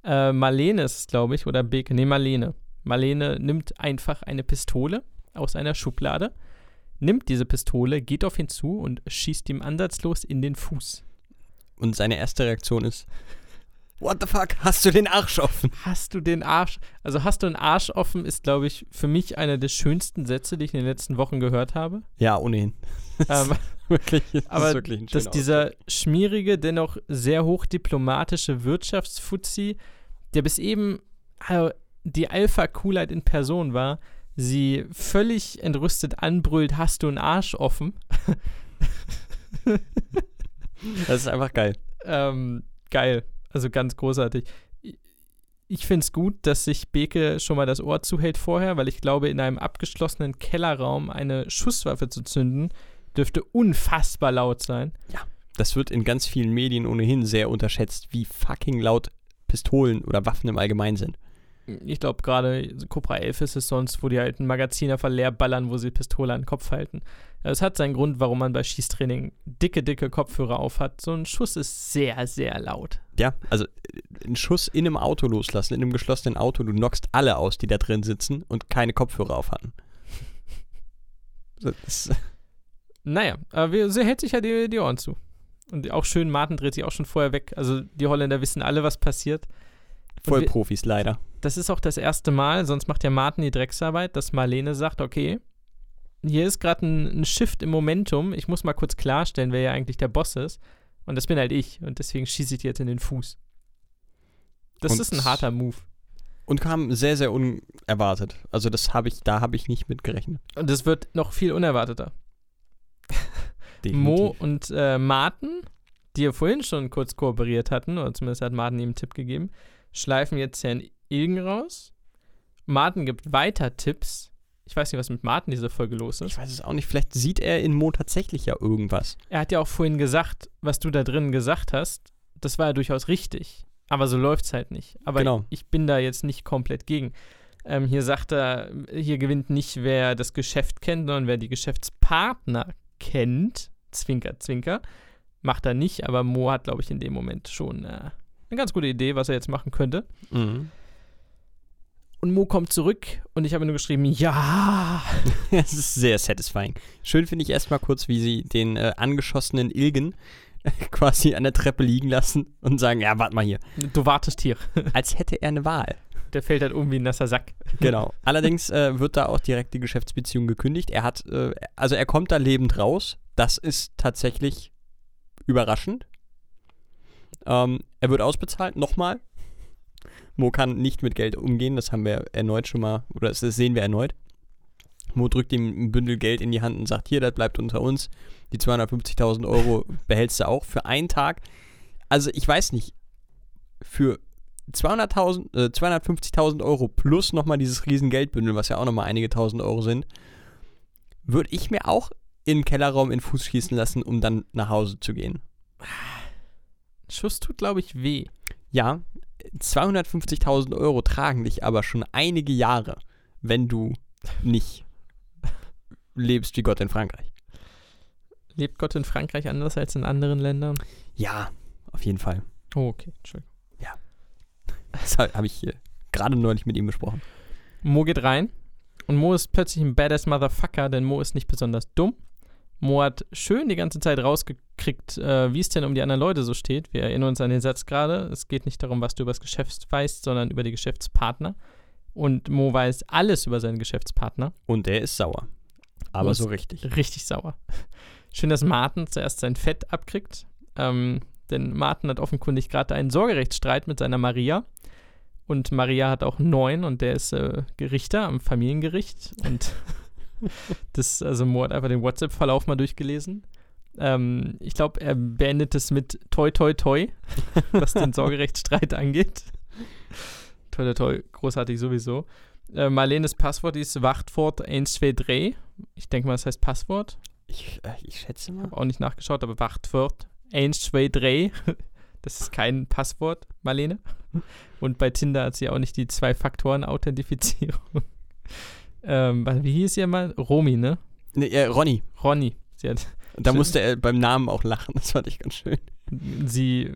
Äh, Marlene ist es, glaube ich, oder Beke. Nee, Marlene. Marlene nimmt einfach eine Pistole aus einer Schublade, nimmt diese Pistole, geht auf ihn zu und schießt ihm ansatzlos in den Fuß. Und seine erste Reaktion ist: What the fuck? Hast du den Arsch offen? Hast du den Arsch? Also hast du den Arsch offen, ist, glaube ich, für mich einer der schönsten Sätze, die ich in den letzten Wochen gehört habe. Ja, ohnehin. (laughs) Ähm, wirklich, das aber ist wirklich ein dass schöner dieser schmierige, dennoch sehr hochdiplomatische Wirtschaftsfuzzi, der bis eben äh, die Alpha-Coolheit in Person war, sie völlig entrüstet anbrüllt, hast du einen Arsch offen? (laughs) Das ist einfach geil. ähm, geil. Also ganz großartig. Ich- finde es gut, dass sich Beke schon mal das Ohr zuhält vorher, weil ich glaube, in einem abgeschlossenen Kellerraum eine Schusswaffe zu zünden, dürfte unfassbar laut sein. Das wird in ganz vielen Medien ohnehin sehr unterschätzt, wie fucking laut Pistolen oder Waffen im Allgemeinen sind. Ich glaube, gerade Cobra 11 ist es sonst, wo die halt ein Magazin einfach leer ballern, wo sie Pistole an den Kopf halten. Es hat seinen Grund, warum man bei Schießtraining dicke, dicke Kopfhörer auf hat. So ein Schuss ist sehr, sehr laut. Ja, also äh, einen Schuss in einem Auto loslassen, in einem geschlossenen Auto, du knockst alle aus, die da drin sitzen und keine Kopfhörer auf hatten. Das ist, (laughs) Naja, aber sie hält sich ja die, die Ohren zu. Und auch schön, Martin dreht sich auch schon vorher weg. Also die Holländer wissen alle, was passiert. voll wir- Profis leider. Das ist auch das erste Mal, sonst macht ja Martin die Drecksarbeit, dass Marlene sagt, okay, hier ist gerade ein, ein Shift im Momentum. Ich muss mal kurz klarstellen, wer ja eigentlich der Boss ist. Und das bin halt ich. Und deswegen schieße ich dir jetzt in den Fuß. Das Und- ist ein harter Move. Und kam sehr, sehr unerwartet. Also das habe ich, da habe ich nicht mit gerechnet. Und es wird noch viel unerwarteter. Mo und äh, Martin, die ja vorhin schon kurz kooperiert hatten, oder zumindest hat Martin ihm einen Tipp gegeben, schleifen jetzt Herrn Ilgen raus. Martin gibt weiter Tipps. Ich weiß nicht, was mit Martin diese Folge los ist. Ich weiß es auch nicht. Vielleicht sieht er in Mo tatsächlich ja irgendwas. Er hat ja auch vorhin gesagt, was du da drin gesagt hast, das war ja durchaus richtig. Aber so läuft es halt nicht. Aber Genau. ich bin da jetzt nicht komplett gegen. Ähm, hier sagt er, hier gewinnt nicht, wer das Geschäft kennt, sondern wer die Geschäftspartner kennt. Zwinker, zwinker. Macht er nicht, aber Mo hat, glaube ich, in dem Moment schon äh, eine ganz gute Idee, was er jetzt machen könnte. Mhm. Und Mo kommt zurück und ich habe nur geschrieben, ja. (laughs) Es ist sehr satisfying. Schön finde ich erstmal kurz, wie sie den äh, angeschossenen Ilgen quasi an der Treppe liegen lassen und sagen, ja, warte mal hier. Du wartest hier. (laughs) Als hätte er eine Wahl. Der fällt halt um wie ein nasser Sack. Genau. (laughs) Allerdings äh, wird da auch direkt die Geschäftsbeziehung gekündigt. Er hat, äh, also er kommt da lebend raus. Das ist tatsächlich überraschend. Ähm, er wird ausbezahlt, nochmal. Mo kann nicht mit Geld umgehen, das haben wir erneut schon mal, oder das sehen wir erneut. Mo drückt ihm ein Bündel Geld in die Hand und sagt, hier, das bleibt unter uns. Die 250.000 Euro behältst du auch für einen Tag. Also ich weiß nicht, für 200.000, äh, 250.000 Euro plus nochmal dieses riesen Geldbündel, was ja auch nochmal einige tausend Euro sind, würde ich mir auch im Kellerraum in den Fuß schießen lassen, um dann nach Hause zu gehen. Schuss tut, glaube ich, weh. Ja, 250.000 Euro tragen dich aber schon einige Jahre, wenn du nicht lebst wie Gott in Frankreich. Lebt Gott in Frankreich anders als in anderen Ländern? Ja, auf jeden Fall. Oh, okay, Entschuldigung. Das habe ich hier gerade neulich mit ihm besprochen. Mo geht rein und Mo ist plötzlich ein badass Motherfucker, denn Mo ist nicht besonders dumm. Mo hat schön die ganze Zeit rausgekriegt, äh, wie es denn um die anderen Leute so steht. Wir erinnern uns an den Satz gerade. Es geht nicht darum, was du über das Geschäft weißt, sondern über die Geschäftspartner. Und Mo weiß alles über seinen Geschäftspartner. Und der ist sauer. Aber so richtig. Richtig sauer. Schön, dass Martin zuerst sein Fett abkriegt. Ähm, denn Martin hat offenkundig gerade einen Sorgerechtsstreit mit seiner Maria. Und Maria hat auch neun und der ist äh, Gerichter am Familiengericht. Und (laughs) (laughs) das, also Mo hat einfach den WhatsApp-Verlauf mal durchgelesen. Ähm, ich glaube, er beendet es mit toi toi toi, was den (laughs) Sorgerechtsstreit angeht. Toi toi toi, großartig sowieso. Äh, Marlenes Passwort ist Wachtwort 123. Ich denke mal, das heißt Passwort. Ich, äh, ich schätze mal. Habe auch nicht nachgeschaut, aber Wachtwort 123. (laughs) Das ist kein Passwort, Marlene. Und bei Tinder hat sie auch nicht die Zwei-Faktoren-Authentifizierung. Ähm, wie hieß sie mal? Romy, ne? Nee, äh, Ronny. Ronny. Sie hat da Schön. musste er beim Namen auch lachen. Das fand ich ganz schön. sie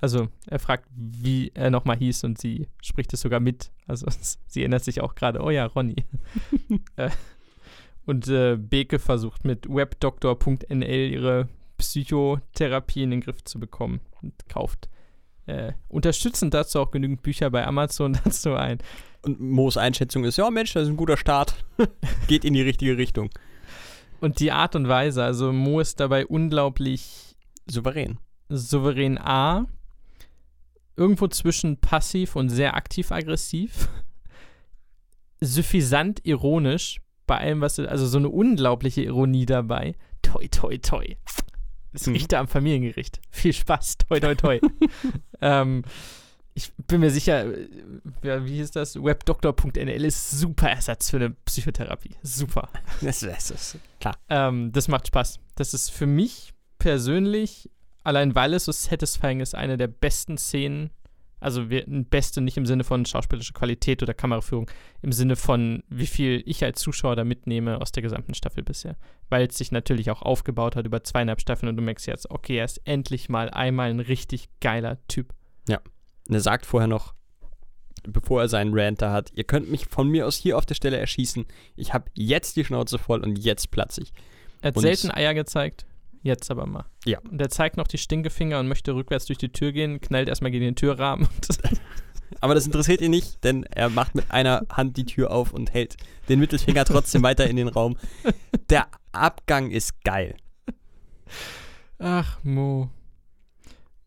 Also er fragt, wie er nochmal hieß und sie spricht es sogar mit. Also (laughs) sie erinnert sich auch gerade, oh ja, Ronny. (laughs) äh, und äh, Beke versucht mit webdoktor.nl ihre Psychotherapie in den Griff zu bekommen und kauft äh, unterstützend dazu auch genügend Bücher bei Amazon (laughs) dazu ein. Und Moos Einschätzung ist, ja Mensch, das ist ein guter Start. (laughs) Geht in die richtige Richtung. Und die Art und Weise, also Mo ist dabei unglaublich souverän. Souverän A, irgendwo zwischen passiv und sehr aktiv-aggressiv, suffisant ironisch, bei allem, was, also so eine unglaubliche Ironie dabei. Toi, toi, toi. Es hm. riecht da am Familiengericht. Viel Spaß, toi, toi, toi. (laughs) ähm, ich bin mir sicher, äh, wie hieß das? Webdoktor.nl ist super Ersatz für eine Psychotherapie. Super. (laughs) Das, das ist klar. Ähm, das macht Spaß. Das ist für mich persönlich, allein weil es so satisfying ist, eine der besten Szenen. Also wir, beste nicht im Sinne von schauspielerischer Qualität oder Kameraführung, im Sinne von, wie viel ich als Zuschauer da mitnehme aus der gesamten Staffel bisher. Weil es sich natürlich auch aufgebaut hat über zweieinhalb Staffeln und du merkst jetzt, okay, er ist endlich mal einmal ein richtig geiler Typ. Ja. Und er sagt vorher noch, bevor er seinen Rant da hat, ihr könnt mich von mir aus hier auf der Stelle erschießen. Ich habe jetzt die Schnauze voll und jetzt platze ich. Er hat und selten Eier gezeigt, jetzt aber mal. Ja. Und er zeigt noch die Stinkefinger und möchte rückwärts durch die Tür gehen, knallt erstmal gegen den Türrahmen. (laughs) (laughs) aber das interessiert ihn nicht, denn er macht mit einer Hand die Tür auf und hält den Mittelfinger trotzdem weiter in den Raum. Der Abgang ist geil. Ach, Mo.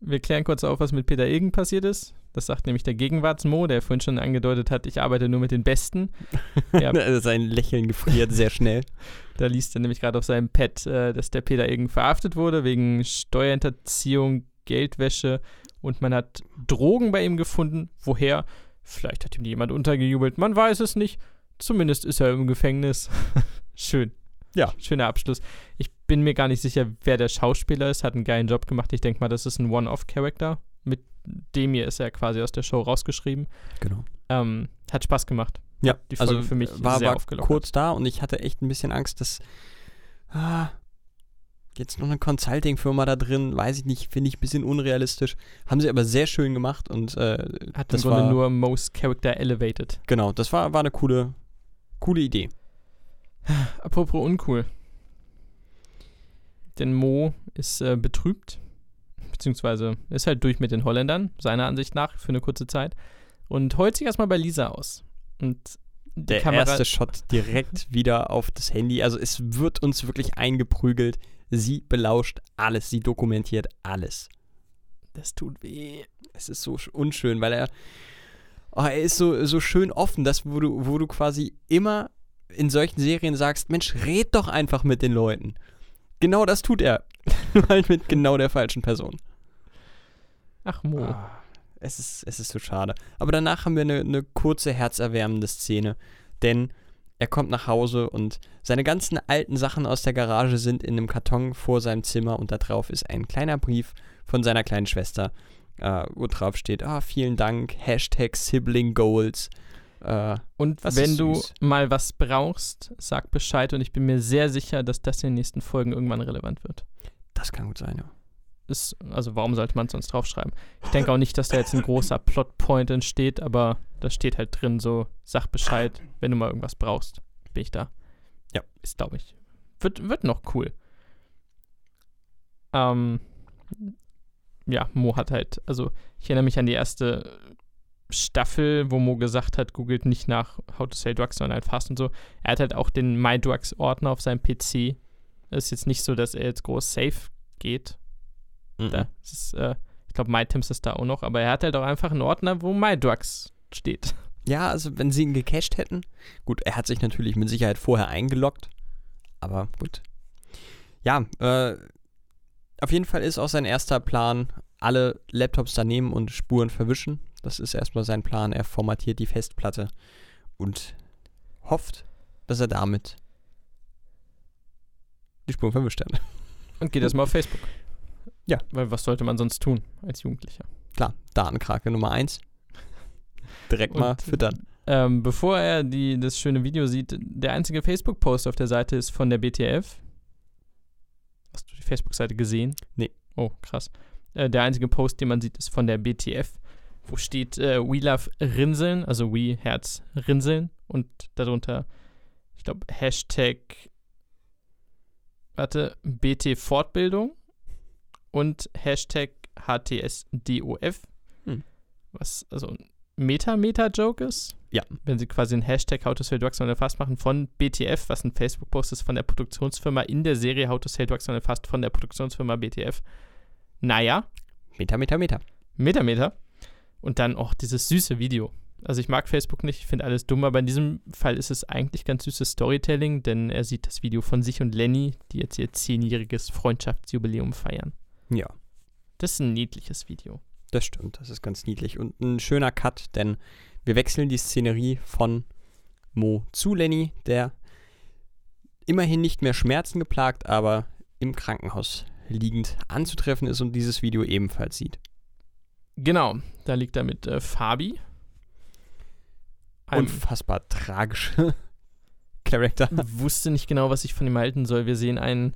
Wir klären kurz auf, was mit Peter Ilgen passiert ist. Das sagt nämlich der Gegenwartsmo, der vorhin schon angedeutet hat, ich arbeite nur mit den Besten. (laughs) Ja. Sein Lächeln gefriert sehr schnell. (laughs) Da liest er nämlich gerade auf seinem Pad, äh, dass der Peter Ilgen verhaftet wurde wegen Steuerhinterziehung, Geldwäsche und man hat Drogen bei ihm gefunden. Woher? Vielleicht hat ihm jemand untergejubelt. Man weiß es nicht. Zumindest ist er im Gefängnis. (laughs) Schön. Ja. Schöner Abschluss. Ich bin mir gar nicht sicher, wer der Schauspieler ist. Hat einen geilen Job gemacht. Ich denke mal, das ist ein One-Off-Charakter. Mit dem hier ist er quasi aus der Show rausgeschrieben. Genau. Ähm, hat Spaß gemacht. Ja, die Folge also für mich war, sehr war kurz da und ich hatte echt ein bisschen Angst, dass ah, jetzt noch eine Consulting-Firma da drin, weiß ich nicht, finde ich ein bisschen unrealistisch. Haben sie aber sehr schön gemacht und äh, hat das im Grunde war, nur Most Character Elevated. Genau, das war, war eine coole, coole Idee. Apropos uncool. Denn Mo ist äh, betrübt, beziehungsweise ist halt durch mit den Holländern, seiner Ansicht nach, für eine kurze Zeit. Und heult sich erstmal bei Lisa aus. Und der Kamera erste Shot direkt (laughs) wieder auf das Handy. Also es wird uns wirklich eingeprügelt. Sie belauscht alles, sie dokumentiert alles. Das tut weh. Es ist so unschön, weil er, oh, er ist so, so schön offen, dass wo du, wo du quasi immer in solchen Serien sagst, Mensch, red doch einfach mit den Leuten. Genau das tut er. (laughs) Nur halt mit genau der falschen Person. Ach Mo. Ah, es, ist, es ist so schade. Aber danach haben wir eine, eine kurze, herzerwärmende Szene. Denn er kommt nach Hause und seine ganzen alten Sachen aus der Garage sind in einem Karton vor seinem Zimmer und da drauf ist ein kleiner Brief von seiner kleinen Schwester, äh, wo drauf steht, ah, vielen Dank, Hashtag Sibling Goals. Äh, und wenn du mal was brauchst, sag Bescheid und ich bin mir sehr sicher, dass das in den nächsten Folgen irgendwann relevant wird. Das kann gut sein, ja. Ist, also warum sollte man es sonst draufschreiben? Ich denke auch nicht, dass da jetzt ein großer Plotpoint entsteht, aber da steht halt drin so, sag Bescheid, wenn du mal irgendwas brauchst, bin ich da. Ja. Ist, glaube ich, wird, wird noch cool. Ähm, ja, Mo hat halt, also ich erinnere mich an die erste Staffel, wo Mo gesagt hat, googelt nicht nach How to Sell Drugs, sondern halt Fast und so. Er hat halt auch den My Drugs Ordner auf seinem PC. Ist jetzt nicht so, dass er jetzt groß safe geht. Mhm. Da ist, äh, ich glaube, MyTims ist da auch noch, aber er hat halt auch einfach einen Ordner, wo My Drugs steht. Ja, also wenn sie ihn gecached hätten. Gut, er hat sich natürlich mit Sicherheit vorher eingeloggt. Aber gut. Ja, äh, auf jeden Fall ist auch sein erster Plan, alle Laptops da nehmen und Spuren verwischen. Das ist erstmal sein Plan. Er formatiert die Festplatte und hofft, dass er damit die Spuren verwischt hat. Und geht erstmal auf Facebook. Ja. Weil was sollte man sonst tun als Jugendlicher? Klar, Datenkrake Nummer 1. Direkt und, mal füttern. Ähm, bevor er die, das schöne Video sieht, der einzige Facebook-Post auf der Seite ist von der BTF. Hast du die Facebook-Seite gesehen? Nee. Oh, krass. Äh, der einzige Post, den man sieht, ist von der BTF, wo steht äh, We Love Rinseln, also We Herz Rinseln und darunter, ich glaube, Hashtag, warte, BT Fortbildung und Hashtag HTSDOF, Hm. was also ein Meta-Meta-Joke ist. Ja. Wenn sie quasi einen Hashtag How to Sell Drugs on Fast machen von BTF, was ein Facebook-Post ist von der Produktionsfirma in der Serie How to Sell Drugs on Fast von der Produktionsfirma BTF. Naja, Meta, Meta, Meta. Metameter. Und dann auch dieses süße Video. Also ich mag Facebook nicht, ich finde alles dumm, aber in diesem Fall ist es eigentlich ganz süßes Storytelling, denn er sieht das Video von sich und Lenny, die jetzt ihr zehnjähriges Freundschaftsjubiläum feiern. Ja, Das ist ein niedliches Video. das stimmt. Das ist ganz niedlich. Und ein schöner Cut, denn wir wechseln die Szenerie von Mo zu Lenny, der immerhin nicht mehr Schmerzen geplagt, aber im Krankenhaus liegend anzutreffen ist und dieses Video ebenfalls sieht. Genau, da liegt er mit äh, Fabi. Unfassbar tragische (laughs) Charakter. wusste nicht genau, was ich von ihm halten soll. Wir sehen einen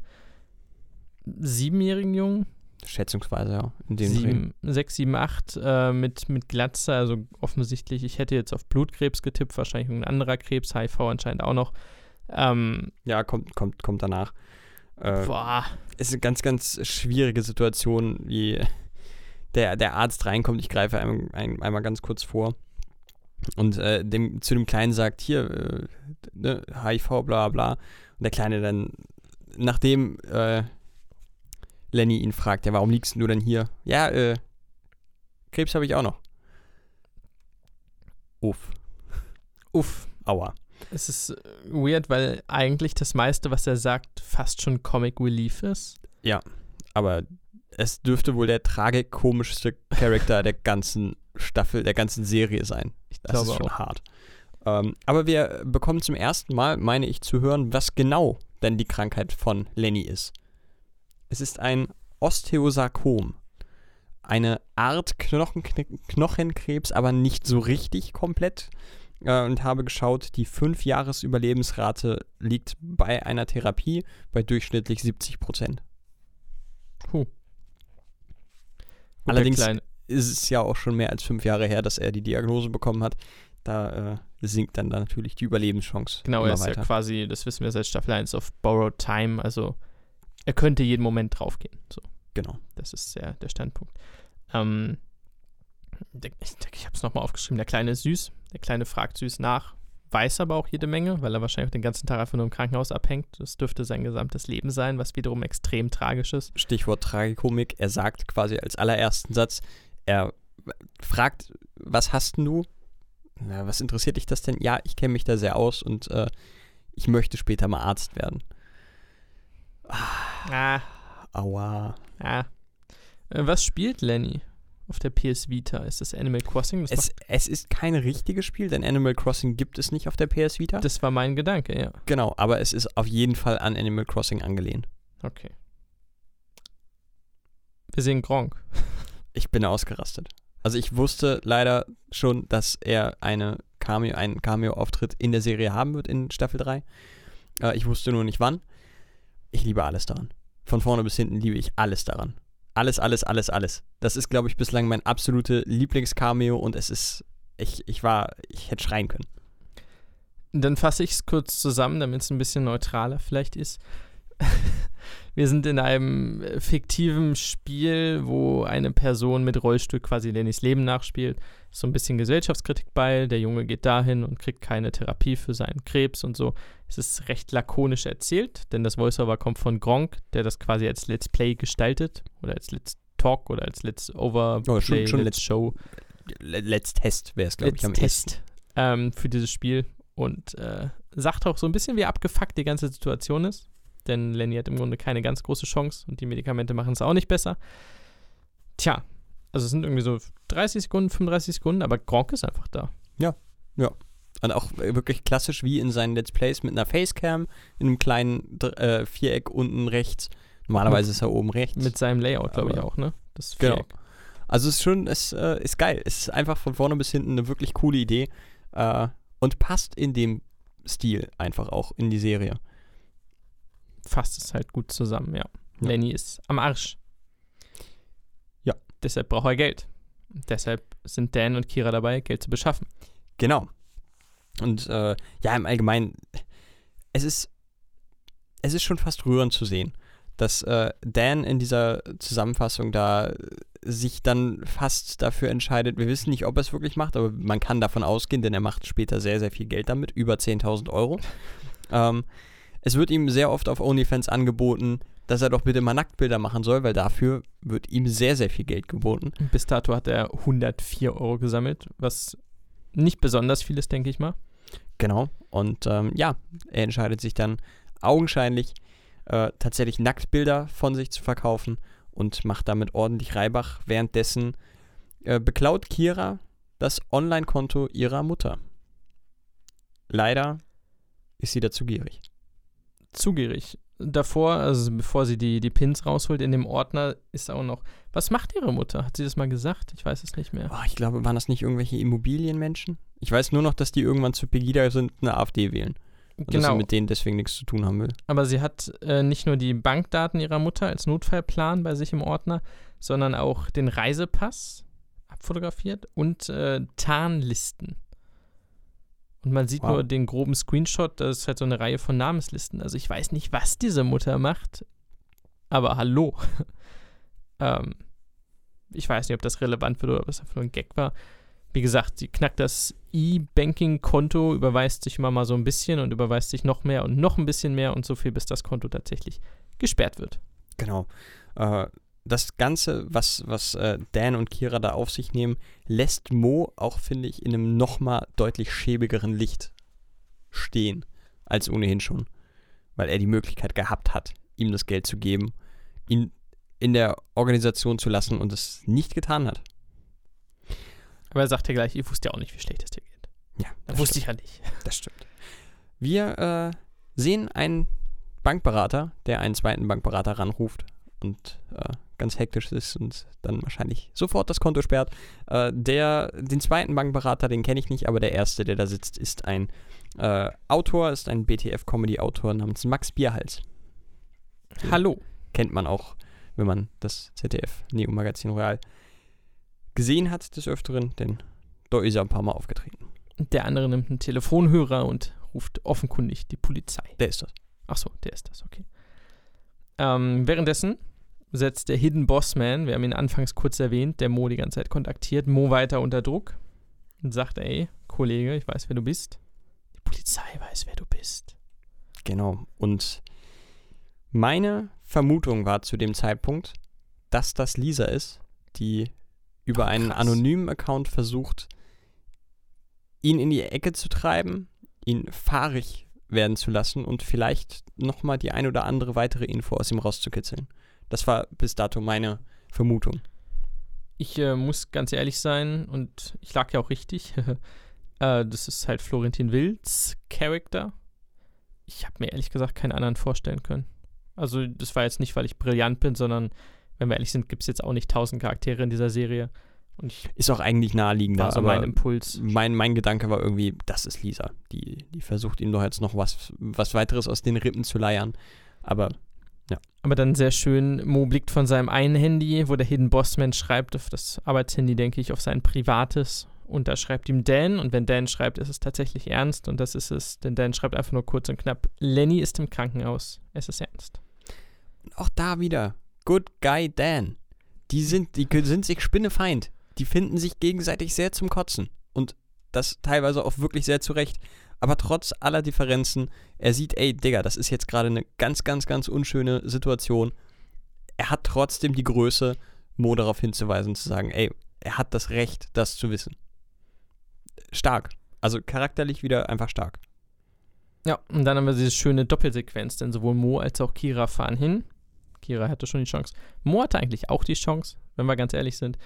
siebenjährigen Jungen, Schätzungsweise, ja. In dem Dreh. sieben, sechs, sieben, acht, äh, mit, mit Glatze, also offensichtlich, ich hätte jetzt auf Blutkrebs getippt, wahrscheinlich ein anderer Krebs, HIV anscheinend auch noch. Ähm, Ja, kommt, kommt, kommt danach. Äh, boah, ist eine ganz, ganz schwierige Situation, wie der, der Arzt reinkommt. Ich greife ein, ein, einmal ganz kurz vor. Und äh, dem, zu dem Kleinen sagt, hier, äh, ne, HIV, bla bla. Und der Kleine dann, nachdem äh, Lenny ihn fragt, ja, warum liegst du denn hier? Ja, äh, Krebs habe ich auch noch. Uff, (laughs) uff. aua. Es ist äh, weird, weil eigentlich das meiste, was er sagt, fast schon Comic Relief ist. Aber es dürfte wohl der tragikomischste Charakter der ganzen Staffel, der ganzen Serie sein. Ich Das glaube ist schon auch. hart. Ähm, aber wir bekommen zum ersten Mal, meine ich, zu hören, was genau denn die Krankheit von Lenny ist. Es ist ein Osteosarkom. Eine Art Knochen Knochenkrebs, aber nicht so richtig komplett. Äh, und habe geschaut, die 5-Jahres-Überlebensrate liegt bei einer Therapie bei durchschnittlich 70 Prozent. Puh. Gut, Allerdings ist es ja auch schon mehr als fünf Jahre her, dass er die Diagnose bekommen hat. Da äh, sinkt dann da natürlich die Überlebenschance Genau, er ist weiter. ja quasi, das wissen wir seit Staffel 1, auf Borrowed Time. Also er könnte jeden Moment draufgehen. So, genau. das ist der, der Standpunkt. Ähm, ich denke, ich habe es nochmal aufgeschrieben. Der Kleine ist süß. Der Kleine fragt süß nach, weiß aber auch jede Menge, weil er wahrscheinlich den ganzen Tag einfach nur im Krankenhaus abhängt. Das dürfte sein gesamtes Leben sein, was wiederum extrem tragisch ist. Stichwort Tragikomik. Er sagt quasi als allerersten Satz, er fragt, was hast denn du? Na, was interessiert dich das denn? Ja, ich kenne mich da sehr aus und äh, ich möchte später mal Arzt werden. Ah, Aua. ah. Äh, was spielt Lenny auf der PS Vita? Ist das Animal Crossing? Das, Es, es ist kein richtiges Spiel, denn Animal Crossing gibt es nicht auf der PS Vita. das war mein Gedanke, ja. genau, aber es ist auf jeden Fall an Animal Crossing angelehnt. Okay. Wir sehen Gronk. (laughs) Ich bin ausgerastet. Also ich wusste leider schon, dass er eine Cameo, einen Cameo-Auftritt in der Serie haben wird in Staffel 3. Äh, ich wusste nur nicht wann. Ich liebe alles daran. Von vorne bis hinten liebe ich alles daran. Alles, alles, alles, alles. Das ist, glaube ich, bislang mein absolute Lieblingscameo und es ist, ich, ich war, ich hätte schreien können. Dann fasse ich es kurz zusammen, damit es ein bisschen neutraler vielleicht ist. (laughs) Wir sind in einem äh, fiktiven Spiel, wo eine Person mit Rollstuhl quasi Lennys Leben nachspielt. So ein bisschen Gesellschaftskritik bei. Der Junge geht dahin und kriegt keine Therapie für seinen Krebs und so. Es ist recht lakonisch erzählt, denn das Voiceover kommt von Gronk, der das quasi als Let's Play gestaltet oder als Let's Talk oder als Let's Overplay, Oh, schon- schon Let's Let's- Show. Le- Let's Test wäre es, glaube ich, am. Test ähm, für dieses Spiel und äh, sagt auch so ein bisschen, wie abgefuckt die ganze Situation ist. Denn Lenny hat im Grunde keine ganz große Chance und die Medikamente machen es auch nicht besser. Tja, also es sind irgendwie so 30 Sekunden, 35 Sekunden, aber Gronk ist einfach da. Und auch wirklich klassisch wie in seinen Let's Plays mit einer Facecam in einem kleinen äh, Viereck unten rechts. Normalerweise ist er oben rechts. Mit seinem Layout, glaube ich auch, ne? Das Genau. Viereck. Also es ist schon, es äh, ist geil. Es ist einfach von vorne bis hinten eine wirklich coole Idee äh, und passt in dem Stil einfach auch in die Serie. Fasst es halt gut zusammen, ja. Ja. Lenny ist am Arsch. Ja. deshalb braucht er Geld. Deshalb sind Dan und Kira dabei, Geld zu beschaffen. Genau. Und äh, ja, im Allgemeinen, es ist, es ist schon fast rührend zu sehen, dass äh, Dan in dieser Zusammenfassung da sich dann fast dafür entscheidet, wir wissen nicht, ob er es wirklich macht, aber man kann davon ausgehen, denn er macht später sehr, sehr viel Geld damit, über 10.000 Euro. (laughs) ähm, es wird ihm sehr oft auf OnlyFans angeboten, dass er doch bitte mal Nacktbilder machen soll, weil dafür wird ihm sehr, sehr viel Geld geboten. Bis dato hat er 104 Euro gesammelt, was nicht besonders viel ist, denke ich mal. Genau. Und ähm, ja, er entscheidet sich dann augenscheinlich äh, tatsächlich Nacktbilder von sich zu verkaufen und macht damit ordentlich Reibach. Währenddessen äh, beklaut Kira das Online-Konto ihrer Mutter. Leider ist sie dazu gierig. Zu gierig. Davor, also bevor sie die, die Pins rausholt in dem Ordner, ist auch noch. Was macht ihre Mutter? Hat sie das mal gesagt? Ich weiß es nicht mehr. Oh, ich glaube, waren das nicht irgendwelche Immobilienmenschen? Ich weiß nur noch, dass die irgendwann zu Pegida sind, eine AfD wählen. Und genau. dass sie mit denen deswegen nichts zu tun haben will. Aber sie hat äh, nicht nur die Bankdaten ihrer Mutter als Notfallplan bei sich im Ordner, sondern auch den Reisepass abfotografiert und äh, Tarnlisten. Und man sieht wow. nur den groben Screenshot, das ist halt so eine Reihe von Namenslisten. Also ich weiß nicht, was diese Mutter macht, aber hallo. (laughs) ähm, ich weiß nicht, ob das relevant wird oder ob das einfach nur ein Gag war. Wie gesagt, sie knackt das E-Banking-Konto, überweist sich immer mal so ein bisschen und überweist sich noch mehr und noch ein bisschen mehr und so viel, bis das Konto tatsächlich gesperrt wird. Genau. Äh, das Ganze, was, was äh, Dan und Kira da auf sich nehmen, lässt Mo auch, finde ich, in einem nochmal deutlich schäbigeren Licht stehen als ohnehin schon. Weil er die Möglichkeit gehabt hat, ihm das Geld zu geben, ihn in der Organisation zu lassen und es nicht getan hat. Aber er sagt ja gleich, ihr wusst ja auch nicht, wie schlecht es dir geht. Ja. Das wusste ich ja nicht. (laughs) Das stimmt. Wir äh, sehen einen Bankberater, der einen zweiten Bankberater ranruft und äh, ganz hektisch ist und dann wahrscheinlich sofort das Konto sperrt. Äh, der, den zweiten Bankberater, den kenne ich nicht, aber der erste, der da sitzt, ist ein äh, Autor, ist ein BTF-Comedy-Autor namens Max Bierhals. Hallo. Kennt man auch, wenn man das ZDF Neo Magazin Royal gesehen hat des Öfteren, denn da ist er ein paar Mal aufgetreten. Der andere nimmt einen Telefonhörer und ruft offenkundig die Polizei. Der ist das. Ach so, der ist das, okay. Ähm, währenddessen setzt der Hidden Bossman, wir haben ihn anfangs kurz erwähnt, der Mo die ganze Zeit kontaktiert, Mo weiter unter Druck und sagt, ey, Kollege, ich weiß, wer du bist. Die Polizei weiß, wer du bist. Genau. Und meine Vermutung war zu dem Zeitpunkt, dass das Lisa ist, die über oh, einen anonymen Account versucht, ihn in die Ecke zu treiben, ihn fahrig werden zu lassen und vielleicht nochmal die ein oder andere weitere Info aus ihm rauszukitzeln. Das war bis dato meine Vermutung. Ich äh, muss ganz ehrlich sein und ich lag ja auch richtig. (laughs) äh, das ist halt Florentin Wilds Charakter. Ich habe mir ehrlich gesagt keinen anderen vorstellen können. Also das war jetzt nicht, weil ich brillant bin, sondern wenn wir ehrlich sind, gibt es jetzt auch nicht tausend Charaktere in dieser Serie. ist auch eigentlich naheliegender. Also mein Impuls. Mein, mein Gedanke war irgendwie, das ist Lisa. Die, die versucht ihm doch jetzt noch was, was weiteres aus den Rippen zu leiern. Aber ja. Aber dann sehr schön, Mo blickt von seinem einen Handy, wo der Hidden Bossman schreibt, auf das Arbeitshandy, denke ich, auf sein privates. Und da schreibt ihm Dan. Und wenn Dan schreibt, ist es tatsächlich ernst. Und das ist es. Denn Dan schreibt einfach nur kurz und knapp: Lenny ist im Krankenhaus. Es ist ernst. Auch da wieder. Good Guy Dan. Die sind, die sind sich spinnefeind. Die finden sich gegenseitig sehr zum Kotzen. Und das teilweise auch wirklich sehr zurecht. Aber trotz aller Differenzen, er sieht, ey, Digga, das ist jetzt gerade eine ganz, ganz, ganz unschöne Situation. Er hat trotzdem die Größe, Mo darauf hinzuweisen, zu sagen, ey, er hat das Recht, das zu wissen. Stark. Also charakterlich wieder einfach stark. Ja, und dann haben wir diese schöne Doppelsequenz, denn sowohl Mo als auch Kira fahren hin. Kira hatte schon die Chance. Mo hatte eigentlich auch die Chance, wenn wir ganz ehrlich sind.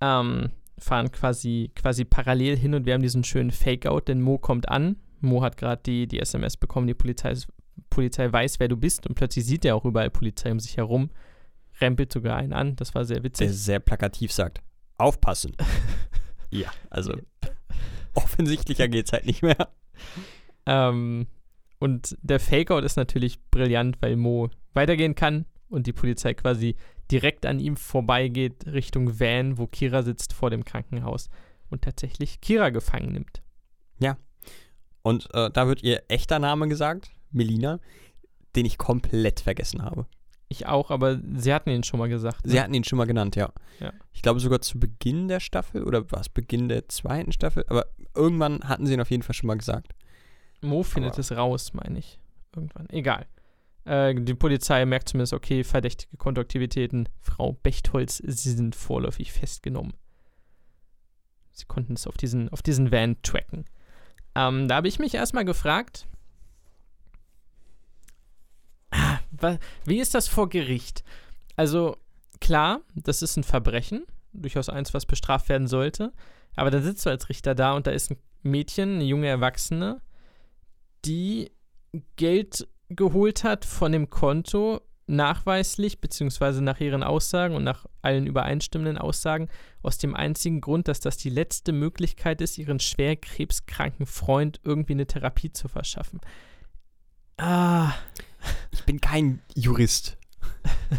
Ähm, fahren quasi, quasi parallel hin und wir haben diesen schönen Fake-Out, denn Mo kommt an, Mo hat gerade die, die SMS bekommen, die Polizei, Polizei weiß, wer du bist und plötzlich sieht er auch überall Polizei um sich herum, rempelt sogar einen an, das war sehr witzig. Der sehr plakativ sagt, aufpassen. (laughs) ja, also offensichtlicher geht es halt nicht mehr. Ähm, und der Fakeout ist natürlich brillant, weil Mo weitergehen kann und die Polizei quasi direkt an ihm vorbeigeht Richtung Van, wo Kira sitzt vor dem Krankenhaus und tatsächlich Kira gefangen nimmt. Und äh, da wird ihr echter Name gesagt, Melina, den ich komplett vergessen habe. Ich auch, aber sie hatten ihn schon mal gesagt. Sie ne? hatten ihn schon mal genannt, ja. Ja. Ich glaube sogar zu Beginn der Staffel oder war es Beginn der zweiten Staffel, aber irgendwann hatten sie ihn auf jeden Fall schon mal gesagt. Mo findet Aber- es raus, meine ich. Irgendwann. Egal. Äh, die Polizei merkt zumindest, okay, verdächtige Kontoaktivitäten. Frau Bechtholz, sie sind vorläufig festgenommen. Sie konnten es auf diesen, auf diesen Van tracken. Ähm, da habe ich mich erstmal gefragt, ah, wie ist das vor Gericht? Also, klar, das ist ein Verbrechen, durchaus eins, was bestraft werden sollte. Aber dann sitzt du als Richter da und da ist ein Mädchen, eine junge Erwachsene, die Geld geholt hat von dem Konto, nachweislich, beziehungsweise nach ihren Aussagen und nach allen übereinstimmenden Aussagen, aus dem einzigen Grund, dass das die letzte Möglichkeit ist, ihren schwer krebskranken Freund irgendwie eine Therapie zu verschaffen. Ah, Ich bin kein Jurist. (laughs)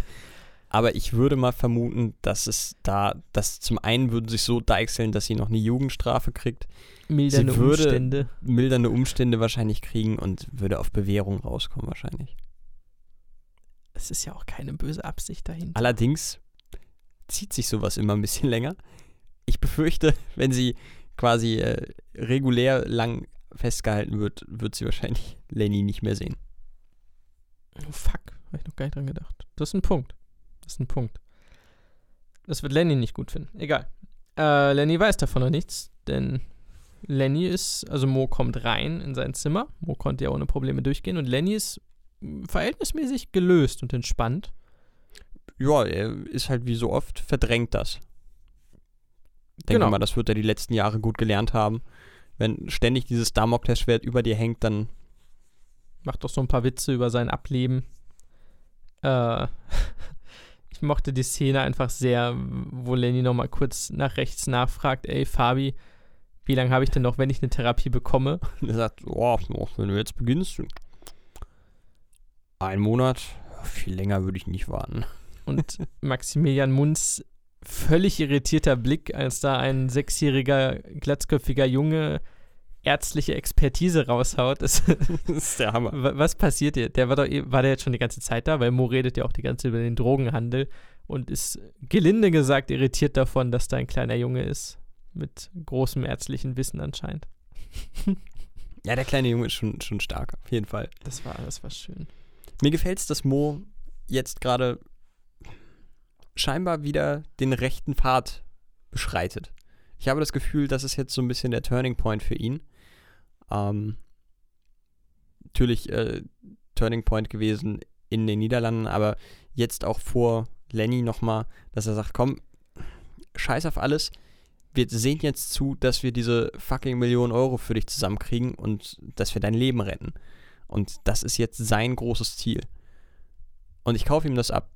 Aber ich würde mal vermuten, dass es da, dass zum einen würden sich so deichseln, dass sie noch eine Jugendstrafe kriegt, mildernde würde- Umstände. mildernde Umstände wahrscheinlich kriegen und würde auf Bewährung rauskommen wahrscheinlich. Es ist ja auch keine böse Absicht dahinter. Allerdings zieht sich sowas immer ein bisschen (laughs) länger. Ich befürchte, wenn sie quasi äh, regulär lang festgehalten wird, wird sie wahrscheinlich Lenny nicht mehr sehen. Oh, fuck, habe ich noch gar nicht dran gedacht. Das ist ein Punkt. Das ist ein Punkt. Das wird Lenny nicht gut finden. Egal. Äh, Lenny weiß davon noch nichts, denn Lenny ist, also Mo kommt rein in sein Zimmer. Mo konnte ja ohne Probleme durchgehen und Lenny ist verhältnismäßig gelöst und entspannt. Ja, er ist halt wie so oft, verdrängt das. Denke Genau. mal, das wird er die letzten Jahre gut gelernt haben. Wenn ständig dieses Damoklesschwert über dir hängt, dann Macht doch so ein paar Witze über sein Ableben. Äh, (laughs) ich mochte die Szene einfach sehr, wo Lenny nochmal kurz nach rechts nachfragt, ey Fabi, wie lange habe ich denn noch, wenn ich eine Therapie bekomme? er sagt, oh, wenn du jetzt beginnst, ein Monat, viel länger würde ich nicht warten. Und Maximilian Munz völlig irritierter Blick, als da ein sechsjähriger, glatzköpfiger Junge ärztliche Expertise raushaut. (laughs) Das, ist der Hammer. wa- was passiert hier? Der war doch, eh- war der jetzt schon die ganze Zeit da, weil Mo redet ja auch die ganze Zeit über den Drogenhandel und ist gelinde gesagt irritiert davon, dass da ein kleiner Junge ist. Mit großem ärztlichen Wissen anscheinend. Ja, der kleine Junge ist schon, schon stark, auf jeden Fall. Das war, das war schön. Mir gefällt es, dass Mo jetzt gerade scheinbar wieder den rechten Pfad beschreitet. Ich habe das Gefühl, das ist jetzt so ein bisschen der Turning Point für ihn. Ähm, natürlich äh, Turning Point gewesen in den Niederlanden, aber jetzt auch vor Lenny nochmal, dass er sagt, komm, scheiß auf alles. Wir sehen jetzt zu, dass wir diese fucking Millionen Euro für dich zusammenkriegen und dass wir dein Leben retten. Und das ist jetzt sein großes Ziel. Und ich kaufe ihm das ab.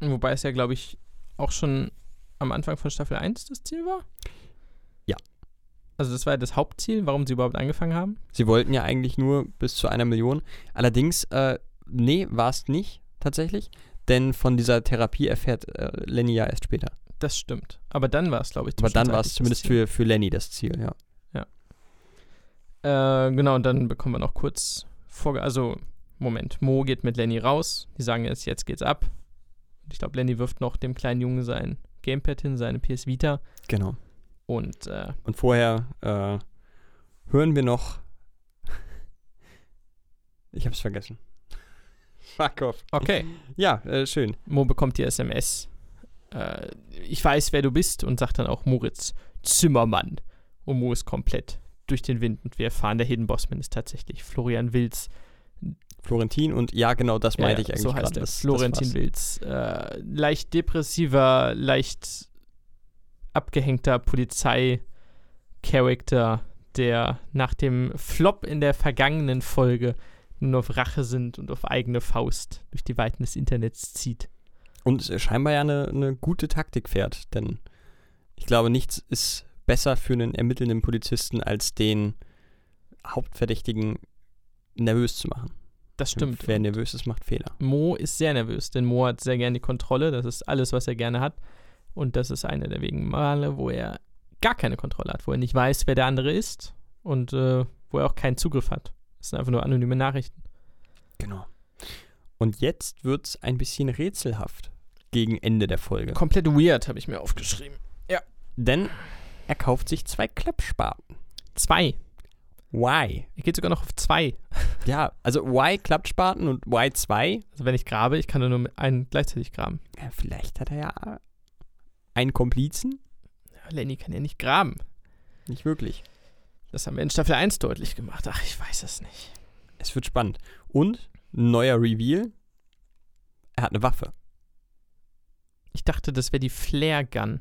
Wobei es ja, glaube ich, auch schon am Anfang von Staffel 1 das Ziel war? Ja. Also das war ja das Hauptziel, warum sie überhaupt angefangen haben? Sie wollten ja eigentlich nur bis zu einer Million. Allerdings, äh, nee, war es nicht tatsächlich. Denn von dieser Therapie erfährt äh, Lenny ja erst später. Das stimmt. Aber dann war es, glaube ich, Aber dann war es zumindest für, für Lenny das Ziel, ja. Äh, genau, und dann bekommen wir noch kurz Vorge... Also, Moment. Mo geht mit Lenny raus. Die sagen jetzt, jetzt geht's ab. Ich glaube, Lenny wirft noch dem kleinen Jungen sein Gamepad hin, seine PS Vita. Genau. Und äh, Und vorher äh, hören wir noch. (laughs) Ich hab's vergessen. Fuck off. okay, Ja, äh, schön. Mo bekommt die SMS. Äh, ich weiß, wer du bist und sagt dann auch Moritz Zimmermann. Und Mo ist komplett durch den Wind und wir erfahren, der Hidden Bossman ist tatsächlich Florian Wilz. Florentin und ja, genau das meinte ich eigentlich so heißt gerade. Das- das Florentin war's. Wilz. Äh, leicht depressiver, leicht abgehängter Polizei-Charakter, der nach dem Flop in der vergangenen Folge nur auf Rache sind und auf eigene Faust durch die Weiten des Internets zieht. Und scheinbar ja eine, eine gute Taktik fährt, denn ich glaube, nichts ist besser für einen ermittelnden Polizisten, als den Hauptverdächtigen nervös zu machen. Das stimmt. Wer nervös ist, macht Fehler. Mo ist sehr nervös, denn Mo hat sehr gerne die Kontrolle. Das ist alles, was er gerne hat. Und das ist einer der wenigen Male, wo er gar keine Kontrolle hat, wo er nicht weiß, wer der andere ist und äh, wo er auch keinen Zugriff hat. Das sind einfach nur anonyme Nachrichten. Genau. Und jetzt wird es ein bisschen rätselhaft gegen Ende der Folge. Komplett weird, habe ich mir aufgeschrieben. Denn er kauft sich zwei Klappspaten. Zwei. Why? Er geht sogar noch auf zwei. Ja, also Y Klappspaten und Y2. Also wenn ich grabe, ich kann nur einen gleichzeitig graben. Ja, vielleicht hat er ja einen Komplizen. Ja, Lenny kann ja nicht graben. Nicht wirklich. Das haben wir in Staffel 1 deutlich gemacht. Ach, ich weiß es nicht. Es wird spannend. Und neuer Reveal. Er hat eine Waffe. Ich dachte, das wäre die Flare Gun.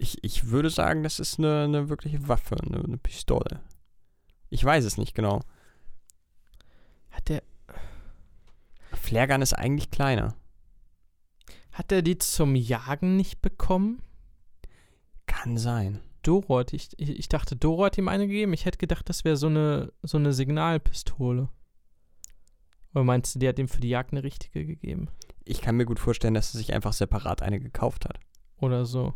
Ich, ich würde sagen, das ist eine, eine wirkliche Waffe, eine, eine Pistole. Ich weiß es nicht genau. Hat der, Flaregun ist eigentlich kleiner. hat der die zum Jagen nicht bekommen? Kann sein. Dorot, ich, ich, ich dachte, Doro hat ihm eine gegeben. Ich hätte gedacht, das wäre so eine, so eine Signalpistole. Oder meinst du, die hat ihm für die Jagd eine richtige gegeben? Ich kann mir gut vorstellen, dass er sich einfach separat eine gekauft hat. Oder so.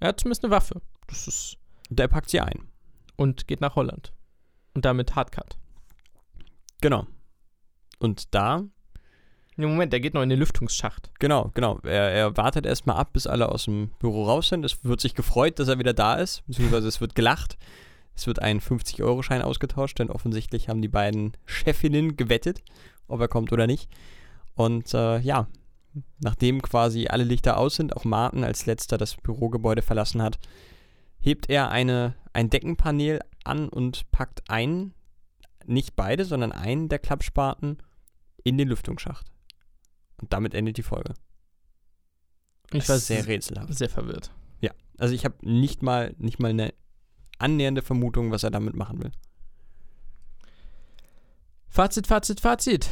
Er hat zumindest eine Waffe. Das ist. Und er packt sie ein. Und geht nach Holland. Und damit Hardcut. Genau. Und da, Nee, Moment, der geht noch in den Lüftungsschacht. genau, genau. Er, er wartet erstmal ab, bis alle aus dem Büro raus sind. Es wird sich gefreut, dass er wieder da ist, beziehungsweise es wird gelacht. Es wird ein 50-Euro-Schein ausgetauscht, denn offensichtlich haben die beiden Chefinnen gewettet, ob er kommt oder nicht. Und äh, ja, nachdem quasi alle Lichter aus sind, auch Martin als letzter das Bürogebäude verlassen hat, hebt er eine, ein Deckenpanel an und packt einen, nicht beide, sondern einen der Klappspaten in den Lüftungsschacht. Und damit endet die Folge. Ich Das war ist sehr rätselhaft. sehr verwirrt. Also ich habe nicht mal, nicht mal eine annähernde Vermutung, was er damit machen will. Fazit, Fazit, Fazit.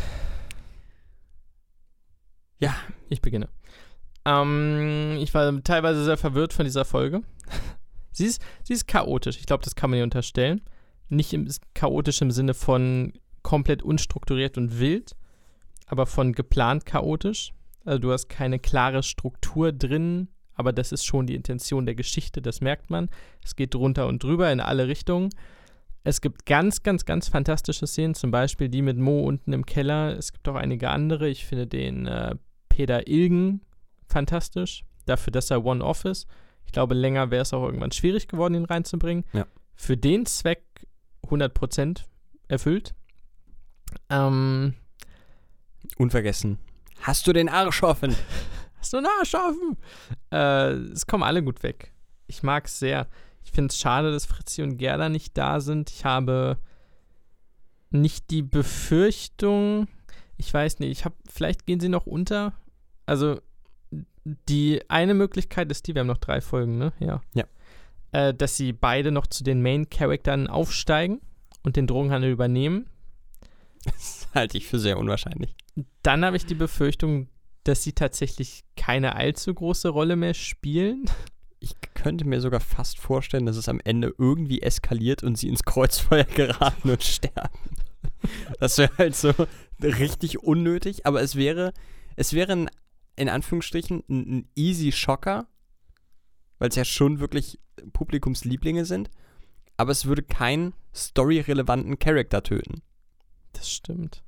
Ja. Ich beginne. Ähm, ich war teilweise sehr verwirrt von dieser Folge. (laughs) sie, ist, sie ist chaotisch. Ich glaube, das kann man ihr unterstellen. Nicht im, chaotisch im Sinne von komplett unstrukturiert und wild, aber von geplant chaotisch. Also du hast keine klare Struktur drin, aber das ist schon die Intention der Geschichte, das merkt man. Es geht drunter und drüber in alle Richtungen. Es gibt ganz, ganz, ganz fantastische Szenen, zum Beispiel die mit Mo unten im Keller. Es gibt auch einige andere. Ich finde den äh, Peter Ilgen fantastisch, dafür, dass er One-Off ist. Ich glaube, länger wäre es auch irgendwann schwierig geworden, ihn reinzubringen. Ja. Für den Zweck 100% erfüllt. Ähm, Unvergessen. Hast du den Arsch offen? (laughs) Hast du einen Arsch offen? Äh, es kommen alle gut weg. Ich mag es sehr. Ich finde es schade, dass Fritzi und Gerda nicht da sind. Ich habe nicht die Befürchtung, ich weiß nicht, ich habe, vielleicht gehen sie noch unter. Also, die eine Möglichkeit ist die, wir haben noch drei Folgen, ne? Ja. Ja. Äh, dass sie beide noch zu den Main-Charaktern aufsteigen und den Drogenhandel übernehmen. Das halte ich für sehr unwahrscheinlich. Dann habe ich die Befürchtung, dass sie tatsächlich keine allzu große Rolle mehr spielen. Ich könnte mir sogar fast vorstellen, dass es am Ende irgendwie eskaliert und sie ins Kreuzfeuer (laughs) geraten und sterben. Das wäre halt so richtig unnötig, aber es wäre, es wäre ein, in Anführungsstrichen ein, ein easy Schocker, weil es ja schon wirklich Publikumslieblinge sind, aber es würde keinen storyrelevanten Charakter töten. Das stimmt.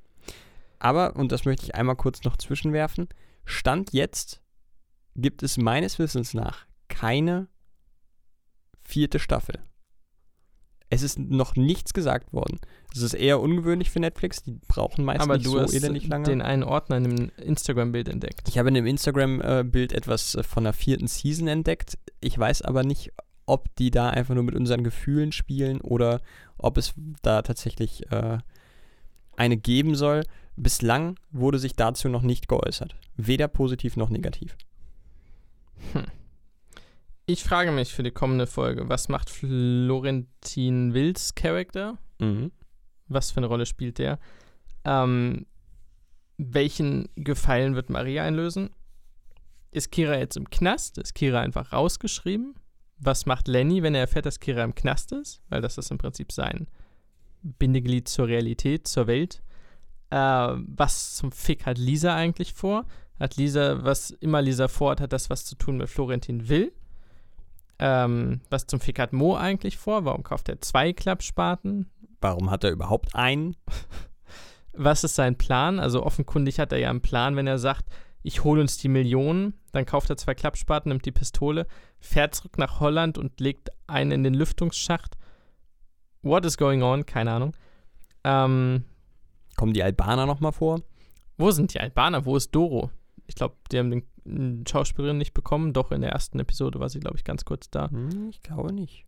Aber, und das möchte ich einmal kurz noch zwischenwerfen, Stand jetzt gibt es meines Wissens nach keine vierte Staffel. Es ist noch nichts gesagt worden. Es ist eher ungewöhnlich für Netflix, die brauchen meist Aber nicht du so hast elendig lange. den einen Ordner in einem Instagram-Bild entdeckt. ich habe in dem Instagram-Bild etwas äh, von der vierten Season entdeckt. Ich weiß aber nicht, ob die da einfach nur mit unseren Gefühlen spielen oder ob es da tatsächlich äh, eine geben soll. Bislang wurde sich dazu noch nicht geäußert. Weder positiv noch negativ. Ich frage mich für die kommende Folge, was macht Florentin Wills Charakter? Mhm. Was für eine Rolle spielt der? Ähm, welchen Gefallen wird Maria einlösen? Ist Kira jetzt im Knast? Ist Kira einfach rausgeschrieben? Was macht Lenny, wenn er erfährt, dass Kira im Knast ist? Weil das ist im Prinzip sein Bindeglied zur Realität, zur Welt. Äh, was zum Fick hat Lisa eigentlich vor? Hat Lisa, was immer Lisa vorhat, hat das was zu tun mit Florentin Will? Ähm, was zum Fick hat Mo eigentlich vor? Warum kauft er zwei Klappspaten? Warum hat er überhaupt einen? (laughs) Was ist sein Plan? Also offenkundig hat er ja einen Plan, wenn er sagt, ich hole uns die Millionen, dann kauft er zwei Klappspaten, nimmt die Pistole, fährt zurück nach Holland und legt einen in den Lüftungsschacht. What is going on? Keine Ahnung. Ähm, Kommen die Albaner nochmal vor? wo sind die Albaner? Wo ist Doro? Ich glaube, die haben den Schauspielerin nicht bekommen. Doch in der ersten Episode war sie, glaube ich, ganz kurz da. Hm, ich glaube nicht.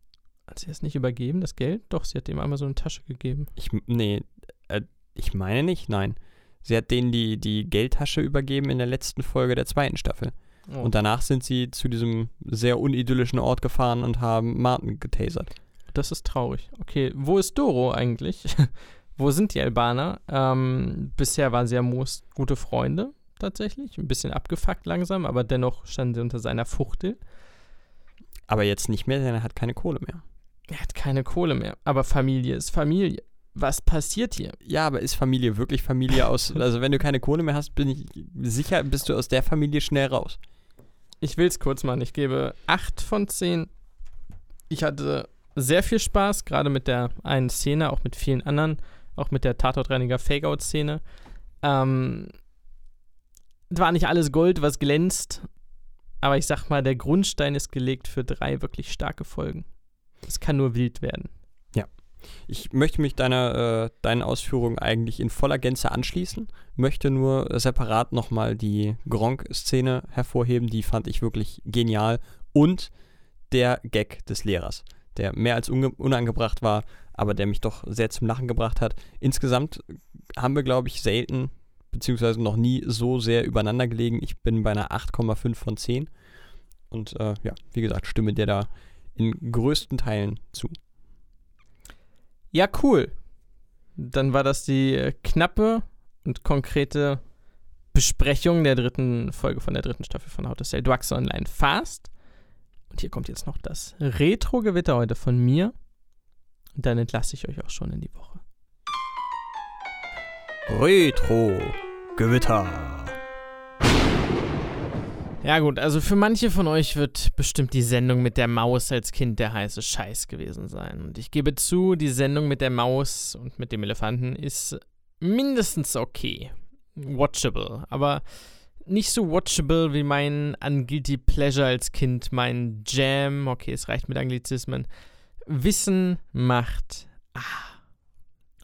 Hat sie es nicht übergeben, das Geld? Doch, sie hat ihm einmal so eine Tasche gegeben. Ich, nee, äh, ich meine nicht, nein. Sie hat denen die, die Geldtasche übergeben in der letzten Folge der zweiten Staffel. Oh. Und danach sind sie zu diesem sehr unidyllischen Ort gefahren und haben Martin getasert. Das ist traurig. Okay, wo ist Doro eigentlich? (laughs) wo sind die Albaner? Ähm, bisher waren sie ja Moos gute Freunde, tatsächlich. Ein bisschen abgefuckt langsam, aber dennoch standen sie unter seiner Fuchtel. Aber jetzt nicht mehr, denn er hat keine Kohle mehr. Er hat keine Kohle mehr. Aber Familie ist Familie. Was passiert hier? Ja, aber ist Familie wirklich Familie aus? (laughs) Also, wenn du keine Kohle mehr hast, bin ich sicher, bist du aus der Familie schnell raus. Ich will es kurz machen. Ich gebe 8 von 10. Ich hatte sehr viel Spaß, gerade mit der einen Szene, auch mit vielen anderen, auch mit der Tatortreiniger Fake-Out-Szene. Ähm, war nicht alles Gold, was glänzt, aber ich sag mal, der Grundstein ist gelegt für drei wirklich starke Folgen. Es kann nur wild werden. Ich möchte mich deiner, äh, deinen Ausführungen eigentlich in voller Gänze anschließen, möchte nur separat nochmal die Gronk-Szene hervorheben, die fand ich wirklich genial. Und der Gag des Lehrers, der mehr als unangebracht war, aber der mich doch sehr zum Lachen gebracht hat. Insgesamt haben wir, glaube ich, selten, beziehungsweise noch nie so sehr übereinander gelegen. Ich bin bei einer 8,5 von 10. Und äh, ja, wie gesagt, stimme dir da in größten Teilen zu. Ja, cool. Dann war das die äh, knappe und konkrete Besprechung der dritten Folge von der dritten Staffel von How to Sell Drugs Online Fast. Und hier kommt jetzt noch das Retro-Gewitter heute von mir. Und dann entlasse ich euch auch schon in die Woche. Retro Gewitter. Ja gut, also für manche von euch wird bestimmt die Sendung mit der Maus als Kind der heiße Scheiß gewesen sein. Und ich gebe zu, die Sendung mit der Maus und mit dem Elefanten ist mindestens okay. Watchable, aber nicht so watchable wie mein Unguilty Pleasure als Kind, mein Jam, okay, es reicht mit Anglizismen. Wissen macht ah.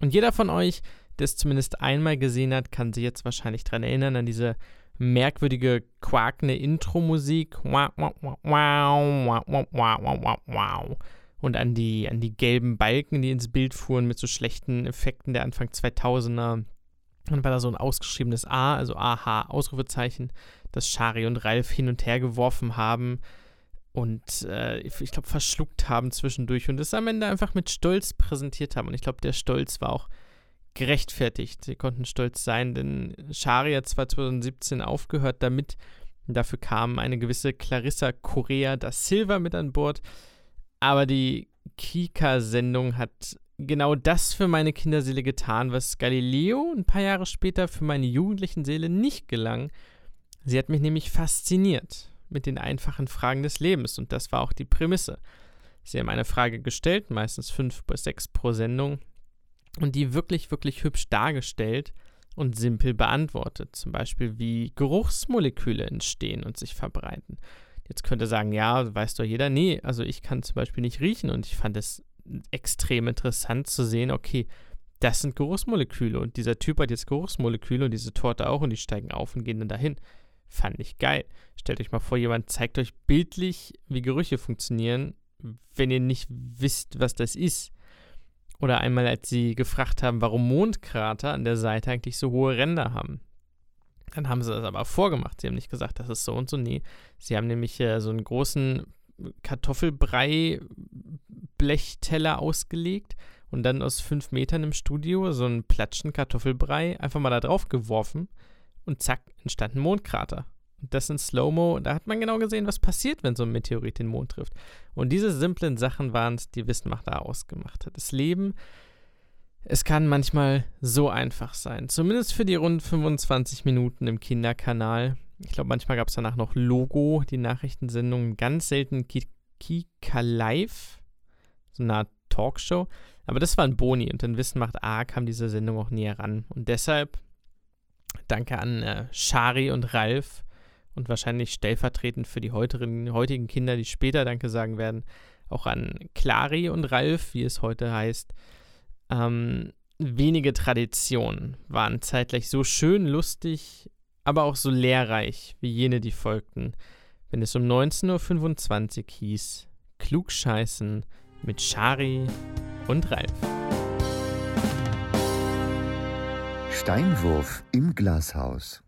Und jeder von euch, das zumindest einmal gesehen hat, kann sich jetzt wahrscheinlich daran erinnern, an diese merkwürdige, quakende Intro-Musik. Und an die, an die gelben Balken, die ins Bild fuhren mit so schlechten Effekten der Anfang 2000er. Dann war da so ein ausgeschriebenes A, also aha, Ausrufezeichen, das Shari und Ralf hin und her geworfen haben und äh, ich glaube verschluckt haben zwischendurch und das am Ende einfach mit Stolz präsentiert haben. Und ich glaube, der Stolz war auch gerechtfertigt. Sie konnten stolz sein, denn Shari hat zwar 2017 aufgehört damit. Dafür kam eine gewisse Clarissa Correa da Silva mit an Bord. Aber die Kika-Sendung hat genau das für meine Kinderseele getan, was Galileo ein paar Jahre später für meine jugendlichen Seele nicht gelang. Sie hat mich nämlich fasziniert mit den einfachen Fragen des Lebens und das war auch die Prämisse. Sie haben eine Frage gestellt, meistens fünf bis sechs pro Sendung, und die wirklich, wirklich hübsch dargestellt und simpel beantwortet. Zum Beispiel, wie Geruchsmoleküle entstehen und sich verbreiten. Jetzt könnte sagen, ja, weiß doch jeder. Nee, also ich kann zum Beispiel nicht riechen und ich fand es extrem interessant zu sehen, okay, das sind Geruchsmoleküle und dieser Typ hat jetzt Geruchsmoleküle und diese Torte auch und die steigen auf und gehen dann dahin. Fand ich geil. Stellt euch mal vor, jemand zeigt euch bildlich, wie Gerüche funktionieren, wenn ihr nicht wisst, was das ist. Oder einmal, als sie gefragt haben, warum Mondkrater an der Seite eigentlich so hohe Ränder haben. Dann haben sie das aber vorgemacht. Sie haben nicht gesagt, das ist so und so. Nee, sie haben nämlich äh, so einen großen Kartoffelbrei-Blechteller ausgelegt und dann aus fünf Metern im Studio so einen Platschen Kartoffelbrei einfach mal da drauf geworfen und zack, entstand ein Mondkrater. Das in Slow-Mo, da hat man genau gesehen, was passiert, wenn so ein Meteorit den Mond trifft. Und diese simplen Sachen waren es, die Wissenmacht da ausgemacht hat. Das Leben Es kann manchmal so einfach sein. Zumindest für die rund 25 Minuten im Kinderkanal. Ich glaube, manchmal gab es danach noch Logo, die Nachrichtensendung. Ganz selten Kika Live, so eine Art Talkshow. Aber das war ein Boni und in Wissen macht A kam diese Sendung auch näher ran. Und deshalb danke an äh, Shari und Ralf und wahrscheinlich stellvertretend für die heutigen, Kinder, die später Danke sagen werden, auch an Clari und Ralf, wie es heute heißt. Ähm, wenige Traditionen waren zeitgleich so schön, lustig, aber auch so lehrreich wie jene, die folgten, wenn es um 19.25 Uhr hieß Klugscheißen mit Shari und Ralf. Steinwurf im Glashaus.